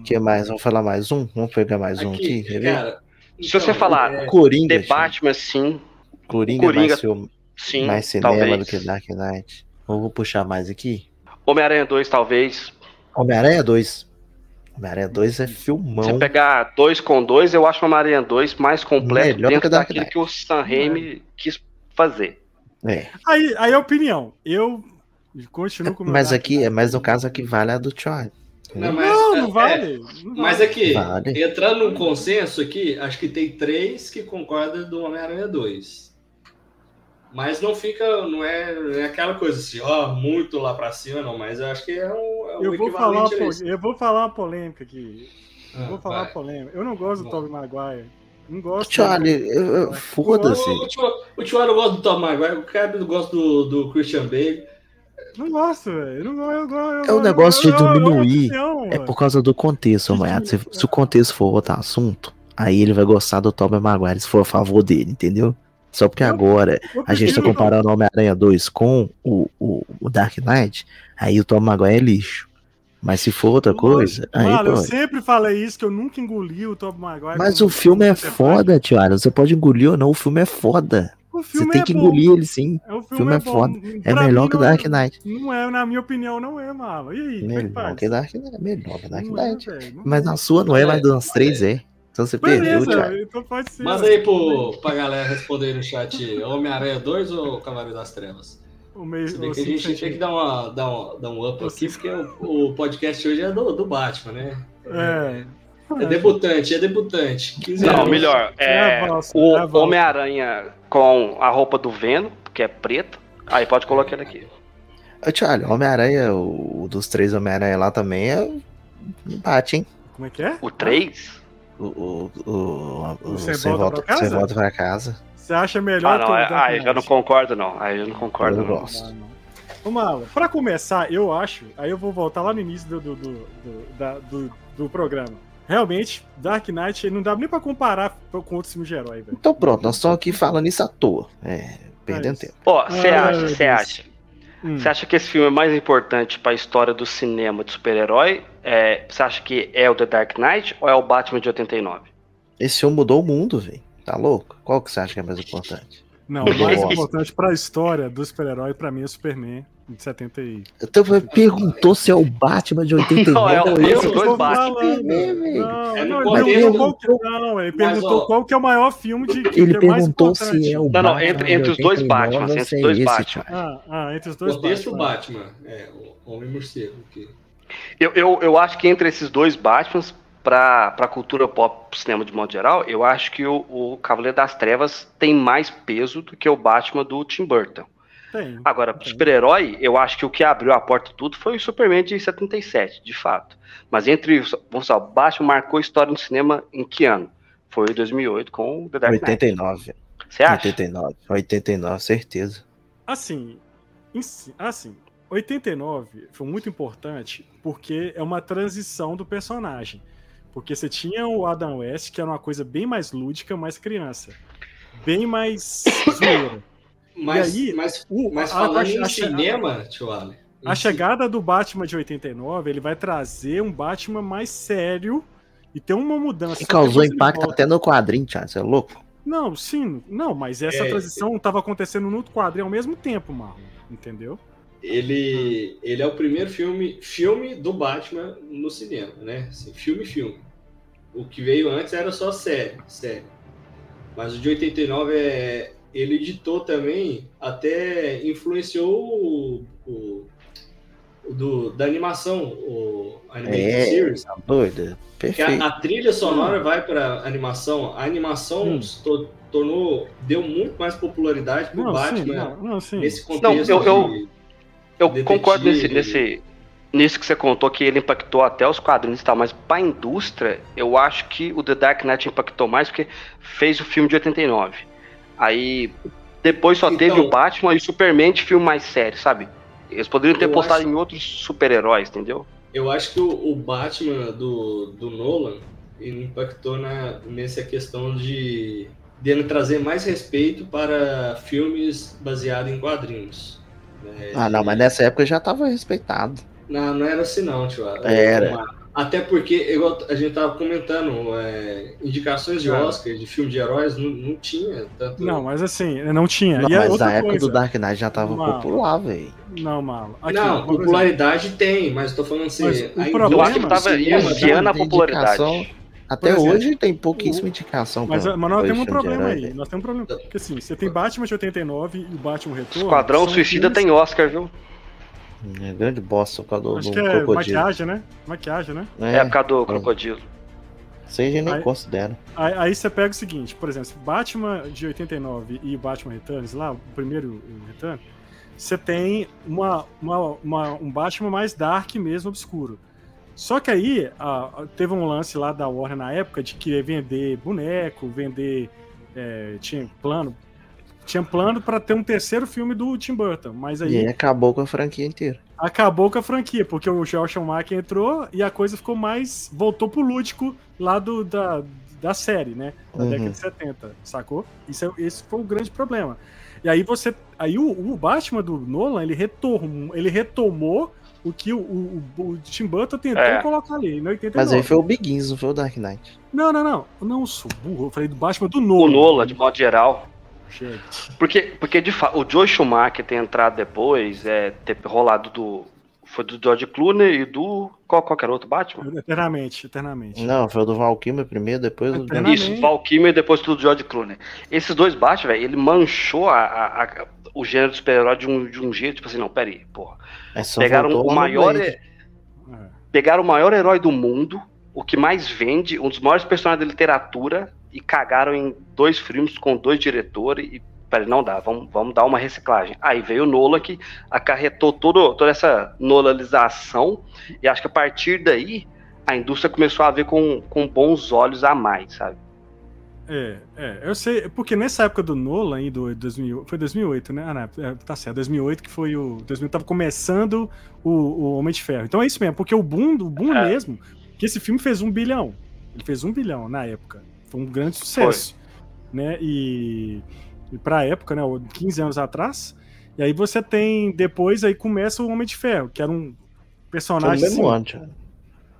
O que mais? Vamos falar mais um? Vamos pegar mais um aqui, aqui, quer ver? cara. Se você então, falar é, Coringa. The. Batman, sim. Coringa, Coringa, mais, filme, Sim, mais cinema talvez. do que Dark Knight. Ou vou puxar mais aqui. Homem-Aranha 2, talvez. Homem-Aranha 2. Homem-Aranha 2 é filmão. Se pegar 2 com 2, eu acho o Homem-Aranha 2 mais completo Melhor que dentro Dark daquilo Knight. que o Sam Raimi quis fazer. É. Aí, aí a opinião. Eu continuo com o meu Mas aqui, é Knight. mais no caso aqui vale a do Charlie. Não, mas, Não, é- não vale. não Mas vale. aqui, Vale. entrando num consenso aqui, acho que tem três que concordam do Homem-Aranha 2. Mas não fica, não é, não é aquela coisa assim, ó, muito lá pra cima, não. Mas eu acho que é um, é um Eu vou, falar a eu vou falar uma polêmica aqui. Eu Ah, vou falar uma vai. polêmica. Eu não gosto do Vai. Tobey Maguire. Não gosto. Charlie, eu- eu- foda-se. O, não gosta do Tom Maguire, o cara gosta do, do Christian Bale. Não gosto, velho. Eu não. Eu, gosto- É um eu- negócio eu- de eu- eu- diminuir. É por causa do contexto, amanhã. Se, se o contexto for outro assunto, aí ele vai gostar do Tobey Maguire se for a favor dele, entendeu? Só porque agora Eu a gente tá comparando o Homem-Aranha 2 com o, o, o Dark Knight, aí o Tom Maguire é lixo. Mas se for outra coisa, aí Mano, eu sempre falei isso, que eu nunca engoli o Tobey Maguire. Mas o filme é foda, Tiago. Você pode engolir ou não, o filme é foda. O Você filme tem é que bom. engolir ele sim. É, o O filme é bom. foda. É Pra melhor que o Dark Knight. Não é, na minha opinião, não é, mano. E aí? é que Melhor que Dark Knight. Melhor que Dark é, Knight. não Mas é. na sua não é, mas das três é. Então você perdeu, Beleza, Thiago. então pode ser. Manda aí pro, pra galera responder aí no chat: Homem-Aranha 2 ou Cavaleiro das Trevas? O meio, Se bem o que a gente tem que dar, uma, dar, um, dar um up aqui, porque o, o podcast hoje é do, do Batman, né? É. É debutante, é debutante. 15 Não, anos. melhor. É, É é o valsa. Homem-Aranha com a roupa do Venom, que é preta. Aí pode colocar ele aqui. Ô, Thiago, Homem-Aranha, o, o dos três Homem-Aranha lá também é. Bate, hein? Como é que é? O 3? O, o, o, o, Você Você volta volta, pra casa? você volta pra casa. Você acha melhor Ah, não. é- Aí eu já não concordo, não. Aí eu não concordo, Eu não. gosto. Ah, não. Ô, Malo, pra começar, eu acho, aí eu vou voltar lá no início do, do, do, do- da- do- do programa. Realmente, Dark Knight não dá nem pra comparar com outros filmes de herói, velho. Então pronto, nós estamos aqui falando isso à toa. É, perdendo isso. tempo. Ó, você Ah, acha, você acha? Hum. Você acha que esse filme é mais importante pra história do cinema de super-herói? É, você acha que é o The Dark Knight ou é o Batman de 89? Esse filme mudou o mundo, velho. Tá louco? Qual que você acha que é mais importante? Não, o mais importante pra história do super-herói, pra mim, é o Superman de 70 e... Então você perguntou se é o Batman de 89 Não, é o- é os dois Batman. Superman, velho. Não, É não, contexto ele perguntou, qual que- não, ele Mas, perguntou qual que é o maior filme de que Ele é mais perguntou importante. se é o Não, não, Batman entre- entre os dois 89 Batmans, ou entre os é dois esse, Batman. Thiago. Ah, ah, entre os dois Batman. Batman. É, o Homem Morcego. Que... Eu, eu, eu acho que entre esses dois Batmans, pra, pra cultura pop, pro cinema de modo geral, eu acho que o, o Cavaleiro das Trevas tem mais peso do que o Batman do Tim Burton. Tem. Agora, Tem. super-herói, eu acho que o que abriu a porta tudo foi o Superman de 77, de fato. Mas entre, vamos lá, o Batman marcou história no cinema em que ano? Foi em 2008 com o The Dark Knight. 89. Você acha? 89. 89, certeza. Assim, assim, 89 foi muito importante porque é uma transição do personagem. Porque você tinha o Adam West, que era uma coisa bem mais lúdica, mais criança. Bem mais zoeira. Mas, aí, mas, o- mas a- falando a- em a- cinema, tio Ale. em A chegada do Batman de 89, ele vai trazer um Batman mais sério e tem uma mudança. E causou impacto volta. até no quadrinho, Thiago. Você é louco? Não, sim, não, mas essa É. transição estava acontecendo no quadrinho ao mesmo tempo, Marlon, entendeu? Ele, ele é o primeiro filme, filme do Batman no cinema, né? Assim, filme, filme. O que veio antes era só série, série. Mas o de 89 é, ele editou também, até influenciou o, o- o do, da animação, o Animated É. Series. Tá doido? Que Perfeito. a, a trilha sonora vai para animação. A animação Hum. se to- tornou, deu muito mais popularidade pro Não, sim, Batman não, não, sim. nesse Não, contexto. eu- eu- de- Eu Detetive. concordo nesse, nesse, nisso que você contou, que ele impactou até os quadrinhos e tal, mas pra indústria, eu acho que o The Dark Knight impactou mais porque fez o filme de 89. Aí depois só Então- teve o Batman e o Superman de filme mais sério, sabe? Eles poderiam ter postado acho- em outros super-heróis, entendeu? Eu acho que o, o Batman do, do Nolan ele impactou na, nessa questão de dele trazer mais respeito para filmes baseados em quadrinhos. né? Ah, não, mas nessa época já tava respeitado. Não, não era assim não, tio. Era. Até porque, igual a gente tava comentando, é, indicações de. Oscar, de filme de heróis, não, não tinha tanto. Não, mas assim, não tinha. Não, e é mas na época coisa. do Dark Knight já tava popular, velho. Não, Malo. Aqui, não, por exemplo, popularidade tem, mas tô falando assim. Mas o problema- Eu acho que tava iniciando a Tem popularidade. indicação- Até exemplo, hoje tem pouquíssima indicação. Mas, pra- mas nós temos um problema aí. Nós temos um problema. Porque assim, você tem Batman de 89 e o Batman Retorno. Esquadrão Suicida filmes- tem Oscar, viu? É grande bosta por causa do, Acho do que é crocodilo. maquiagem, né? Maquiagem, né? É, por causa do crocodilo. Isso aí a gente nem Aí- considera. Aí, aí você pega o seguinte, por exemplo, Batman de 89 e Batman Returns, lá, o primeiro Return, você tem uma, uma- uma- um Batman mais dark mesmo, obscuro. Só que aí a- a- teve um lance lá da Warner na época de querer vender boneco, vender. é, tinha plano. Tinha plano para ter um terceiro filme do Tim Burton, mas E aí aí acabou com a franquia inteira. acabou com a franquia, porque o Joel Schumacher entrou e a coisa ficou mais. voltou pro lúdico lá do, da, da série, né? Da Uhum. década de 70, sacou? Isso é, esse foi o grande problema. E aí você. Aí o, o Batman do Nolan, ele retomou, ele retomou o que o, o, o Tim Burton tentou É. colocar ali, em 89. Mas aí foi o Begins, não foi o Dark Knight. Não, não, não. Eu não sou burro. Eu falei do Batman do O Nolan. Nola, de modo geral. Chega. Porque, porque de fato, o Joe Schumacher ter entrado depois, é, ter rolado do. Foi do George Clooney e do. Qual qualquer outro Batman? Eternamente, eternamente. Não, foi o do Val Kilmer primeiro, depois o Eternamente. Isso, Val Kilmer e depois do George Clooney. Esses dois Batman, velho, ele manchou a, a- a- o gênero de super-herói de um, de um jeito, tipo assim, não, peraí, porra. É só Pegaram o maior. É. Pegaram o maior herói do mundo, o que mais vende, um dos maiores personagens da literatura, e cagaram em dois filmes com dois diretores e Falei, não dá, vamos, vamos dar uma reciclagem. Aí veio o Nola que acarretou todo, toda essa nolalização, e acho que a partir daí a indústria começou a ver com, com bons olhos a mais, sabe? É, é, eu sei, porque nessa época do Nolan, aí, do 2000, foi 2008, né? Ah, não, é, tá certo, 2008 que foi o. 2000 tava começando o, o Homem de Ferro. Então é isso mesmo, porque o boom, o boom É. mesmo, que esse filme fez um bilhão. Ele fez um bilhão na época. Foi um grande sucesso. Né? E, e pra época, né? 15 anos atrás. E aí você tem. Depois aí começa o Homem de Ferro, que era um Foi personagem. assim, Thiago.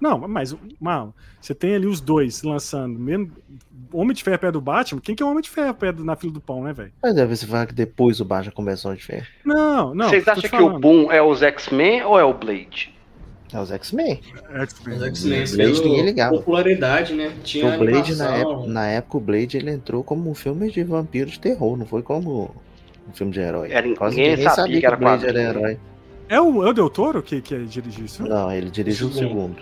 não, mas, mal, você tem ali os dois lançando. mesmo- Homem de Ferro perto do Batman. Quem que é o Homem de Ferro perto na fila do pão, né, velho? Mas deve você falar que depois o Batman começou de ferro. Não, não. Vocês acham que o boom é os X-Men ou é o Blade? É os X-Men. X-Men. Os X-Men Blade ninguém ligava. popularidade, né? Tinha o Blade, na época, na época, o Blade ele entrou como um filme de vampiro de terror, não foi como um filme de herói. Era- Quase ninguém ninguém sabia sabia que que era o Blade era quadrinho. herói. É o, é o Del Toro que, que dirigiu isso? Não, ele dirigiu o segundo. segundo.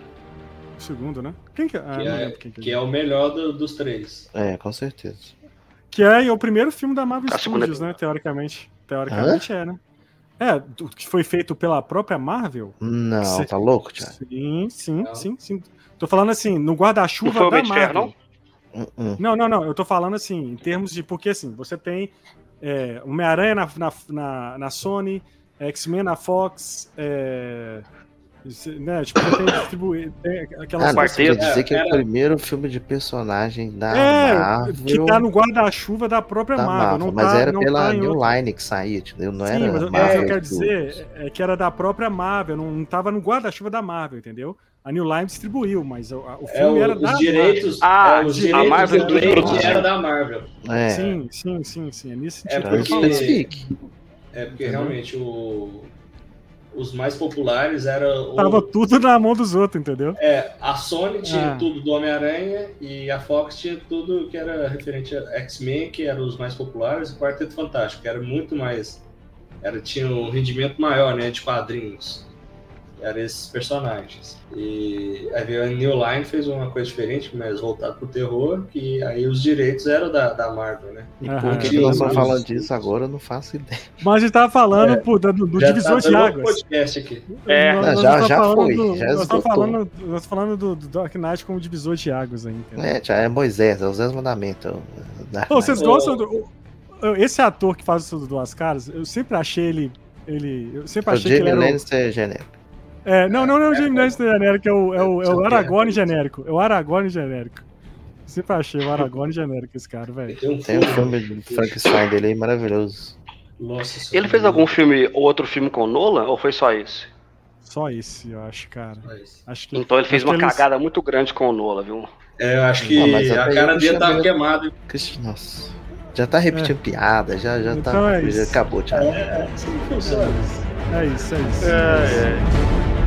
O segundo, né? Quem que é? Ah, Que não é, quem que é. que é o melhor do- dos três. É, com certeza. Que é o primeiro filme da Marvel A segunda Studios, né? Teoricamente. Teoricamente é, né? É, do- que foi feito pela própria Marvel. Não, Cê- tá louco, Thiago? Sim, sim, Não. sim, sim. Tô falando assim, no guarda-chuva Não foi o da Ferro, Marvel. não? Hum, hum. Não, não, não. Eu tô falando assim, em termos de. Porque assim, você tem é, Homem-Aranha na, na, na, na Sony, X-Men na Fox, é, né, tipo, tem distribuir tem aquelas Ah, você quer dizer que é o Era- primeiro filme de personagem da É, Marvel. que tá no guarda-chuva da própria da Marvel. Marvel, não mas tá, era não pela tá New outro- Line que saía, entendeu? Não Sim, era mas o que Marvel eu quero dizer é que era da própria Marvel, não, não tava no guarda-chuva da Marvel, entendeu? A New Line distribuiu, mas o, a- o É, filme o- era da os direitos, Ah, é, os a direitos Marvel do Blade era da Marvel. É, Sim, sim, sim, sim. É nesse É sentido que eu tô porque-. É porque realmente o- os mais populares eram o- Tava tudo na mão dos outros, entendeu? é, a Sony tinha Ah. tudo do Homem-Aranha e a Fox tinha tudo que era referente a X-Men, que eram os mais populares, e o Quarteto Fantástico, que era muito mais. Era, tinha um rendimento maior, né? De quadrinhos. Eram esses personagens. E aí veio a New Line, fez uma coisa diferente, mas voltado pro terror, que aí os direitos eram da, da Marvel, né? E por que, nós estamos falando disso agora? Eu não faço ideia. Mas a gente tava falando É. pô, do, do divisor tá de águas. podcast aqui. É. Nós- Não, nós já- estamos já foi, do- já nós estamos falando, nós falando do, do Dark Knight como divisor de águas entendeu? É, já é Moisés, é os dez mandamentos. Da- Ô, vocês gostam do. Esse ator que faz isso do Duas Caras, eu sempre achei ele. ele eu sempre O achei que ele era. o- Lannister genérico. É, não, não, não é o Jamie Lannister genérico, é o, é o, é o Aragorn genérico. É o Aragorn genérico. Sempre achei o Aragorn genérico esse cara, velho. Tem um Tem um filme de Frankenstein dele aí maravilhoso. Nossa Ele fez algum filme, outro filme com o Nolan, ou foi só esse? Só esse, eu acho, cara. Acho que. Então ele fez uma eles- cagada muito grande com o Nolan, viu? É, eu acho que até a cara dele tava queimada. Nossa. Já tá repetindo piada, já, já Então tá. é já acabou, Thiago. É, que funciona. É isso, é isso. Bom,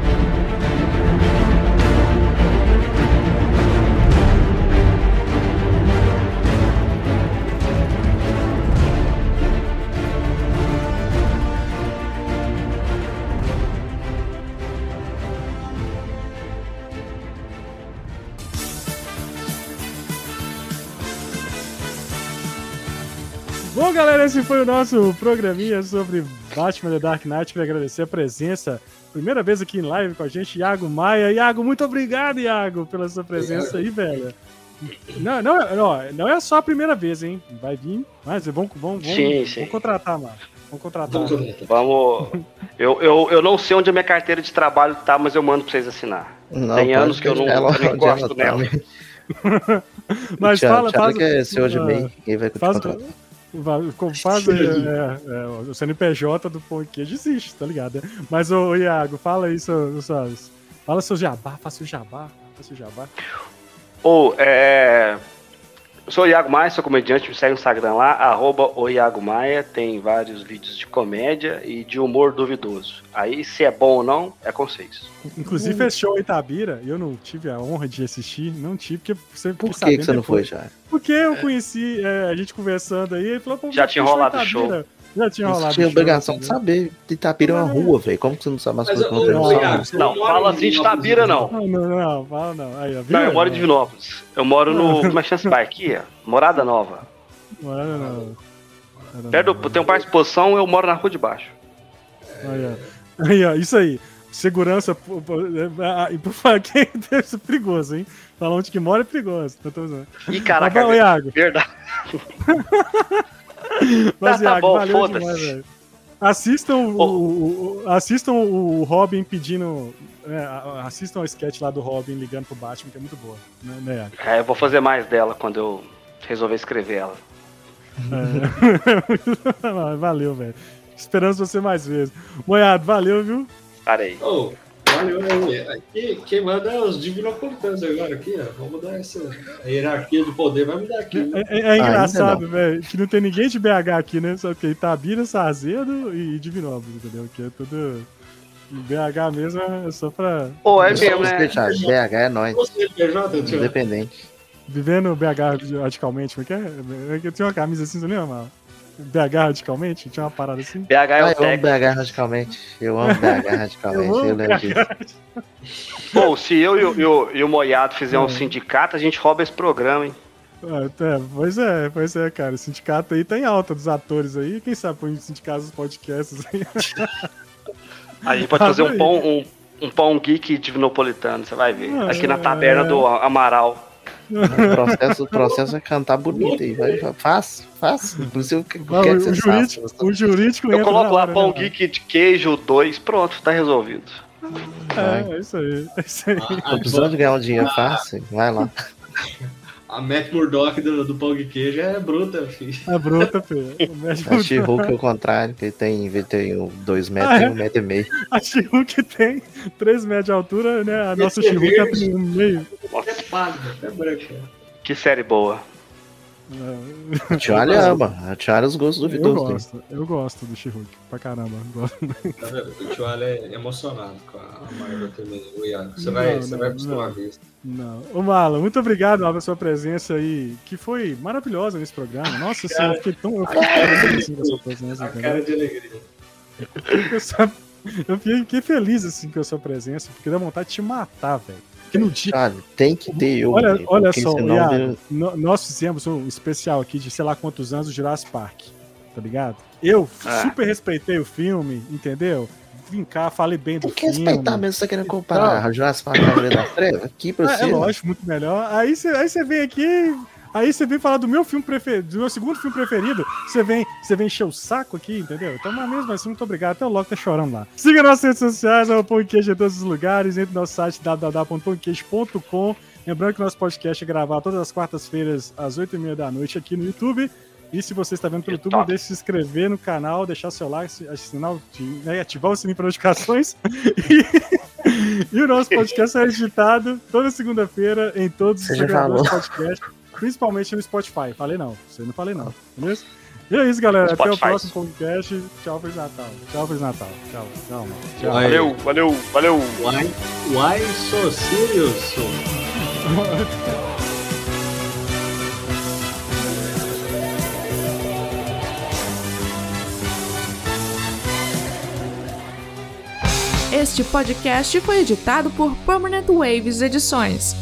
galera, esse foi o nosso programinha sobre Batman The Dark Knight. Queria agradecer a presença. Primeira vez aqui em live com a gente, Iago Maia. Iago, muito obrigado, Iago, pela sua presença aí, velho. Não, não, não, não é só a primeira vez, hein? Vai vir, mas vamos, vamos, vamos, Sim, sim. vamos contratar, mano. Vamos contratar. Vamos. Eu, eu, eu não sei onde a minha carteira de trabalho tá, mas eu mando pra vocês assinar. Não, Tem anos que eu não- ela eu gosto ela dela. né? Mas fala, faz, que é senhor de MEI, quem vai te faz, contratar? Faz é, é, o CNPJ do Pão Queijo existe, tá ligado? Mas, ô, Iago, fala aí seus, suas, fala seu jabá, faça o jabá, faça o jabá. Ou, é. Eu sou o Iago Maia, sou comediante, me segue no Instagram lá, arroba o Iago Maia, tem vários vídeos de comédia e de humor duvidoso. Aí, se é bom ou não, é com vocês. Inclusive Hum. fechou Itabira, e eu não tive a honra de assistir, não tive, porque você Por que, que você não foi já? Porque eu conheci é, a gente conversando aí, ele falou, pô, Já tinha fechou rolado o Itabira. Já tinha rolado. Você tinha obrigação de entendeu? saber. Itapira é uma rua, velho. Como que você não sabe as Mas, coisas que Não, mora fala assim de Tabira, não. Não, não, não, fala não. Aí, viu? Não, eu moro em Divinópolis. Eu moro no. Como é que chama aqui? ó? Morada Nova. Mora não. Era Perto não. do, tem um parque de exposição, eu moro na rua de baixo. Aí, ó. Aí, ó, isso aí. Segurança. é, ah, E por falar que deve ser perigoso, hein? Falar onde que mora é perigoso. Tô usando. Ih, Mas, caraca, ô, Iago, verdade. mas, Tá, tá Iago, bom, valeu foda-se. demais, velho. Assistam o, o- o- assistam o Robin pedindo. é, a- assistam o sketch lá do Robin ligando pro Batman, que é muito boa. Né, né? É, eu vou fazer mais dela quando eu resolver escrever ela. É. valeu, velho. Esperamos você mais vezes. Moiado, valeu, viu? Parei. Ô, aí. Aqui, quem manda é os divinopolitanos agora aqui, ó. Vamos mudar essa hierarquia do poder, vai mudar aqui. né? É, é- é engraçado, velho, que não tem ninguém de BH aqui, né? Só que Itabira, Sarzedo e Divinópolis, entendeu? Que é tudo. BH mesmo é só pra. Pô, é Só mesmo, né? BH é nóis. Você, PJ, tio? Independente. Vivendo BH radicalmente, como é que é? Eu tinha uma camisa assim, você lembra, mal? BH radicalmente? Tinha uma parada assim? BH é Ah, o eu amo. BH radicalmente. Eu amo BH radicalmente. Eu Eu lembro disso. Pô, se eu e o, e o- e o Moiado fizer um sindicato, a gente rouba esse programa, hein? Ah, é, pois é, pois é, cara. O sindicato aí tá em alta dos atores aí. Quem sabe põe sindicato dos podcasts aí. A gente pode fazer um pão, um, um pão geek divinopolitano, você vai ver. Ah, Aqui na é. taberna do Amaral. O processo, o processo é cantar bonito aí. Vai, faz, faz. Inclusive, o que, o Ah, que que o, você jurídico, faz? o jurídico Eu coloco lá pão né, geek de queijo 2, pronto, tá resolvido. É, é isso aí. É isso aí. A, Tô precisando de ganhar um dinheiro fácil. Vai lá. a Matt Murdock do, do pão de queijo é bruta, filho. A bruta, filho. Médico- A She-Hulk é o contrário, que tem, em vez de ter um dois metros, Ah, é? tem um metro e meio. A She-Hulk tem 3 metros de altura, né? A nossa é She-Hulk é meio. É é branco. Que série boa. A Tiara ama. A Tiara os gostos Eu duvidosos dele. gosto, eu gosto do She-Hulk, pra caramba. Gosto. Tá vendo? O tio Ale é emocionado com a Marvel também, o Iago. Você Não, vai, você não, vai acostumar não. isso. Não. Ô, Mala, muito obrigado pela sua presença aí, que foi maravilhosa nesse programa. Nossa senhora, eu fiquei tão. Eu fiquei tão feliz assim com a sua presença, A cara de alegria. Eu, só- eu fiquei feliz assim com a sua presença, porque dá vontade de te matar, velho. Porque no dia. Tiara, tem que ter eu. Olha, velho, olha só, Iago, nós fizemos um especial aqui de sei lá quantos anos do Jurassic Park, tá ligado? Eu Ah. super respeitei o filme, entendeu? Vim cá, falei bem do Tem que filme. respeitar mesmo, você tá querendo comparar a Jurassic Park com a da Treva? Aqui pra É, você. é lógico, muito melhor. Aí você aí você vem aqui, aí você vem falar do meu filme preferido, do meu segundo filme preferido. Você vem, você vem encher o saco aqui, entendeu? Então, mas mesmo assim, muito obrigado. Até o Loki tá chorando lá. Siga nossas redes sociais, é o Pãoqueijo em todos os lugares. Entre no nosso site www.pãoqueijo.com. Lembrando que nosso podcast é gravado todas as quartas-feiras, às 8h30 da noite, aqui no YouTube. E se você está vendo pelo YouTube, não deixe de se inscrever no canal, deixar seu like, assinar, né, ativar o sininho para notificações. E, e o nosso podcast é editado toda segunda-feira em todos os de falou. podcast, principalmente no Spotify. Falei não, você não falei não, beleza? E é isso, galera. Até o Spotify. próximo podcast. Tchau, Feliz Natal. Tchau, Feliz Natal. Tchau, tchau, mano. Tchau. Valeu, valeu, valeu. Why, why so serious? Este podcast foi editado por Permanent Waves Edições.